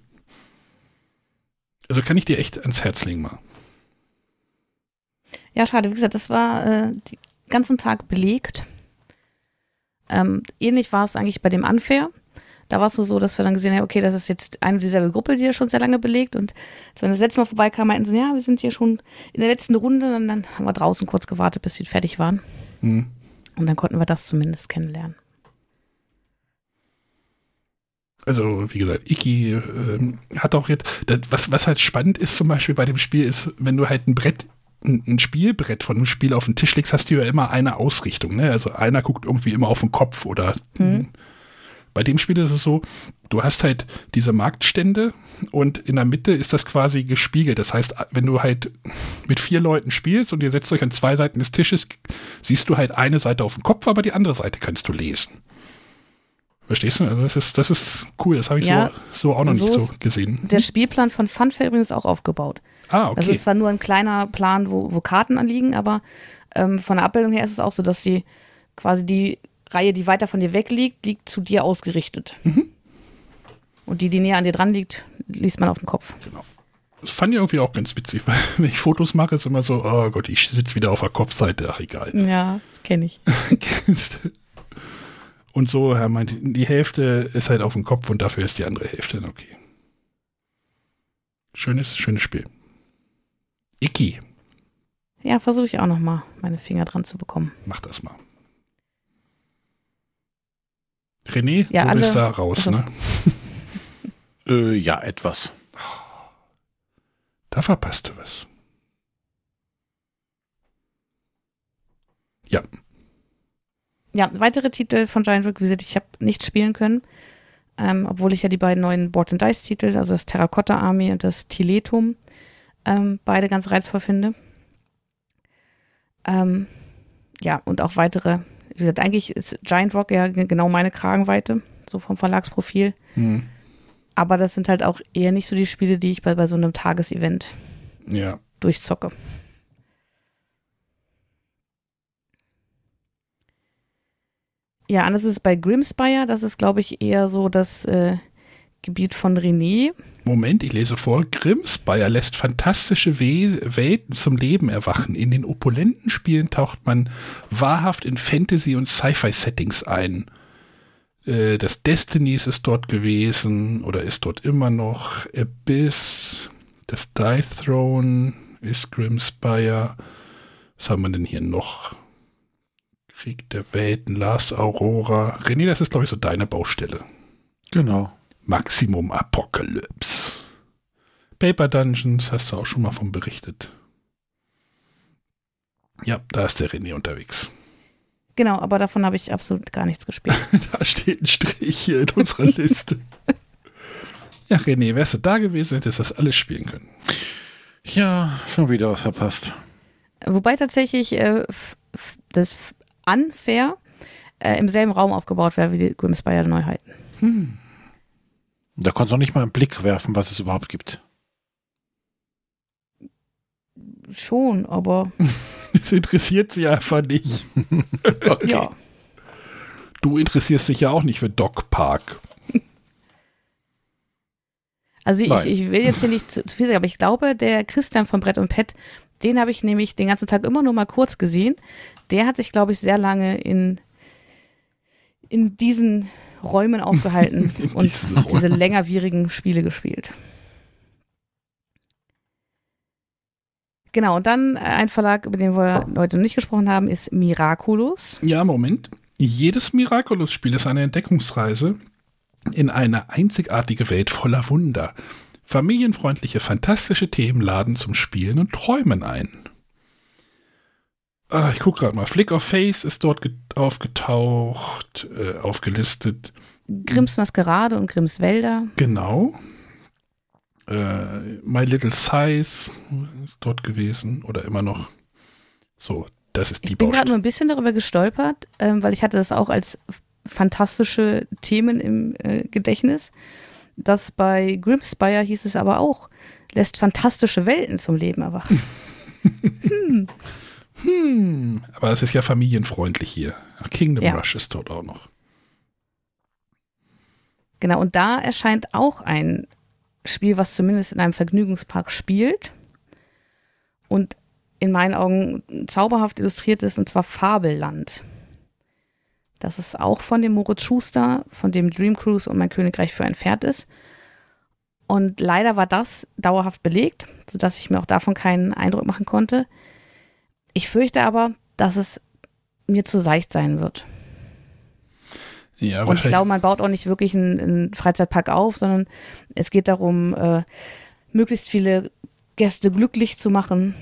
Also kann ich dir echt ans Herz legen mal. Ja, schade. Wie gesagt, das war äh, den ganzen Tag belegt. Ähm, ähnlich war es eigentlich bei dem Unfair. Da war es so, dass wir dann gesehen haben, okay, das ist jetzt eine dieselbe Gruppe, die ja schon sehr lange belegt. Und als wir das letzte Mal vorbeikamen, meinten sie, ja, wir sind hier schon in der letzten Runde. Und dann haben wir draußen kurz gewartet, bis sie fertig waren. Mhm. Und dann konnten wir das zumindest kennenlernen. Also, wie gesagt, Iki äh, hat auch jetzt, das, was, was halt spannend ist zum Beispiel bei dem Spiel, ist, wenn du halt ein Brett ein Spielbrett von einem Spiel auf den Tisch legst, hast du ja immer eine Ausrichtung. Ne? Also einer guckt irgendwie immer auf den Kopf oder mhm. bei dem Spiel ist es so, du hast halt diese Marktstände und in der Mitte ist das quasi gespiegelt. Das heißt, wenn du halt mit vier Leuten spielst und ihr setzt euch an zwei Seiten des Tisches, siehst du halt eine Seite auf dem Kopf, aber die andere Seite kannst du lesen. Verstehst du? Also das ist, das ist cool. Das habe ich ja, so, so auch noch so nicht so gesehen. Der hm? Spielplan von Funfair übrigens auch aufgebaut. Ah, okay. Das ist zwar nur ein kleiner Plan, wo, wo Karten anliegen, aber ähm, von der Abbildung her ist es auch so, dass die quasi die Reihe, die weiter von dir weg liegt, liegt zu dir ausgerichtet. Mhm. Und die, die näher an dir dran liegt, liest man auf den Kopf. Genau. Das fand ich irgendwie auch ganz witzig, weil wenn ich Fotos mache, ist immer so, oh Gott, ich sitze wieder auf der Kopfseite, ach egal. Ja, das kenne ich. Und so, er meint, die Hälfte ist halt auf dem Kopf und dafür ist die andere Hälfte okay. Schönes, schönes Spiel. Icky. Ja, versuche ich auch noch mal meine Finger dran zu bekommen. Mach das mal. René, Ja, du alle- bist da raus, also- ne? Äh, ja, etwas. Da verpasst du was. Ja, Ja, weitere Titel von Giant Rock, wie gesagt, ich habe nicht spielen können, ähm, obwohl ich ja die beiden neuen Board and Dice Titel, also das Terracotta Army und das Tiletum, ähm, beide ganz reizvoll finde. Ähm, ja, und auch weitere, wie gesagt, eigentlich ist Giant Rock ja ge- genau meine Kragenweite, so vom Verlagsprofil. hm. Aber das sind halt auch eher nicht so die Spiele, die ich bei, bei so einem Tagesevent ja. durchzocke. Ja, anders ist es bei Grimspire. Das ist, glaube ich, eher so das äh, Gebiet von René. Moment, ich lese vor. Grimsbayer lässt fantastische We Welten zum Leben erwachen. In den opulenten Spielen taucht man wahrhaft in Fantasy- und Sci-Fi-Settings ein. Äh, das Destinies ist dort gewesen oder ist dort immer noch. Abyss, das Die Throne ist Grimspire. Was haben wir denn hier noch? Krieg der Welten, Last Aurora. René, das ist, glaube ich, so deine Baustelle. Genau. Maximum Apocalypse. Paper Dungeons, hast du auch schon mal von berichtet. Ja, da ist der René unterwegs. Genau, aber davon habe ich absolut gar nichts gespielt. Da steht ein Strich hier in unserer Liste. Ja, René, wärst du da gewesen, hättest du das alles spielen können. Ja, schon wieder was verpasst. Wobei tatsächlich äh, das Unfair äh, im selben Raum aufgebaut wäre wie die Grimspire Neuheiten. Hm. Da konntest du noch nicht mal einen Blick werfen, was es überhaupt gibt. Schon, aber Das interessiert sie einfach nicht. Okay. ja. Du interessierst dich ja auch nicht für Dog Park. Also ich, ich will jetzt hier nicht zu, zu viel sagen, aber ich glaube, der Christian von Brett und Pet, den habe ich nämlich den ganzen Tag immer nur mal kurz gesehen. Der hat sich, glaube ich, sehr lange in, in diesen Räumen aufgehalten und diesen diese längerwierigen Spiele gespielt. Genau, und dann äh, ein Verlag, über den wir heute noch nicht gesprochen haben, ist Miraculous. Ja, Moment. Jedes Miraculous-Spiel ist eine Entdeckungsreise in eine einzigartige Welt voller Wunder. Familienfreundliche, fantastische Themen laden zum Spielen und Träumen ein. Ah, ich gucke gerade mal. Flick of Face ist dort ge- aufgetaucht, äh, aufgelistet. Grimms Maskerade und Grimms Wälder. Genau. Äh, My Little Size ist dort gewesen oder immer noch. So, das ist die Ich bin gerade nur ein bisschen darüber gestolpert, ähm, weil ich hatte das auch als fantastische Themen im äh, Gedächtnis. Das bei Grimspire hieß es aber auch, lässt fantastische Welten zum Leben erwachen. Hm, aber es ist ja familienfreundlich hier. Kingdom Ja. Rush ist dort auch noch. Genau, und da erscheint auch ein Spiel, was zumindest in einem Vergnügungspark spielt und in meinen Augen zauberhaft illustriert ist, und zwar Fabelland. Das ist auch von dem Moritz Schuster, von dem Dream Cruise und mein Königreich für ein Pferd ist. Und leider war das dauerhaft belegt, sodass ich mir auch davon keinen Eindruck machen konnte. Ich fürchte aber, dass es mir zu seicht sein wird. Ja, Und ich glaube, man baut auch nicht wirklich einen, einen Freizeitpark auf, sondern es geht darum, äh, möglichst viele Gäste glücklich zu machen.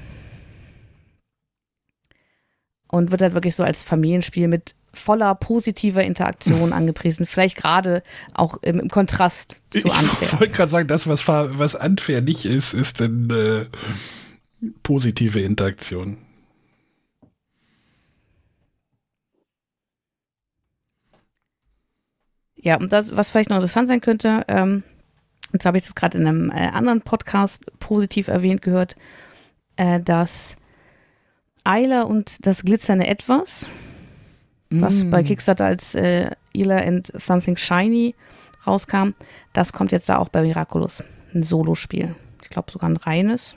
Und wird halt wirklich so als Familienspiel mit voller positiver Interaktion angepriesen. Vielleicht gerade auch im, im Kontrast zu ich Unfair. wollte gerade sagen, das, was, was unfair nicht ist, ist dann äh, positive Interaktion. Ja, und das, was vielleicht noch interessant sein könnte, ähm, und zwar habe ich das gerade in einem äh, anderen Podcast positiv erwähnt gehört, äh, dass Ayla und das glitzernde Etwas, was Mm. bei Kickstarter als äh, Ayla and Something Shiny rauskam, das kommt jetzt da auch bei Miraculous. Ein Solospiel. Ich glaube sogar ein reines.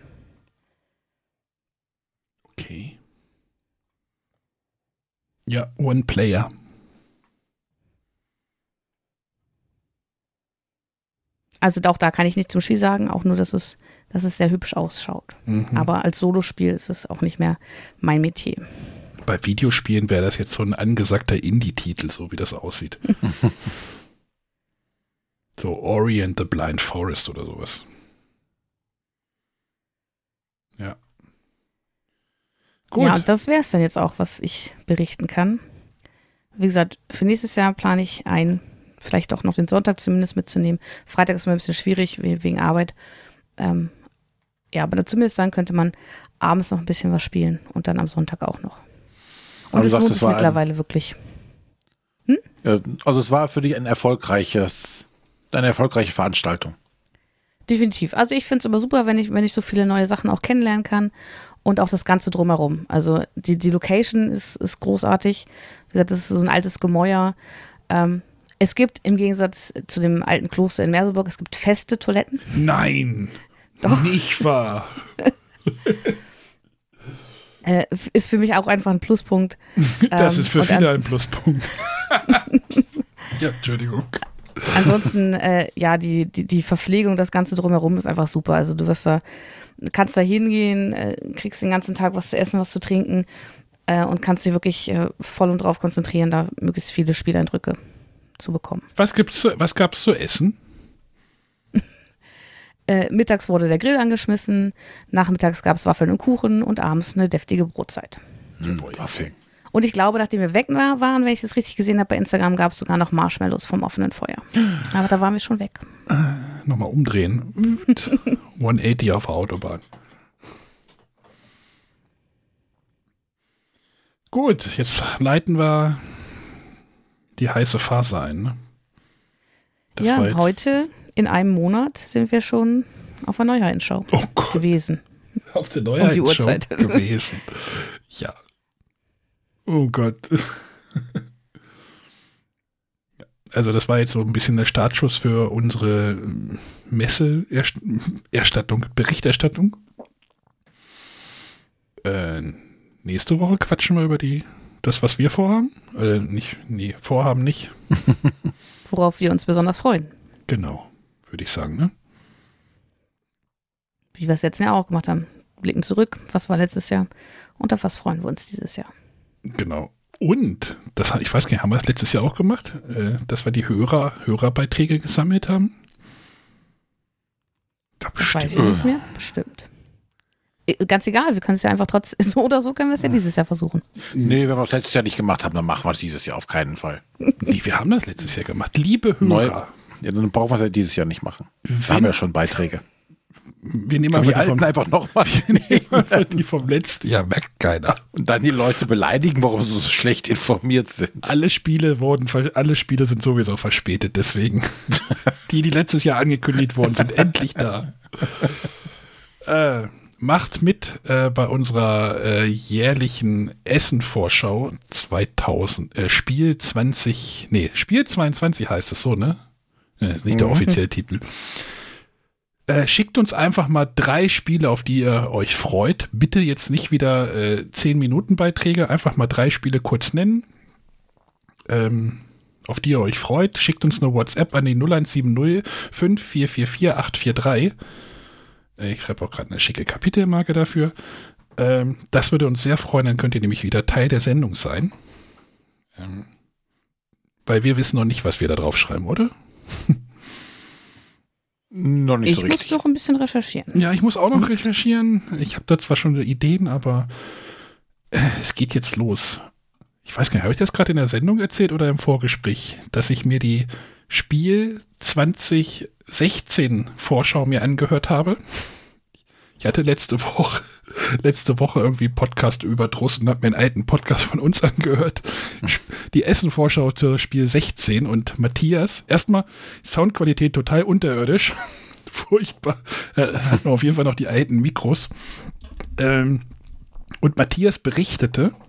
Okay. Ja, One Player. Also auch da kann ich nicht zum Spiel sagen, auch nur, dass es, dass es sehr hübsch ausschaut. Mhm. Aber als Solospiel ist es auch nicht mehr mein Metier. Bei Videospielen wäre das jetzt so ein angesagter Indie-Titel, so wie das aussieht. so Ori and the Blind Forest oder sowas. Ja. Ja, und das wäre es dann jetzt auch, was ich berichten kann. Wie gesagt, für nächstes Jahr plane ich ein, vielleicht auch noch den Sonntag zumindest mitzunehmen. Freitag ist mir ein bisschen schwierig we- wegen Arbeit. Ähm, ja, aber zumindest dann könnte man abends noch ein bisschen was spielen und dann am Sonntag auch noch. Aber Und du es sagst, lohnt das sich war ein- mittlerweile wirklich. Ja, also es war für dich ein erfolgreiches, eine erfolgreiche Veranstaltung. Definitiv. Also ich finde es immer super, wenn ich, wenn ich so viele neue Sachen auch kennenlernen kann und auch das Ganze drumherum. Also die, die Location ist, ist großartig. Wie gesagt, das ist so ein altes Gemäuer. Ähm, es gibt im Gegensatz zu dem alten Kloster in Merseburg, es gibt feste Toiletten. Nein. Doch. Nicht wahr. Äh, ist für mich auch einfach ein Pluspunkt. Das Ähm, ist für und viele ein Pluspunkt. ja, Entschuldigung. Ansonsten, äh, ja, die, die, die Verpflegung, das Ganze drumherum ist einfach super. Also du wirst da, kannst da hingehen, äh, kriegst den ganzen Tag was zu essen, was zu trinken äh, und kannst dich wirklich äh, voll und drauf konzentrieren, da möglichst viele Spieleindrücke zu bekommen. Was gibt's zu, was gab's zu essen? Äh, mittags wurde der Grill angeschmissen, nachmittags gab es Waffeln und Kuchen und abends eine deftige Brotzeit. Hm, Waffeln. Und ich glaube, nachdem wir weg war, waren, wenn ich das richtig gesehen habe, bei Instagram gab es sogar noch Marshmallows vom offenen Feuer. Aber da waren wir schon weg. Nochmal umdrehen. 180 auf der Autobahn. Gut, jetzt leiten wir die heiße Phase ein. Ne? Das ja, jetzt- heute in einem Monat sind wir schon auf der Neuheitenschau Oh Gott, gewesen. auf der Um die Neuheitenschau Uhrzeit. gewesen. Ja. Oh Gott. Also das war jetzt so ein bisschen der Startschuss für unsere Messe-Erstattung, Berichterstattung. Äh, nächste Woche quatschen wir über die, das, was wir vorhaben. Äh, nicht, nee, vorhaben nicht. Worauf wir uns besonders freuen. Genau, würde ich sagen, ne? Wie wir es letztes Jahr auch gemacht haben. Blicken zurück, was war letztes Jahr und auf was freuen wir uns dieses Jahr. Genau. Und, das, ich weiß gar nicht, haben wir das letztes Jahr auch gemacht, äh, dass wir die Hörer, Hörerbeiträge gesammelt haben? Ja, Das weiß ich bestimmt. nicht mehr. Bestimmt. Äh, Ganz egal, wir können es ja einfach trotz, so oder so können wir es ja dieses Jahr versuchen. Nee, wenn wir es letztes Jahr nicht gemacht haben, dann machen wir es dieses Jahr auf keinen Fall. Nee, wir haben das letztes Jahr gemacht. Liebe Hörer, Neu- Ja, dann brauchen wir es ja dieses Jahr nicht machen. Wir haben wenn, ja schon Beiträge. wir nehmen einfach wir die vom, einfach nochmal die vom letzten Jahr, merkt keiner. und dann die Leute beleidigen, warum sie so schlecht informiert sind. Alle Spiele wurden, alle Spiele sind sowieso verspätet, deswegen. die, die letztes Jahr angekündigt wurden, sind endlich da. Äh, macht mit äh, bei unserer äh, jährlichen Essen-Vorschau 2000, äh, Spiel 20, nee, Spiel 22 heißt es so, ne? Äh, nicht der Mhm. offizielle Titel. Äh, schickt uns einfach mal drei Spiele, auf die ihr euch freut. Bitte jetzt nicht wieder äh, 10 Minuten Beiträge, einfach mal drei Spiele kurz nennen, ähm, auf die ihr euch freut. Schickt uns eine WhatsApp an die 0170 5444 843. Ich schreibe auch gerade eine schicke Kapitelmarke dafür. Ähm, das würde uns sehr freuen, dann könnt ihr nämlich wieder Teil der Sendung sein. Ähm, weil wir wissen noch nicht, was wir da drauf schreiben, oder? Noch nicht Ich so muss richtig. noch ein bisschen recherchieren. Ja, ich muss auch noch recherchieren. Ich habe da zwar schon Ideen, aber äh, es geht jetzt los. Ich weiß gar nicht, habe ich das gerade in der Sendung erzählt oder im Vorgespräch, dass ich mir die Spiel 2016 Vorschau mir angehört habe? Ich hatte letzte Woche, letzte Woche irgendwie Podcast überdruss und habe mir einen alten Podcast von uns angehört. Die Essen-Vorschau zur Spiel 16 und Matthias, erstmal Soundqualität total unterirdisch. Furchtbar. Äh, hatten wir auf jeden Fall noch die alten Mikros. Ähm, und Matthias berichtete, äh,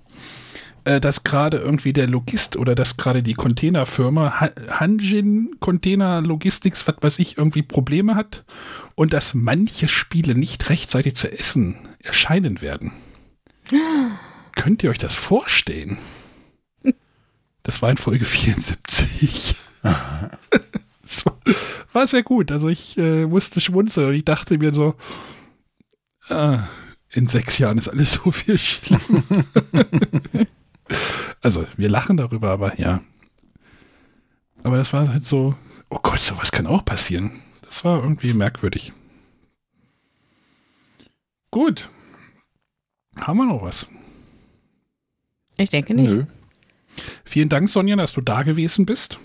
dass gerade irgendwie der Logist oder dass gerade die Containerfirma Ha- Hanjin Container Logistics, was weiß ich, irgendwie Probleme hat und dass manche Spiele nicht rechtzeitig zu essen erscheinen werden. Könnt ihr euch das vorstellen? Das war in Folge 74. das war, war sehr gut. Also ich äh, musste schmunzeln und ich dachte mir so, äh, In sechs Jahren ist alles so viel schlimmer. also, wir lachen darüber, aber ja. Aber das war halt so, oh Gott, sowas kann auch passieren. Das war irgendwie merkwürdig. Gut. Haben wir noch was? Ich denke nicht. Nö. Vielen Dank, Sonja, dass du da gewesen bist.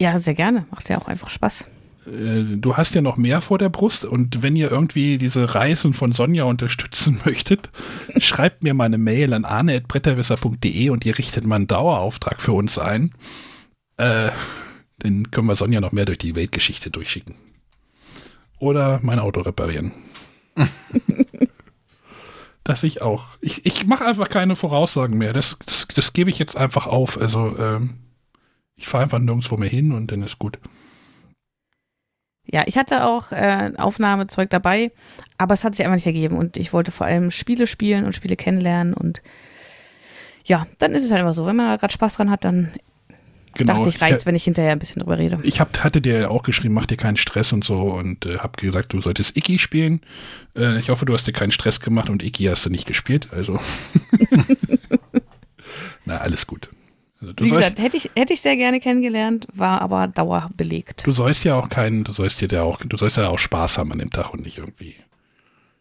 Ja, sehr gerne. Macht ja auch einfach Spaß. Äh, Du hast ja noch mehr vor der Brust und wenn ihr irgendwie diese Reisen von Sonja unterstützen möchtet, schreibt mir mal eine Mail an arne.bretterwisser.de und ihr richtet mal einen Dauerauftrag für uns ein. Äh, dann können wir Sonja noch mehr durch die Weltgeschichte durchschicken. Oder mein Auto reparieren. das ich auch. Ich, ich mache einfach keine Voraussagen mehr. Das, das, das gebe ich jetzt einfach auf. Also ähm, ich fahre einfach nirgendwo mehr hin und dann ist gut. Ja, ich hatte auch äh, Aufnahmezeug dabei, aber es hat sich einfach nicht ergeben und ich wollte vor allem Spiele spielen und Spiele kennenlernen und ja, dann ist es halt immer so. Wenn man gerade Spaß dran hat, dann dachte ich, reicht's, wenn ich hinterher ein bisschen drüber rede. Ich hab, hatte dir auch geschrieben, mach dir keinen Stress und so und äh, hab gesagt, du solltest Iki spielen. Äh, ich hoffe, du hast dir keinen Stress gemacht und Iki hast du nicht gespielt. Also, na, alles gut. Du, Wie gesagt, hätte ich, hätte ich sehr gerne kennengelernt, war aber dauerbelegt. du sollst ja auch keinen, du sollst dir ja auch, du sollst ja auch Spaß haben an dem Tag und nicht irgendwie.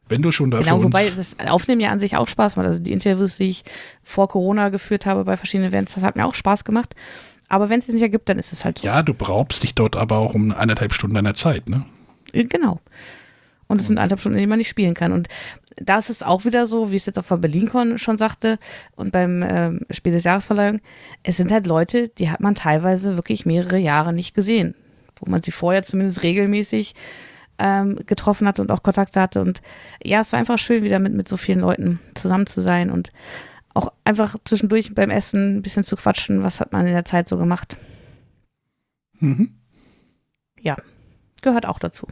Wenn du schon da für Genau, wobei das Aufnehmen ja an sich auch Spaß macht. Also die Interviews, die ich vor Corona geführt habe bei verschiedenen Events, das hat mir auch Spaß gemacht. Aber wenn es sich nicht ergibt, dann ist es halt so. ja, du beraubst dich dort aber auch um eineinhalb Stunden deiner Zeit, ne? Äh, Genau. Und es sind anderthalb Stunden, in denen man nicht spielen kann. Und da ist es auch wieder so, wie ich es jetzt auch von BerlinCon schon sagte und beim ähm, Spiel des Jahresverleihung, es sind halt Leute, die hat man teilweise wirklich mehrere Jahre nicht gesehen. Wo man sie vorher zumindest regelmäßig ähm, getroffen hatte und auch Kontakte hatte. Und ja, es war einfach schön, wieder mit, mit so vielen Leuten zusammen zu sein und auch einfach zwischendurch beim Essen ein bisschen zu quatschen. Was hat man in der Zeit so gemacht? Mhm. Gehört auch dazu.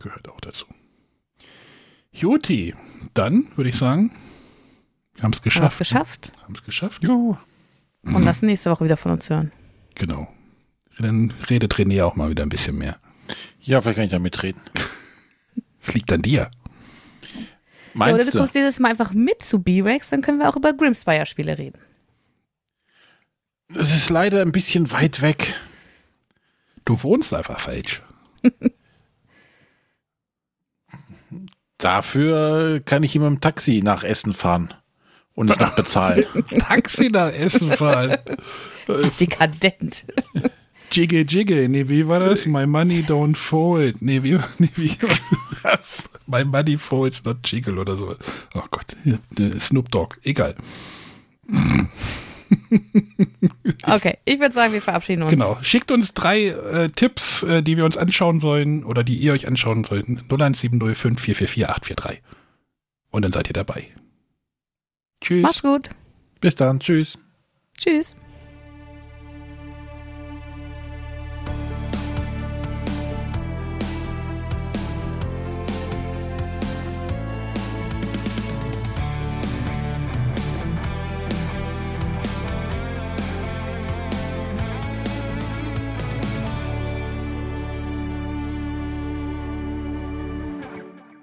Gehört auch dazu. Juti, dann würde ich sagen, wir haben es Haben wir es geschafft. geschafft Haben es geschafft. Juhu. und lassen nächste Woche wieder von uns hören. Genau. Dann redet René auch mal wieder ein bisschen mehr. Ja, vielleicht kann ich da mitreden. Es liegt an dir. Ja, oder Meinst du du? kommst dieses Mal einfach mit zu B-Rex, dann können wir auch über Grimspire-Spiele reden. Es ist leider ein bisschen weit weg. Du wohnst einfach falsch. Dafür kann ich immer im Taxi nach Essen fahren und es noch bezahlen. Taxi nach Essen fahren. Dekadent. Jigge, jigge. Nee, wie war das? My money don't fold. Nee, wie, nee, wie was? My money folds, not jiggle oder so. Oh Gott. äh, Snoop Dogg. Egal. Okay, ich würde sagen, wir verabschieden uns. Genau. Schickt uns drei äh, Tipps, äh, die wir uns anschauen sollen oder die ihr euch anschauen sollt. 01705 444 843. Und dann seid ihr dabei. Tschüss. Macht's gut. Bis dann. Tschüss. Tschüss.